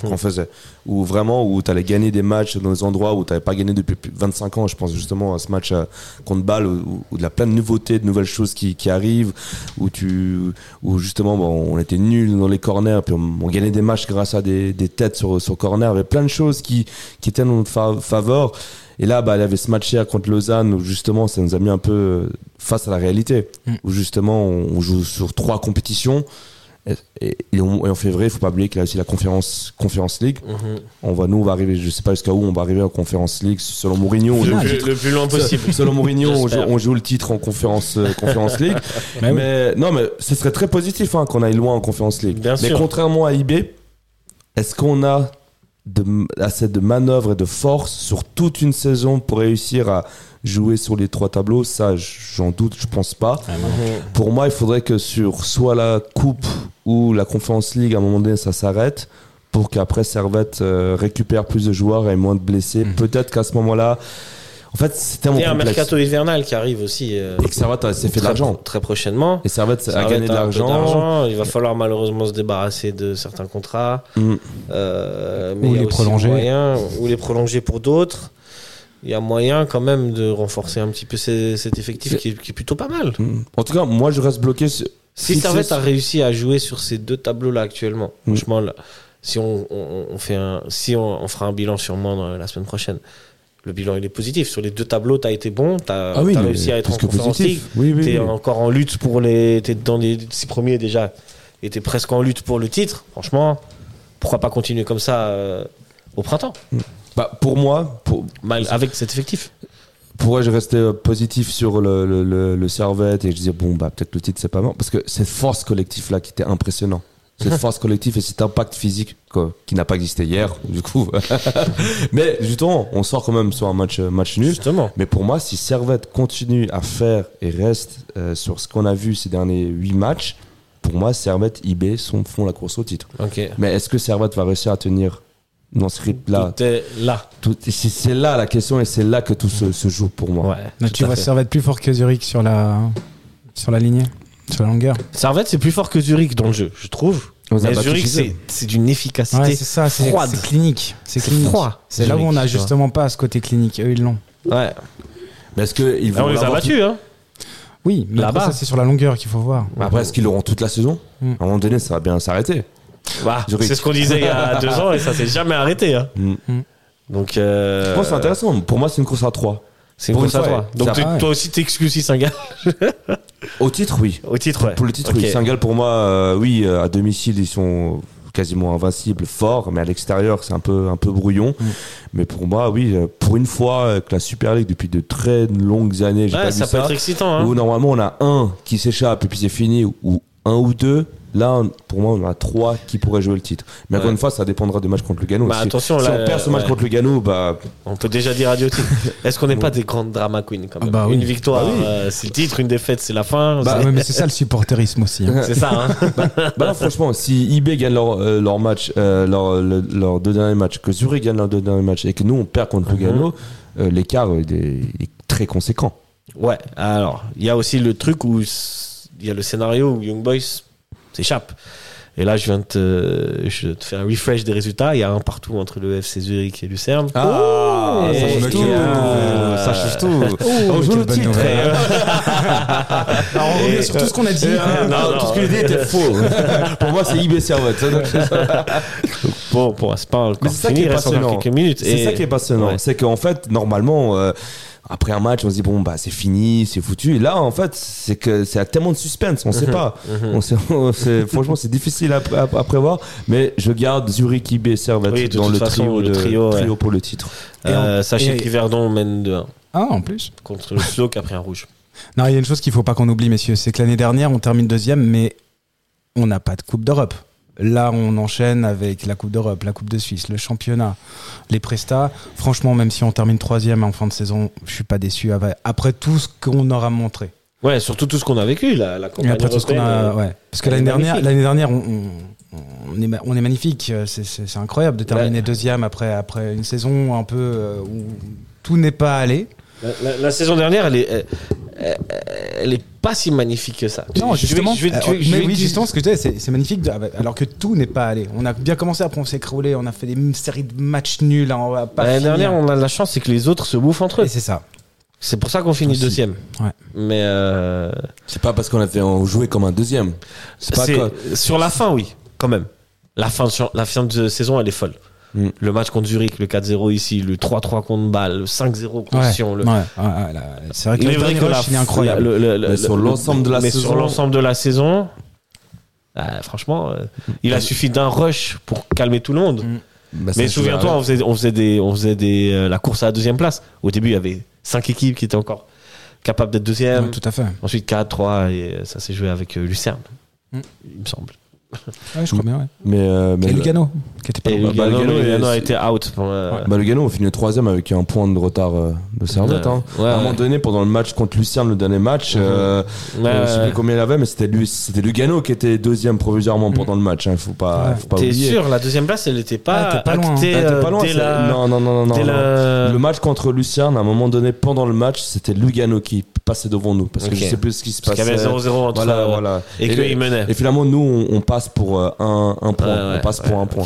qu'on faisait. Où vraiment, où tu allais gagner des matchs dans des endroits où tu n'avais pas gagné depuis plus de 25 ans. Je pense justement à ce match euh, contre Bâle où, où il y a plein de nouveautés, de nouvelles choses qui, qui arrivent. Où, tu, où justement, bon, on était nuls dans les corners, puis on, on gagnait des matchs grâce à des, des têtes sur, sur corner. Il y avait plein de choses qui, qui étaient dans notre fa- faveur. Et là, bah, il y avait ce match hier contre Lausanne où justement, ça nous a mis un peu face à la réalité. Mm. Où justement, on, joue sur trois compétitions. Et, et- et en, et en février, il faut pas oublier qu'il y a aussi la conférence, conférence League. Mhm. On va, nous, on va arriver, je sais pas jusqu'à où on va arriver en conférence League. Selon Mourinho, on Le joue le plus, titre. le plus loin possible. Selon Mourinho, on joue, J'espère. on joue le titre en conférence, euh, conférence League. Mais <laughs> oui. mais non, mais ce serait très positif hein, qu'on aille loin en conférence League. Bien mais sûr. contrairement à IB, est-ce qu'on a de, assez de manœuvre et de force sur toute une saison pour réussir à jouer sur les trois tableaux Ça, j'en doute, je pense pas. Pour moi, il faudrait que sur soit la Coupe ou la Conférence League, à un moment donné, ça s'arrête pour qu'après Servette euh, récupère plus de joueurs et moins de blessés. Peut-être qu'à ce moment-là, en fait, c'est tellement Il y a un mercato hivernal qui arrive aussi. euh, Et que Servette a- s'est fait de très- l'argent. Très prochainement. Et Servette a gagné de l'argent. Il va falloir malheureusement se débarrasser de certains contrats. Mm. Euh, mais Ou les prolonger. moyen- ou les prolonger pour d'autres. Il y a moyen quand même de renforcer un petit peu ces- cet effectif qui est, qui est plutôt pas mal. Mm. En tout cas, moi, je reste bloqué. sur- Si fixé Servette a réussi à jouer sur ces deux tableaux-là actuellement, Mm. franchement, là, si on, on- on fait un, si on, on fera un bilan sûrement dans la semaine prochaine, le bilan il est positif. Sur les deux tableaux, tu as été bon, tu as, Ah oui, réussi à être en conférence. Oui, oui, T'es oui. encore en lutte pour les. T'es dans les six premiers déjà. Et t'es presque en lutte pour le titre. Franchement, pourquoi pas continuer comme ça euh, au printemps? Bah, pour moi, pour, mal, Avec cet effectif. pour moi, je restais euh, positif sur le, le, le, le Servette et je disais, bon, bah, peut-être le titre, c'est pas mort. Parce que cette force collective-là qui était impressionnant. Cette <laughs> force collective et cet impact physique quoi, qui n'a pas existé hier, du coup. <laughs> Mais justement, on sort quand même sur un match, euh, match nul. Justement. Mais pour moi, si Servette continue à faire et reste euh, sur ce qu'on a vu ces derniers 8 matchs, pour moi, Servette, IB sont, font la course au titre. Ok. Mais est-ce que Servette va réussir à tenir dans ce rythme-là Tout est là. Tout- C'est là la question et c'est là que tout se, se joue pour moi. Ouais. Donc, tout tu vois fait. Servette plus fort que Zurich sur la, sur la lignée, sur la longueur. Servette, c'est plus fort que Zurich dans le jeu, je trouve. Mais Zurich, c'est d'une efficacité Ouais, c'est ça, c'est froide. c'est clinique. C'est C'est clinique. froid. C'est là où on a Zurich, tu vois. justement pas ce côté clinique. Eux, ils l'ont. Ouais. Mais est-ce qu'ils Ah, vont on les a battus, hein. Oui, mais Là-bas. ça, c'est sur la longueur qu'il faut voir. Après, est-ce qu'ils l'auront toute la saison? Mm. À un moment donné, ça va bien s'arrêter. Bah, c'est ce qu'on disait il y a <laughs> deux ans et ça s'est jamais arrêté. Hein. Mm. Donc, euh, Je pense que c'est intéressant. Pour moi, c'est une course à 3. C'est une course à ouais. Donc, tu- toi aussi, t'exclus aussi Saint-Gall Au titre, oui. au titre, ouais. Pour le titre, Ok. oui. Saint-Gall, pour moi, euh, oui, euh, à domicile, ils sont quasiment invincibles, forts, mais à l'extérieur, c'est un peu, un peu brouillon. Mm. Mais pour moi, oui, euh, pour une fois que la Super League, depuis de très longues années, j'ai Ouais, pas ça vu peut ça, être excitant. Hein. où normalement on a un qui s'échappe et puis c'est fini, ou un ou deux. Là, on- pour moi, on a trois qui pourraient jouer le titre. Mais encore Ouais. une fois, ça dépendra du match contre le Gano. Bah, si, attention, si là, on perd ce match ouais. contre le Gano, bah, On peut déjà dire adieu titre. <laughs> Est-ce qu'on n'est pas des grandes drama queens quand même Ah bah oui. Une victoire, Bah oui. euh, c'est le titre, une défaite, c'est la fin. Bah, mais <laughs> c'est ça le supporterisme aussi. hein. c'est ça. Hein. <laughs> bah là, franchement, si IB gagne leur, euh, leur match, euh, leur, le- leurs deux derniers matchs, que Zurich gagne leurs deux derniers matchs et que nous on perd contre le Mhm. Gano, euh, l'écart euh, est, très conséquent. Ouais, alors, il y a aussi le truc où il y a le scénario où Young Boys s'échappe. Et là, je viens de te, je te faire un refresh des résultats. Il y a un partout entre le FC Zurich et Lucerne. Ah, ça change tout. ça change tout. Oh, joue quelle le bonne titre. nouvelle. <laughs> Alors, on revient sur tout ce qu'on a dit. Euh, Non, non, non. tout ce que j'ai dit était faux. <laughs> Pour moi, c'est IB Servette. Bon, bon, c'est pas Mais encore c'est ça fini, qui est il reste encore passionnant. quelques minutes. C'est Et- ça qui est passionnant. Ouais. C'est qu'en fait, normalement, euh, après un match, on se dit bon bah c'est fini, c'est foutu. Et là, en fait, c'est que c'est à tellement de suspense, on sait Mhm. pas. Mhm. On sait, <laughs> on sait- franchement, c'est difficile à, à- à prévoir. Mais je garde Zurich, IB, Servette Oui, dans le façon, trio, le de, trio, ouais. pour le titre. Euh, sachez et- qu'Yverdon mène 2-1 Ah, en plus. contre le Slow qui a pris un rouge. Non, il y a une chose qu'il faut pas qu'on oublie, messieurs, c'est que l'année dernière, on termine deuxième, mais on n'a pas de Coupe d'Europe. Là, on enchaîne avec la Coupe d'Europe, la Coupe de Suisse, le championnat, les prestats. Franchement, même si on termine troisième en fin de saison, je suis pas déçu après, tout ce qu'on aura montré. Ouais, surtout tout ce qu'on a vécu, la, la campagne après tout ce qu'on a, européenne, euh, ouais. Parce que l'année dernière, magnifique. l'année dernière, on, est, ma- on est magnifique. C'est, incroyable de terminer Ouais. deuxième après, après une saison un peu euh, où tout n'est pas allé. La, la- la saison dernière, elle est, elle, euh, elle est pas si magnifique que ça. Non, Je vais- justement. je vais- euh, je vais- je mais vais oui, te- justement, ce que je disais, c'est magnifique, de- alors que tout n'est pas allé. On a bien commencé, après on s'est écroulé, on a fait des séries de matchs nuls, hein, on va pas L'année dernière, on a de la chance, c'est que les autres se bouffent entre eux. Et c'est ça. C'est pour ça qu'on finit Aussi. deuxième. Ouais. Mais euh, C'est pas parce qu'on a fait en jouer comme un deuxième. C'est pas c'est- quoi. sur la fin, oui, quand même. La fin de, la fin de saison, elle est folle. Mm. Le match contre Zurich, le 4-0 ici, le 3-3 contre Bâle, le 5-0 contre Ouais, Sion. le- ouais, ouais, c'est vrai que est vrai que rush, la- il est incroyable. le- le- le- Mais sur le- l'ensemble de la mais saison- sur l'ensemble de la saison, ah, franchement, euh, il a suffi d'un rush pour calmer tout le monde. Mm. Bah, Mais souviens-toi, à- on faisait, on faisait des, on faisait des, euh, la course à la deuxième place. Au début, il y avait cinq équipes qui étaient encore capables d'être deuxième. Ouais, tout à fait. Ensuite 4, 3 et ça s'est joué avec euh, Lucerne, Mm. il me semble. Ouais, je crois bien, ouais. Mais, euh, mais Et Lugano, qui était pas Et loin. bah, Lugano, Lugano, Lugano a été out. Pour, euh, Bah, Lugano, on finit troisième avec un point de retard euh, de Servette. Ouais. hein. Ouais, à un moment ouais. donné, pendant le match contre Lucerne, le dernier match, Ouais, je sais ouais. plus combien il avait, mais c'était c'était Lugano qui était deuxième provisoirement pendant le match. Hein. Faut pas, Ouais. faut pas T'es oublier. sûr, la deuxième place, elle n'était pas, Ah, pas loin, actée t'es euh, pas loin, dès c'est- la... Non, non, non, non. dès non. la- Le match contre Lucerne, à un moment donné, pendant le match, c'était Lugano qui passait devant nous. Parce que je sais plus ce qui se Parce passait. qu'il y avait 0-0 entre... Voilà, voilà. Et, Et, qu'il menait. et finalement, nous, on, on passe pour euh, un, un point. Ouais, ouais, on passe pour un point.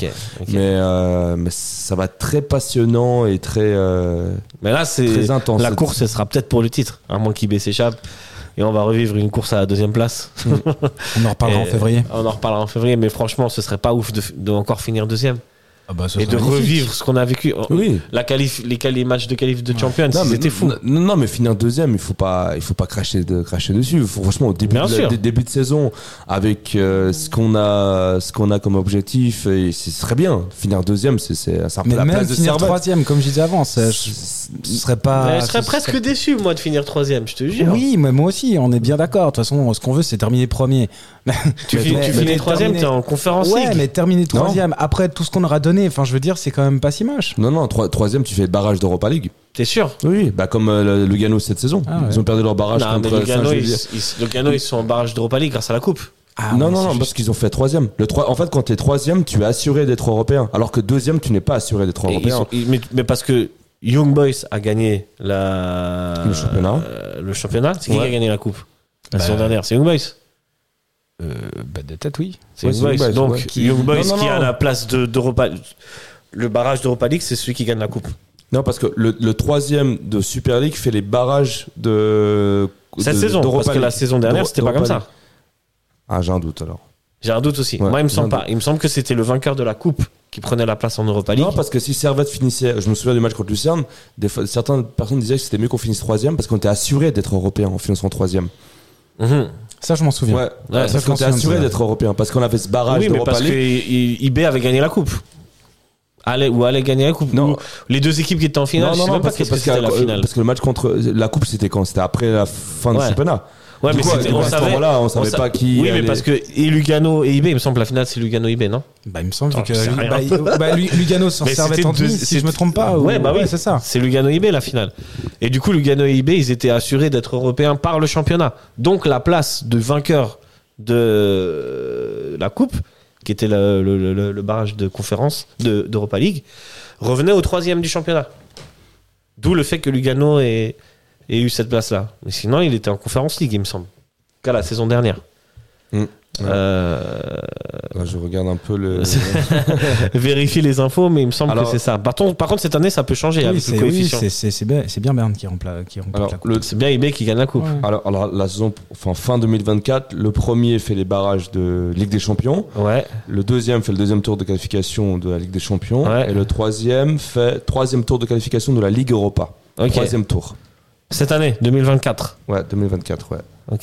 Mais, euh, mais ça va être très passionnant et très, euh, Mais là, c'est très intense. la course, ce sera peut-être pour le titre, à moins qu'IB s'échappe. Et on va revivre une course à la deuxième place. On en reparlera <laughs> en février. On en reparlera en février, mais franchement, ce serait pas ouf de, de encore finir deuxième. Ah bah, Et de magnifique. revivre ce qu'on a vécu. Oui. La qualif, les, quali- les matchs de qualif de Champions, Non, mais, c'était fou. Non, non, mais finir deuxième, il faut pas, il faut pas cracher, de, cracher dessus. Faut- franchement, au début, de, dé- début de saison, avec euh, ce qu'on a, ce qu'on a comme objectif, et c'est très bien. Finir deuxième, c'est, c'est, peu Mais la même place de finir troisième, comme je disais avant, ça, je- ce serait pas. Mais je serais presque serait- déçu, moi, de finir troisième, je te jure. Oui, mais moi aussi, on est bien d'accord. De toute façon, ce qu'on veut, c'est terminer premier. Tu, <laughs> Mais- finis- mais- tu mais finis troisième, terminer- t'es en conférence Ouais, mais terminer troisième, après tout ce qu'on aura donné, enfin, je veux dire, c'est quand même pas si moche. Non, non, troi- troisième, tu fais le barrage d'Europa League. T'es sûr? Oui, bah comme euh, le Lugano cette saison. Ah ouais. Ils ont perdu leur barrage Non, mais contre Lugano, ils, Saint-Gilles. ils- Lugano, ils sont en barrage d'Europa League grâce à la coupe. Ah, non, ouais, non, c'est non, juste- parce qu'ils ont fait troisième. Le trois, en fait, quand tu es troisième, tu es assuré d'être européen. Alors que deuxième, tu n'es pas assuré d'être Et ils européen. sont- ils- mais, mais parce que Young Boys a gagné la, Le championnat. euh, le championnat. C'est qui qui Ouais. a gagné la coupe? La Bah, saison dernière, c'est Young Boys. Euh, bah, de tête, oui. C'est Ouais, Young Donc, ouais. Qui- Young Boys Non, non, qui a la place de- d'Europa. le barrage d'Europa League, c'est celui qui gagne la coupe. Non, parce que le, le troisième de Super League fait les barrages de. Cette de- saison, parce que la saison dernière, c'était pas comme ça. Ah, j'ai un doute alors. J'ai un doute aussi. Ouais, Moi, il me semble pas. Il me semble que c'était le vainqueur de la coupe qui prenait la place en Europa League. Non, parce que si Servette finissait, je me souviens du match contre Lucerne, des fois, certaines personnes disaient que c'était mieux qu'on finisse troisième parce qu'on était assuré d'être européen en finissant troisième. Mhm. Ça, je m'en souviens. Ouais, Ouais, parce je était souviens de assuré d'être européen parce qu'on avait ce barrage Oui, mais d'Europa parce que IB avait gagné la coupe. Allait, ou allait gagner la coupe. Non. Ou les deux équipes qui étaient en finale, je sais même pas parce que, qu'est-ce que parce, que, c'était la euh, finale. parce que le match contre la coupe c'était quand? C'était après la fin du Ouais. championnat. Ouais, Du mais coup, c'était- du coup, on à ce savait. moment-là, on savait sa- pas qui Oui, mais parce que et Lugano et IB, il me semble la finale c'est Lugano IB, non? Bah, il me semble que. Bah, <laughs> bah, Lu- Lugano s'en servait en deux- demi, si je me trompe pas. Ouais, ou- bah oui, c'est ça. C'est Lugano IB la finale. Et du coup, Lugano et IB, ils étaient assurés d'être européens par le championnat. Donc la place de vainqueur de la coupe, qui était le, le- le- le barrage de conférence de- d'Europa League, revenait au troisième du championnat. D'où le fait que Lugano ait, ait eu cette place-là. Mais sinon, il était en conférence League, il me semble. Qu'à la saison dernière. Mm. Euh, Ouais, je regarde un peu le. <laughs> vérifie les infos, mais il me semble Alors- que c'est ça. Par, contre- par contre, cette année, ça peut changer Oui, avec c'est le oui, coefficient. c'est- c'est- c'est bien, c'est bien Berne qui remplace qui Alors, la coupe. le, C'est bien IB qui gagne la coupe. Ouais. alors, la saison, enfin fin 2024, le premier fait les barrages de Ligue des Champions. Ouais. Le deuxième fait le deuxième tour de qualification de la Ligue des Champions. Ouais. Et le troisième fait troisième tour de qualification de la Ligue Europa. Troisième tour. Cette année, 2024. Ouais, 2024, ouais.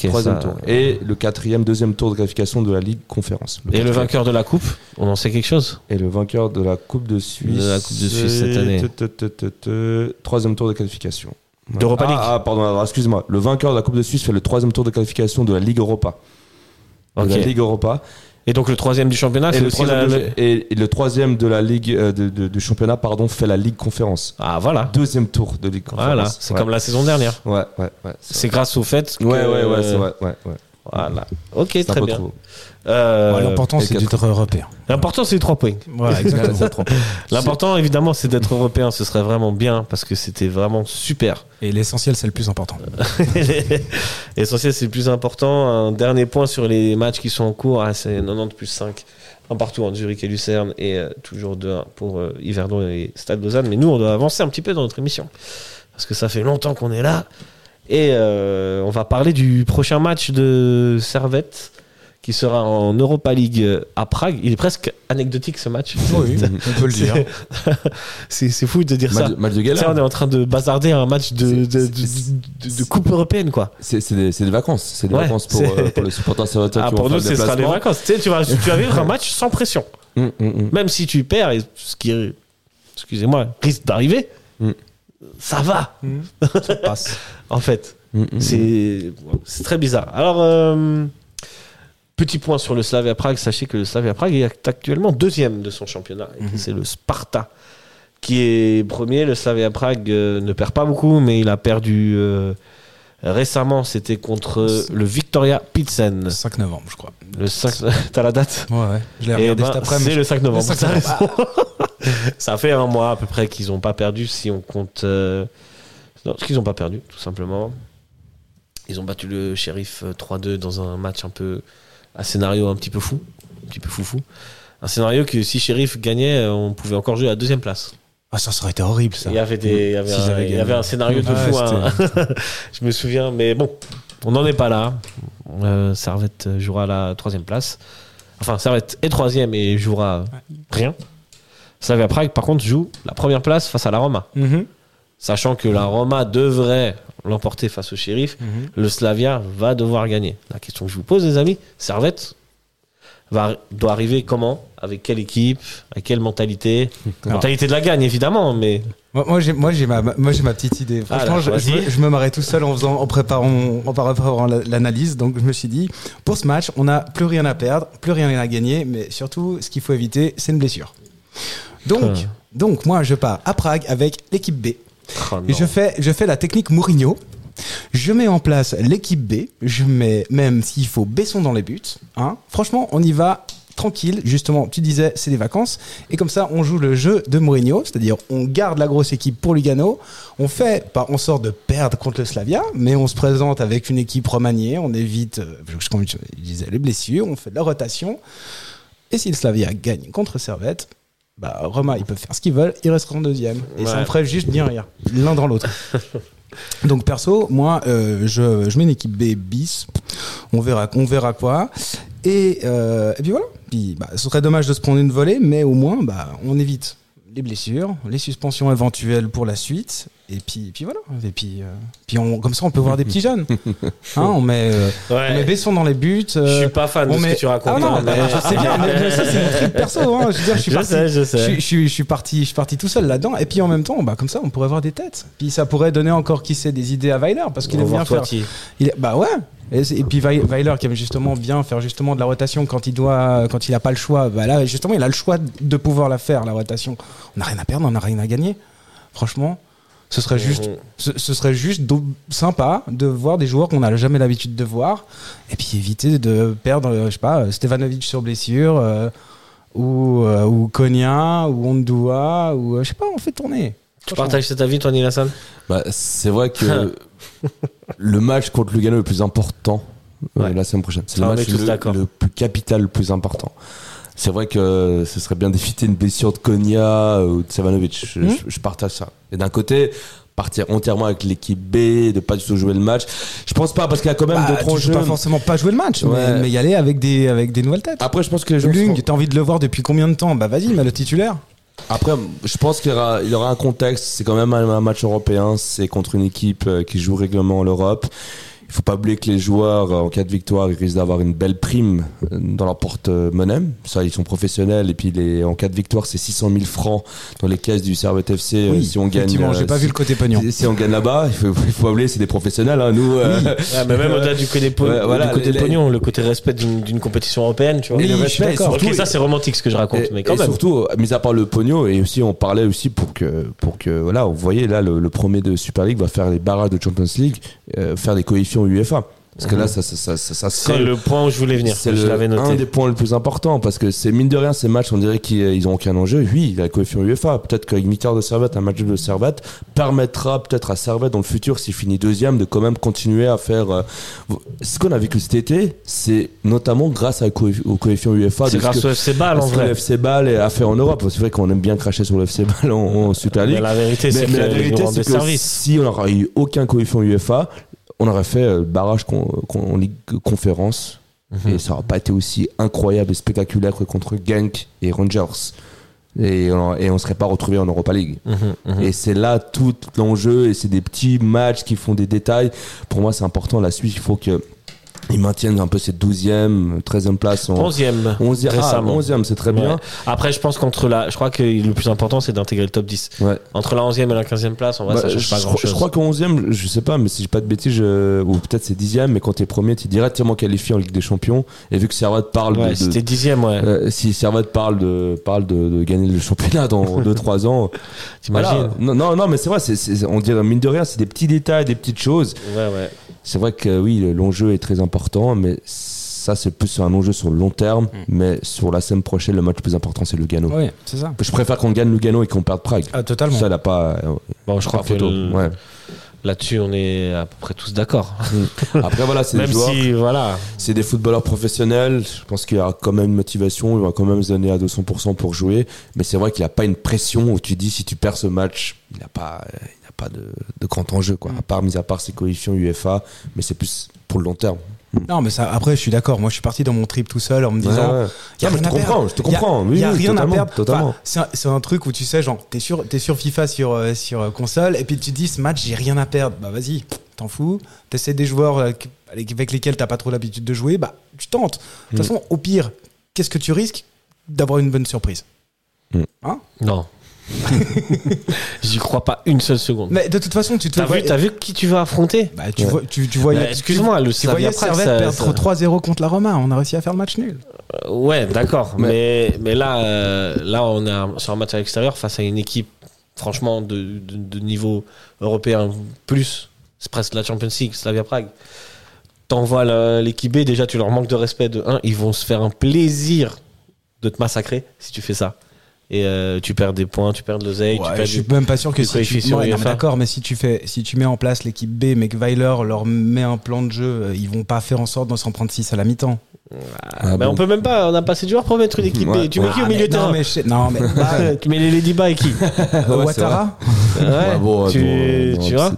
Troisième ça- tour. Et le quatrième, deuxième tour de qualification de la Ligue Conférence. Et le vainqueur de la coupe, on en sait quelque chose? Et le vainqueur de la Coupe de Suisse. De la Coupe de Suisse cette année. Troisième tour de qualification. D'Europa ah, League. Ah, pardon, alors, excuse-moi. Le vainqueur de la Coupe de Suisse fait le troisième tour de qualification de la Ligue Europa. De Ok. la Ligue Europa. Et donc le troisième du championnat, et, le aussi la. troisième de- et, et le troisième de la Ligue euh, de- de- du championnat pardon fait la Ligue Conférence. Ah voilà. Deuxième tour de Ligue Conférence. Voilà. C'est Ouais. comme la saison dernière. Ouais, ouais, ouais. C'est grâce au fait que. Ouais, ouais, ouais, c'est vrai. Ouais, ouais. Voilà. Ok, très bien. Euh, Ouais, L'important, c'est d'être européen. L'important, c'est les trois points. Voilà, exactement. <laughs> L'important, évidemment, c'est d'être européen. Ce serait vraiment bien parce que c'était vraiment super. Et l'essentiel, c'est le plus important. <laughs> L'essentiel, c'est le plus important. Un dernier point sur les matchs qui sont en cours, ah, c'est 90 plus 5. Un partout en Zurich et Lucerne et euh, toujours 2-1 pour euh, Yverdon et Stade Lausanne. Mais nous, on doit avancer un petit peu dans notre émission parce que ça fait longtemps qu'on est là. Et euh, on va parler du prochain match de Servette qui sera en Europa League euh, à Prague. Il est presque anecdotique ce match. Oui, on peut le dire. <laughs> C'est c'est fou de dire ça. Match, match de Tu sais, gala. on est en train de bazarder un match de, de, de, c'est- de- de coupe européenne, quoi. C'est c'est des, c'est des vacances. C'est des Ouais, vacances pour, euh, pour les supporters <laughs> serviteurs Ah, qui pour vont nous, ce sera déplacement. vacances. Tu sais, tu vas, tu vas vivre un match sans pression. Hum, hum, hum. Même si tu perds, et ce qui, excusez-moi, risque d'arriver, Mm. Ça va, Ça passe. <laughs> en fait. Hum, hum. C'est très bizarre. Alors, euh, petit point sur le Slavia Prague. Sachez que le Slavia Prague est actuellement deuxième de son championnat. Et que C'est le Sparta qui est premier. Le Slavia Prague euh, ne perd pas beaucoup, mais il a perdu euh, récemment. C'était contre le Victoria Pilsen. Le 5 novembre, je crois. Le 5... <laughs> T'as la date Ouais, ouais. Je l'ai Eh regardé ben, cet après-midi. C'est le 5 novembre. Le 5 t'as raison. Ça fait un mois à peu près qu'ils n'ont pas perdu si on compte. euh, Non, qu'ils n'ont pas perdu, tout simplement. Ils ont battu le shérif euh, 3-2 dans un match un peu. un scénario un petit peu fou. Un petit peu foufou. Un scénario que si shérif gagnait, euh, on pouvait encore jouer à deuxième place. Ah, ça, ça aurait été horrible, ça. Il y avait, des, il y avait, S'ils un, avaient il y gagné. avait un scénario de Ouais, fou. hein. <laughs> Je me souviens, mais bon, on n'en est pas là. Euh, Servette jouera la troisième place. Enfin, Servette est troisième et jouera rien. Slavia Prague, par contre, joue la première place face à la Roma. Mhm. Sachant que la Roma devrait l'emporter face au shérif, Mhm. le Slavia va devoir gagner. La question que je vous pose, les amis, Servette va, doit arriver comment? Avec quelle équipe? Avec quelle mentalité? Alors. <laughs> Mentalité de la gagne, évidemment, mais Moi, moi, j'ai, moi, j'ai ma, moi, j'ai ma petite idée. Franchement, Alors, je, me- je me marrais tout seul en faisant, en préparant, en préparant la- l'analyse. Donc, je me suis dit, pour ce match, on n'a plus rien à perdre, plus rien à gagner, mais surtout, ce qu'il faut éviter, c'est une blessure. Donc, Ah. donc, moi, je pars à Prague avec l'équipe B. Oh je fais, je fais la technique Mourinho. Je mets en place l'équipe B. Je mets même s'il faut Besson dans les buts. Hein. Franchement, on y va tranquille. Justement, tu disais, c'est des vacances. Et comme ça, on joue le jeu de Mourinho. C'est-à-dire, on garde la grosse équipe pour Lugano. On fait pas en sorte de perdre contre le Slavia, mais on se présente avec une équipe remaniée. On évite, euh, comme je disais, les blessures. On fait de la rotation. Et si le Slavia gagne contre Servette, bah, Roma, ils peuvent faire ce qu'ils veulent, ils resteront deuxième. Et ça me ferait juste bien rire, l'un dans l'autre. <laughs> Donc perso, moi, euh, je, mets une équipe B bis. On verra, on verra quoi. Et, euh, puis voilà. Puis, bah, ce serait dommage de se prendre une volée, mais au moins, bah, on évite les blessures, les suspensions éventuelles pour la suite. Et puis, puis voilà. Et puis, euh, puis on, comme ça, on peut voir des petits jeunes. <laughs> Hein, on met, euh, Ouais. on met Besson dans les buts. Je euh, suis pas fan de on ce met- que tu racontes. Ah non, hein, mais- bah, je sais bien, mais, mais ça c'est mon truc perso. Hein. Je veux dire, je suis Je parti, sais, je sais. Je, suis- je suis, je suis parti, je suis parti tout seul là-dedans. Et puis en même temps, bah comme ça, on pourrait voir des têtes. Puis ça pourrait donner encore qui sait des idées à Weiler parce qu'il aime bien Revoir faire. Il est- bah ouais. Et, puis Wei- Weiler qui aime justement bien faire justement de la rotation quand il doit, quand il a pas le choix. Bah là, justement, il a le choix de pouvoir la faire la rotation. On n'a rien à perdre, on n'a rien à gagner. Franchement, ce serait juste, ce, ce serait juste sympa de voir des joueurs qu'on n'a jamais l'habitude de voir. Et puis éviter de perdre, euh, je sais pas, Stevanovic sur blessure. euh, ou, euh, ou Konya, ou Ondua, ou je sais pas, on fait tourner. Tu partages cet avis, toi, Nilassan? Bah, c'est vrai que <laughs> le match contre Lugano le plus important euh, Ouais. la semaine prochaine. C'est Ça, le match le, plus capital, le plus important. C'est vrai que ce serait bien d'éviter une blessure de Konya ou de Savanovic. Je, Mhm. je- je partage ça. Et d'un côté, partir entièrement avec l'équipe B, de pas du tout jouer le match. Je pense pas parce qu'il y a quand même Bah, d'autres enjeux. pas forcément pas jouer le match, Ouais. mais, mais y aller avec des, avec des nouvelles têtes. Après, je pense que Lung, seront- t'as envie de le voir depuis combien de temps? Bah vas-y, mets le titulaire. Après, je pense qu'il y aura, y aura un contexte. C'est quand même un, match européen. C'est contre une équipe euh, qui joue régulièrement l'Europe. Il faut pas oublier que les joueurs, euh, en cas de victoire, ils risquent d'avoir une belle prime euh, dans leur porte-monnaie. Ça, ils sont professionnels. Et puis, les, en cas de victoire, c'est 600 000 francs dans les caisses du Servette FC euh, Oui, si on gagne. effectivement, euh, j'ai pas si- vu le côté pognon. Si, si on gagne là-bas, il faut, il faut oublier, c'est des professionnels. Hein, nous, euh, Ouais, mais même au-delà du côté, po- Ouais, voilà, du côté les- pognon, le côté respect d'une compétition européenne, tu vois. Oui, le je suis respect, d'accord. surtout, ça c'est romantique ce que je raconte, Et, mais quand et même. surtout, mis à part le pognon, et aussi on parlait aussi pour que, pour que voilà, vous voyez là, le, le premier de Super League va faire les barrages de Champions League, euh, faire des coefficients UEFA. Parce que là, ça, ça, ça, ça, C'est le point où je voulais venir. C'est un des points les plus importants parce que c'est mine de rien ces matchs on dirait qu'ils ils ont aucun enjeu. Oui il a le coefficient UEFA. Peut-être qu'avec victoire de Servette un match de Servette permettra peut-être à Servette dans le futur s'il finit deuxième de quand même continuer à faire euh, ce qu'on a vécu cet été c'est notamment grâce au coefficient UEFA C'est grâce au FC Bâle en que le vrai. FC Bâle a fait en Europe? C'est vrai qu'on aime bien cracher sur le FC Bâle en, Super League Mais la vérité, c'est la que si on n'aurait eu aucun coefficient UEFA, on aurait fait euh, barrage con- con- en Ligue Conférence. Mhm. Et ça n'aurait pas été aussi incroyable et spectaculaire que contre Genk et Rangers. Et on, et on serait pas retrouvé en Europa League. Mhm, mhm. Et c'est là tout l'enjeu. Et c'est des petits matchs qui font des détails. Pour moi, c'est important. La Suisse, il faut que ils maintiennent un peu cette 12e, 13e place. En... 11e. 11e, ah, récemment. 11e, c'est très Ouais. bien. Après, je pense qu'entre la. Je crois que le plus important, c'est d'intégrer le top 10. Ouais. Entre la 11e et la 15e place, en vrai, Bah, ça change pas grand chose. je crois qu'en 11e, je sais pas, mais si j'ai pas de bêtises, je- ou peut-être c'est 10e, mais quand t'es premier, t'es directement qualifié en Ligue des Champions. Et vu que Servette parle Ouais, de. c'était 10e, ouais. euh, si Servette parle de, parle de, de gagner le championnat dans <laughs> 2-3 ans. T'imagines voilà. non, non, non, mais c'est vrai, c'est- on dirait mine de rien, c'est des petits détails, des petites choses. Ouais, ouais. C'est vrai que oui, l'enjeu est très important, mais ça, c'est plus un enjeu sur le long terme. Mais sur la semaine prochaine, le match le plus important, c'est Lugano. Oui, c'est ça. Je préfère qu'on gagne Lugano et qu'on perde Prague. Ah, totalement. Ça, elle a pas. euh, Bon, je crois que photo. le- Ouais. là-dessus, on est à peu près tous d'accord. Après, voilà, c'est <laughs> des Même joueurs. si, voilà. C'est des footballeurs professionnels. Je pense qu'il y a quand même une motivation. Il va quand même se donner à 200% pour jouer. Mais c'est vrai qu'il n'y a pas une pression où tu dis si tu perds ce match, il n'y a pas, pas de, de grand enjeu, quoi. À part, mis à part ses coefficients UEFA. Mais c'est plus pour le long terme. Non, mais ça, après, je suis d'accord. Moi, je suis parti dans mon trip tout seul en me disant. Ouais, ouais. y a Non, mais rien je te à comprends, perdre. je te Y a- comprends. Oui, y a oui, rien totalement, à perdre. totalement. Enfin, c'est un, c'est un truc où tu sais, genre, t'es sur, t'es sur FIFA sur, euh, sur euh, console et puis tu te dis, ce match, j'ai rien à perdre. Bah, vas-y, t'en fous. T'essaies des joueurs euh, avec avec lesquels t'as pas trop l'habitude de jouer. Bah, tu tentes. De toute Mm. façon, au pire, qu'est-ce que tu risques? D'avoir une bonne surprise. Mm. Hein? Non. <laughs> J'y crois pas une seule seconde. Mais de toute façon, tu te T'as vois- vu, t'as vu qui tu vas affronter Bah, tu, Ouais. vois, tu, tu voyais, Bah, excuse-moi, le tu, voyais Slavia Prague, Servette ça- perdre ça- 3-0 contre la Roma. On a réussi à faire le match nul. Euh, Ouais, d'accord. Mais, mais là, euh, là, on est un- sur un match à l'extérieur face à une équipe, franchement, de, de, de niveau européen plus. C'est presque la Champions League, Slavia Prague. T'envoies la- l'équipe B, déjà, tu leur manques de respect de 1. Ils vont se faire un plaisir de te massacrer si tu fais ça. Et euh, tu perds des points, tu perds de l'oseille, tu Ouais, perds je suis du- même pas sûr que du si tu d'accord, mais si tu fais, si tu mets en place l'équipe B, mais que Weiler leur met un plan de jeu, euh, ils vont pas faire en sorte d'en s'en prendre 6 à la mi-temps. Ah bon. on peut même pas, on a pas assez de joueurs pour mettre une équipe Ouais. B. Tu mets qui au Ah, milieu de non, terrain mais je- non, mais <laughs> bah, Tu mets les Ladyba et qui <laughs> Ouattara, Ouais, Ouais, bon, tu, bon, tu vois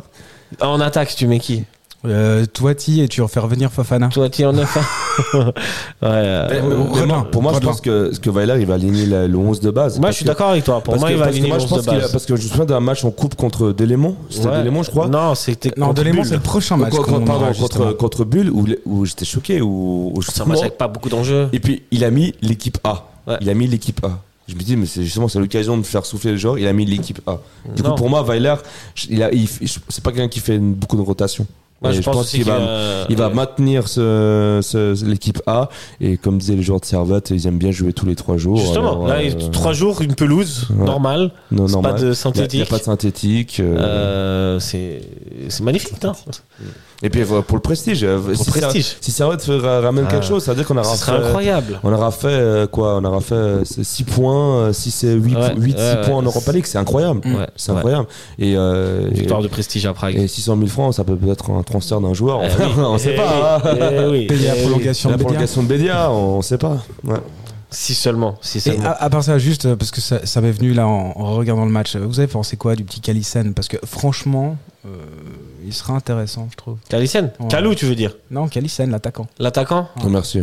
c'est- En attaque, tu mets qui? Euh, Toiti et tu refais revenir Fofana. Toi, tu en neuf. <laughs> ouais. euh, Mais- mais- mais Redin, moi- pour moi, je pense que, ce que Weiler, il va aligner la- le 11 de base. Moi, je suis d'accord avec toi. Pour moi, que- il va aligner le je 11 de a- base. Parce que je me souviens d'un match en coupe contre Delémont. C'était Ouais. Delémont, je crois. Non, c'était Non, contre Delémont, c'est le prochain match. Contre- pardon, contre, justement. contre Bulle, où, où j'étais choqué. Où, où C'est un match avec pas beaucoup d'enjeux. Et puis, il a mis l'équipe A. Ouais. Il a mis l'équipe A. Je me dis, mais c'est justement, c'est l'occasion de faire souffler le joueur. Il a mis l'équipe A. Du Non. coup, pour moi, Weiler, je- il a, il- je- c'est pas quelqu'un qui fait beaucoup de rotation. Je pense qu'il va, qu'il il va ouais. maintenir ce, ce- l'équipe A. Et comme disaient les joueurs de Servette, ils aiment bien jouer tous les trois jours. Justement, Alors, là, euh, trois jours, une pelouse Ouais. normale. non, normal. pas de a- Il n'y synthétique. a pas de synthétique. euh, Euh, c'est c'est magnifique, hein Et puis euh, pour le prestige. euh, Pour si prestige. Ça, si Servette fait- ramène Ah. quelque chose, ça veut dire qu'on aura fait- incroyable. On aura fait euh, quoi On aura fait 6 points, 6 et 8, Ouais, 8 6 ouais, points en ouais. Europa League, c'est incroyable. Ouais, C'est ouais. incroyable. Et, euh, Victoire et, de prestige à Prague. et 600 000 francs, ça peut peut-être un transfert d'un joueur. Eh <laughs> on oui. sait Eh pas. oui. hein. Eh. <laughs> Payer la prolongation La de Bédia. prolongation de Bédia, on sait pas. Ouais. Si seulement. Si Et seulement. à, à part ça, juste euh, parce que ça, ça m'est venu là en, en regardant le match, euh, vous avez pensé quoi du petit Kalisen? Parce que franchement, euh, il sera intéressant, je trouve. Ouais. Calou, tu veux dire Non, Kalisen, l'attaquant. L'attaquant Non, merci.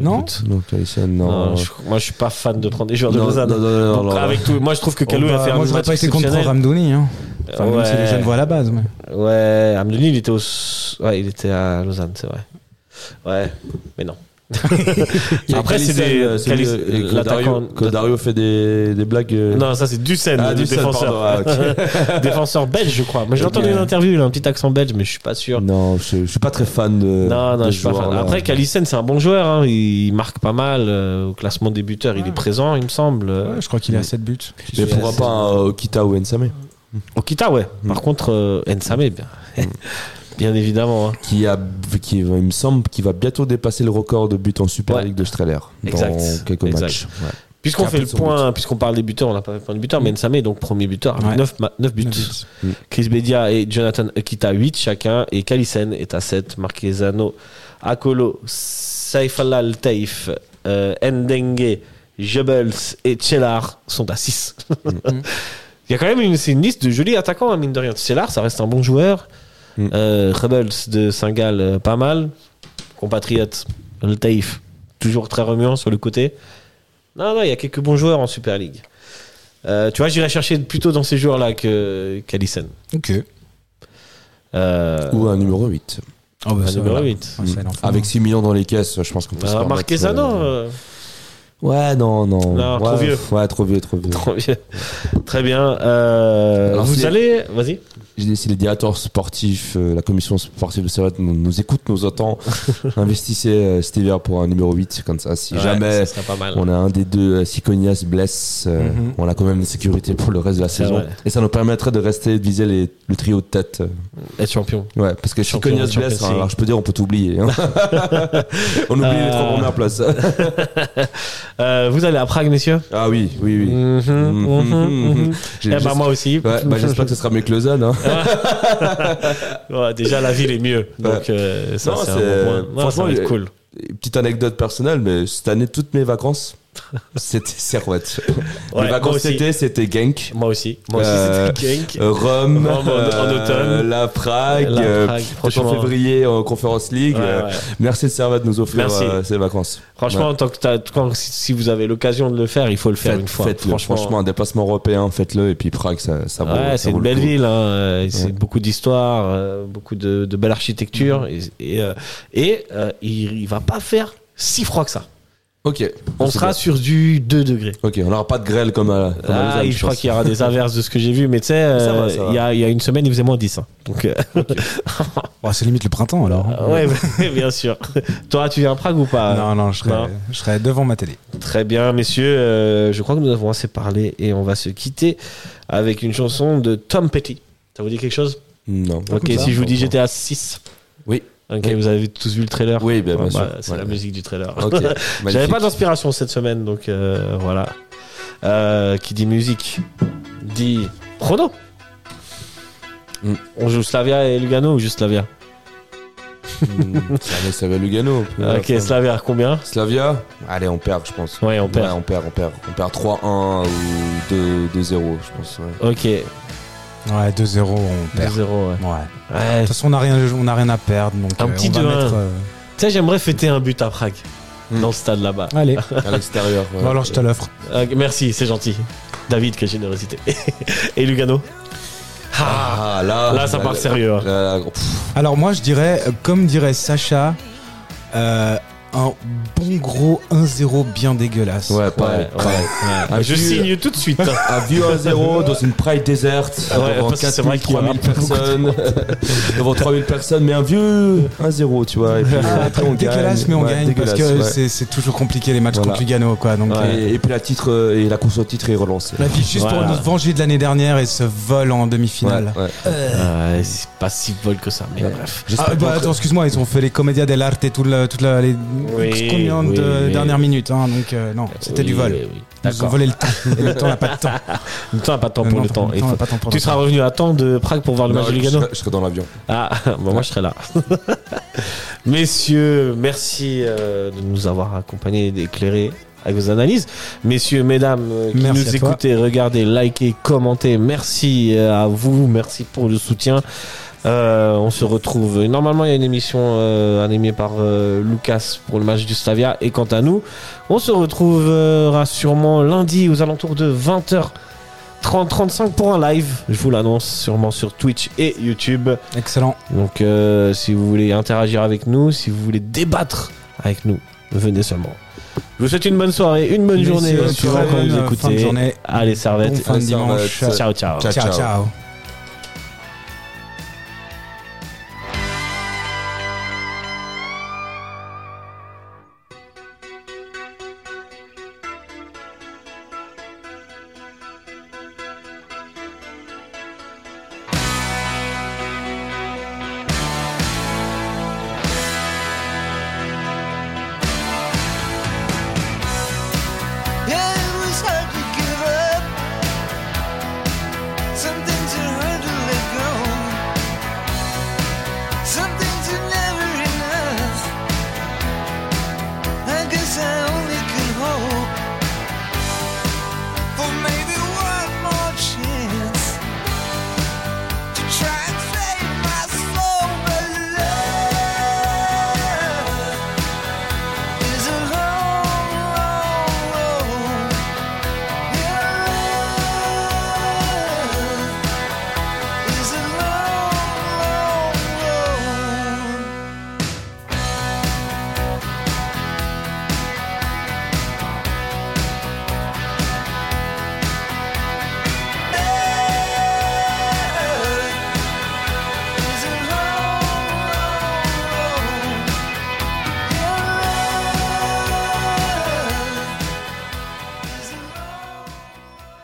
Non Non, Calicienne, non. non, je- moi, je suis pas fan de prendre des joueurs de Lausanne. non, non, avec tout, moi, je trouve que Calou Oh, a fait un Moi, j'aurais pas été contre. Ramdoni. Hein. Enfin, même si Ouais. les jeunes voient à la base. Mais... Ouais, Amdoni, il était au. Ouais, il était à Lausanne, c'est vrai. Ouais, mais non. Après, c'est des- celui- et que Dario- Que de- Dario fait des, des blagues. euh, Non, ça c'est Ducen, Ah, le défenseur. pardon, ah, <laughs> défenseur belge, je crois. Mais j'ai entendu une interview, il a un petit accent belge, mais je suis pas sûr. Non, je, je suis pas très fan de. Non, non, de je suis pas fan. Après, Calicen, c'est un bon joueur. hein. Il marque pas mal. euh, au classement des buteurs, il est présent, il me semble. Ouais, je crois qu'il est à 7 buts. Mais pourquoi pas un Okita ou Nsame Okita, ouais. Par contre, euh, Nsame, bien. <laughs> Bien évidemment. hein. qui a, qui, il me semble, qu'il va bientôt dépasser le record de buts en Super Ouais. League de Streller Exact. dans quelques Exact. matchs. Ouais. Puisqu'on Qui fait le point, puisqu'on parle des buteurs, on n'a pas fait le point de buteur, mais Nsame est donc premier buteur avec Ouais. 9, buts. Neuf Chris Bedia et Jonathan Akita 8 chacun, et Kalisen est à 7, Marquezano, Akolo, Saifalal Taif, euh, Ndengue, Jebels et Tchelar sont à 6. <laughs> Il y a quand même une, c'est une liste de jolis attaquants, hein, mine de rien. Tchelar, ça reste un bon joueur. Mm. Euh, Rebels de Saint-Gall, euh, pas mal. Compatriote, le Taif, toujours très remuant sur le côté. Non, non, il y a quelques bons joueurs en Super League. Euh, tu vois, j'irais chercher plutôt dans ces joueurs-là que qu'Alison. Ok. Euh, Ou un numéro 8. Oh, bah, un ça, numéro voilà. 8. Ah, ça, il en faut Avec un. 6 millions dans les caisses, je pense qu'on peut se Euh, permettre, Marquezano, euh, euh, Ouais, non, non. Non, ouais, trop vieux. Ouais, trop vieux, trop vieux. trop. Très bien. Euh, Alors, vous allez. Vas-y. J'ai dit, si les directeurs sportifs, euh, la commission sportive de Servette nous, nous écoute, nous entend, <laughs> investissez euh, pour un numéro 8, comme ça. Si Ouais, jamais ça serait pas mal. on a un des deux, euh, si Cognas se blesse, euh, Mhm. on a quand même une sécurité pour le reste de la saison. vrai. Et ça nous permettrait de rester, de viser les- le trio de tête. Être champion. Ouais, parce que si Champion, se champion, blesse, alors je peux dire, on peut t'oublier. hein. <laughs> <laughs> on oublie les trois premières places. Euh, vous allez à Prague, messieurs ah oui, oui, oui. Mhm, mhm, mhm. J'ai- Eh ben, j'espère- moi aussi. Ouais, bah, j'espère que ce sera mieux que Lausanne. Hein. <laughs> Ouais, déjà, la ville est mieux. Donc, euh, ça, Non, c'est un c'est- bon point. Non, ça franchement, va être cool. Petite anecdote personnelle, mais cette année, toutes mes vacances, c'était Servette. <laughs> Ouais, moi vacances d'été, c'était Genk. Moi aussi. Moi aussi, Euh, c'était Genk. euh, Rome, Rome en- en automne. la Prague, La euh, en février en Conference League. Ouais, Euh, ouais. Merci de Servette de nous offrir euh, ces vacances. Franchement, Ouais. tant que quand- si vous avez l'occasion de le faire, il faut le faire Faites- une fois. Franchement, un déplacement européen, faites-le. Et puis Prague, ça, ça vaut Ouais, c'est une le belle ville, hein, euh, c'est beaucoup d'histoire, euh, beaucoup de, de belle architecture, et, et, euh, et, euh, il, il va pas faire si froid que ça. Ok. On sera bien. sur du 2 degrés. Ok, on n'aura pas de grêle comme à, comme à Ah, Lausanne, je, je crois qu'il y aura des <laughs> averses de ce que j'ai vu, mais tu sais, euh, il y, a, il y a une semaine, il faisait moins 10. hein. Donc, euh, Bon, <laughs> c'est limite le printemps alors. hein. ouais, <laughs> bien sûr. Toi, tu viens à Prague ou pas? Non, non, je serais, Non. je serais devant ma télé. Très bien, messieurs. euh, je crois que nous avons assez parlé et on va se quitter avec une chanson de Tom Petty. Ça vous dit quelque chose? Non. Ok, si je vous dis j'étais à 6. Oui. Ok, Oui. vous avez tous vu le trailer Oui, bien Ouais, sûr. bah, C'est Ouais. la musique du trailer. <laughs> J'avais pas d'inspiration cette semaine, donc euh, voilà. Euh, qui dit musique dit chrono. Mm. On joue Slavia et Lugano ou juste Slavia va, ça va Lugano. <laughs> Ok, Slavia, combien Slavia Allez, on perd, je pense. Ouais, on perd. Ouais, on perd, on perd. On perd 3-1 ou 2- 2-0, je pense. ouais. Ok, 2-0, Ouais, 2-0, on perd. ouais. Ouais. De toute façon, on n'a rien, on a rien à perdre. Donc, Un euh, petit on va 2-1. mettre, euh, Tu sais, j'aimerais fêter un but à Prague, Mm. dans le stade là-bas. Allez, <laughs> À l'extérieur. ouais. Bon, alors je te l'offre. Euh, merci, c'est gentil. David, quelle générosité. <laughs> et Lugano Ah, là. Là, ça part sérieux. hein. là, là, pff, Alors moi, je dirais, euh, comme dirait Sacha, euh, un bon gros 1-0 bien dégueulasse. Ouais, pareil. Ouais, ouais, ouais. Un Je vieux- signe tout de suite. hein. Un vieux 1-0 dans une Pride déserte Ouais, devant parce que c'est vrai 4000, qu'il y a 3000 pas beaucoup de personnes. <laughs> devant 3000 personnes, mais un vieux 1-0, tu vois. Et puis Ah, <laughs> après, on dégueulasse, gagne. mais on Ouais, gagne parce que c'est- toujours compliqué les matchs Voilà. contre Lugano, quoi. Donc, Ouais. euh, Et, et puis la titre euh, et la course au titre est relancée. la vie juste Voilà. pour nous venger de l'année dernière et ce vol en demi-finale. ouais. Euh, c'est pas si vol que ça, mais bref. Ah, bah, attends, excuse-moi, ils ont fait les comédias dell'arte et tout le, toute la, les Oui, combien de oui, oui. dernières minutes, hein, donc euh, non, c'était du vol. Ils ont volé le temps. Et <laughs> le temps n'a pas de temps. Le temps n'a pas de temps pour non, le temps. le Il temps faut- n'a pas de temps pour Tu le seras temps. revenu à temps de Prague pour voir le Non, match de je, Lugano serai, je serai dans l'avion. Ah, <laughs> moi je serai là. <laughs> Messieurs, merci euh, de nous avoir accompagnés et d'éclairer avec vos analyses. Messieurs, mesdames euh, qui Merci nous à toi. écoutez, regardez, likez, commentez. Merci à vous, merci pour le soutien. Euh, on se retrouve. Normalement, il y a une émission euh, animée par euh, Lucas pour le match du Slavia. Et quant à nous, on se retrouvera sûrement lundi aux alentours de 20h. 30-35 pour un live, je vous l'annonce sûrement sur Twitch et YouTube. Excellent. Donc euh, si vous voulez interagir avec nous, si vous voulez débattre avec nous, venez seulement. Je vous souhaite une bonne soirée, une bonne Messieurs, journée, suivant quand vous fin de écoutez. journée. Allez, servette. Bon fin de dimanche. Ciao. ciao. ciao.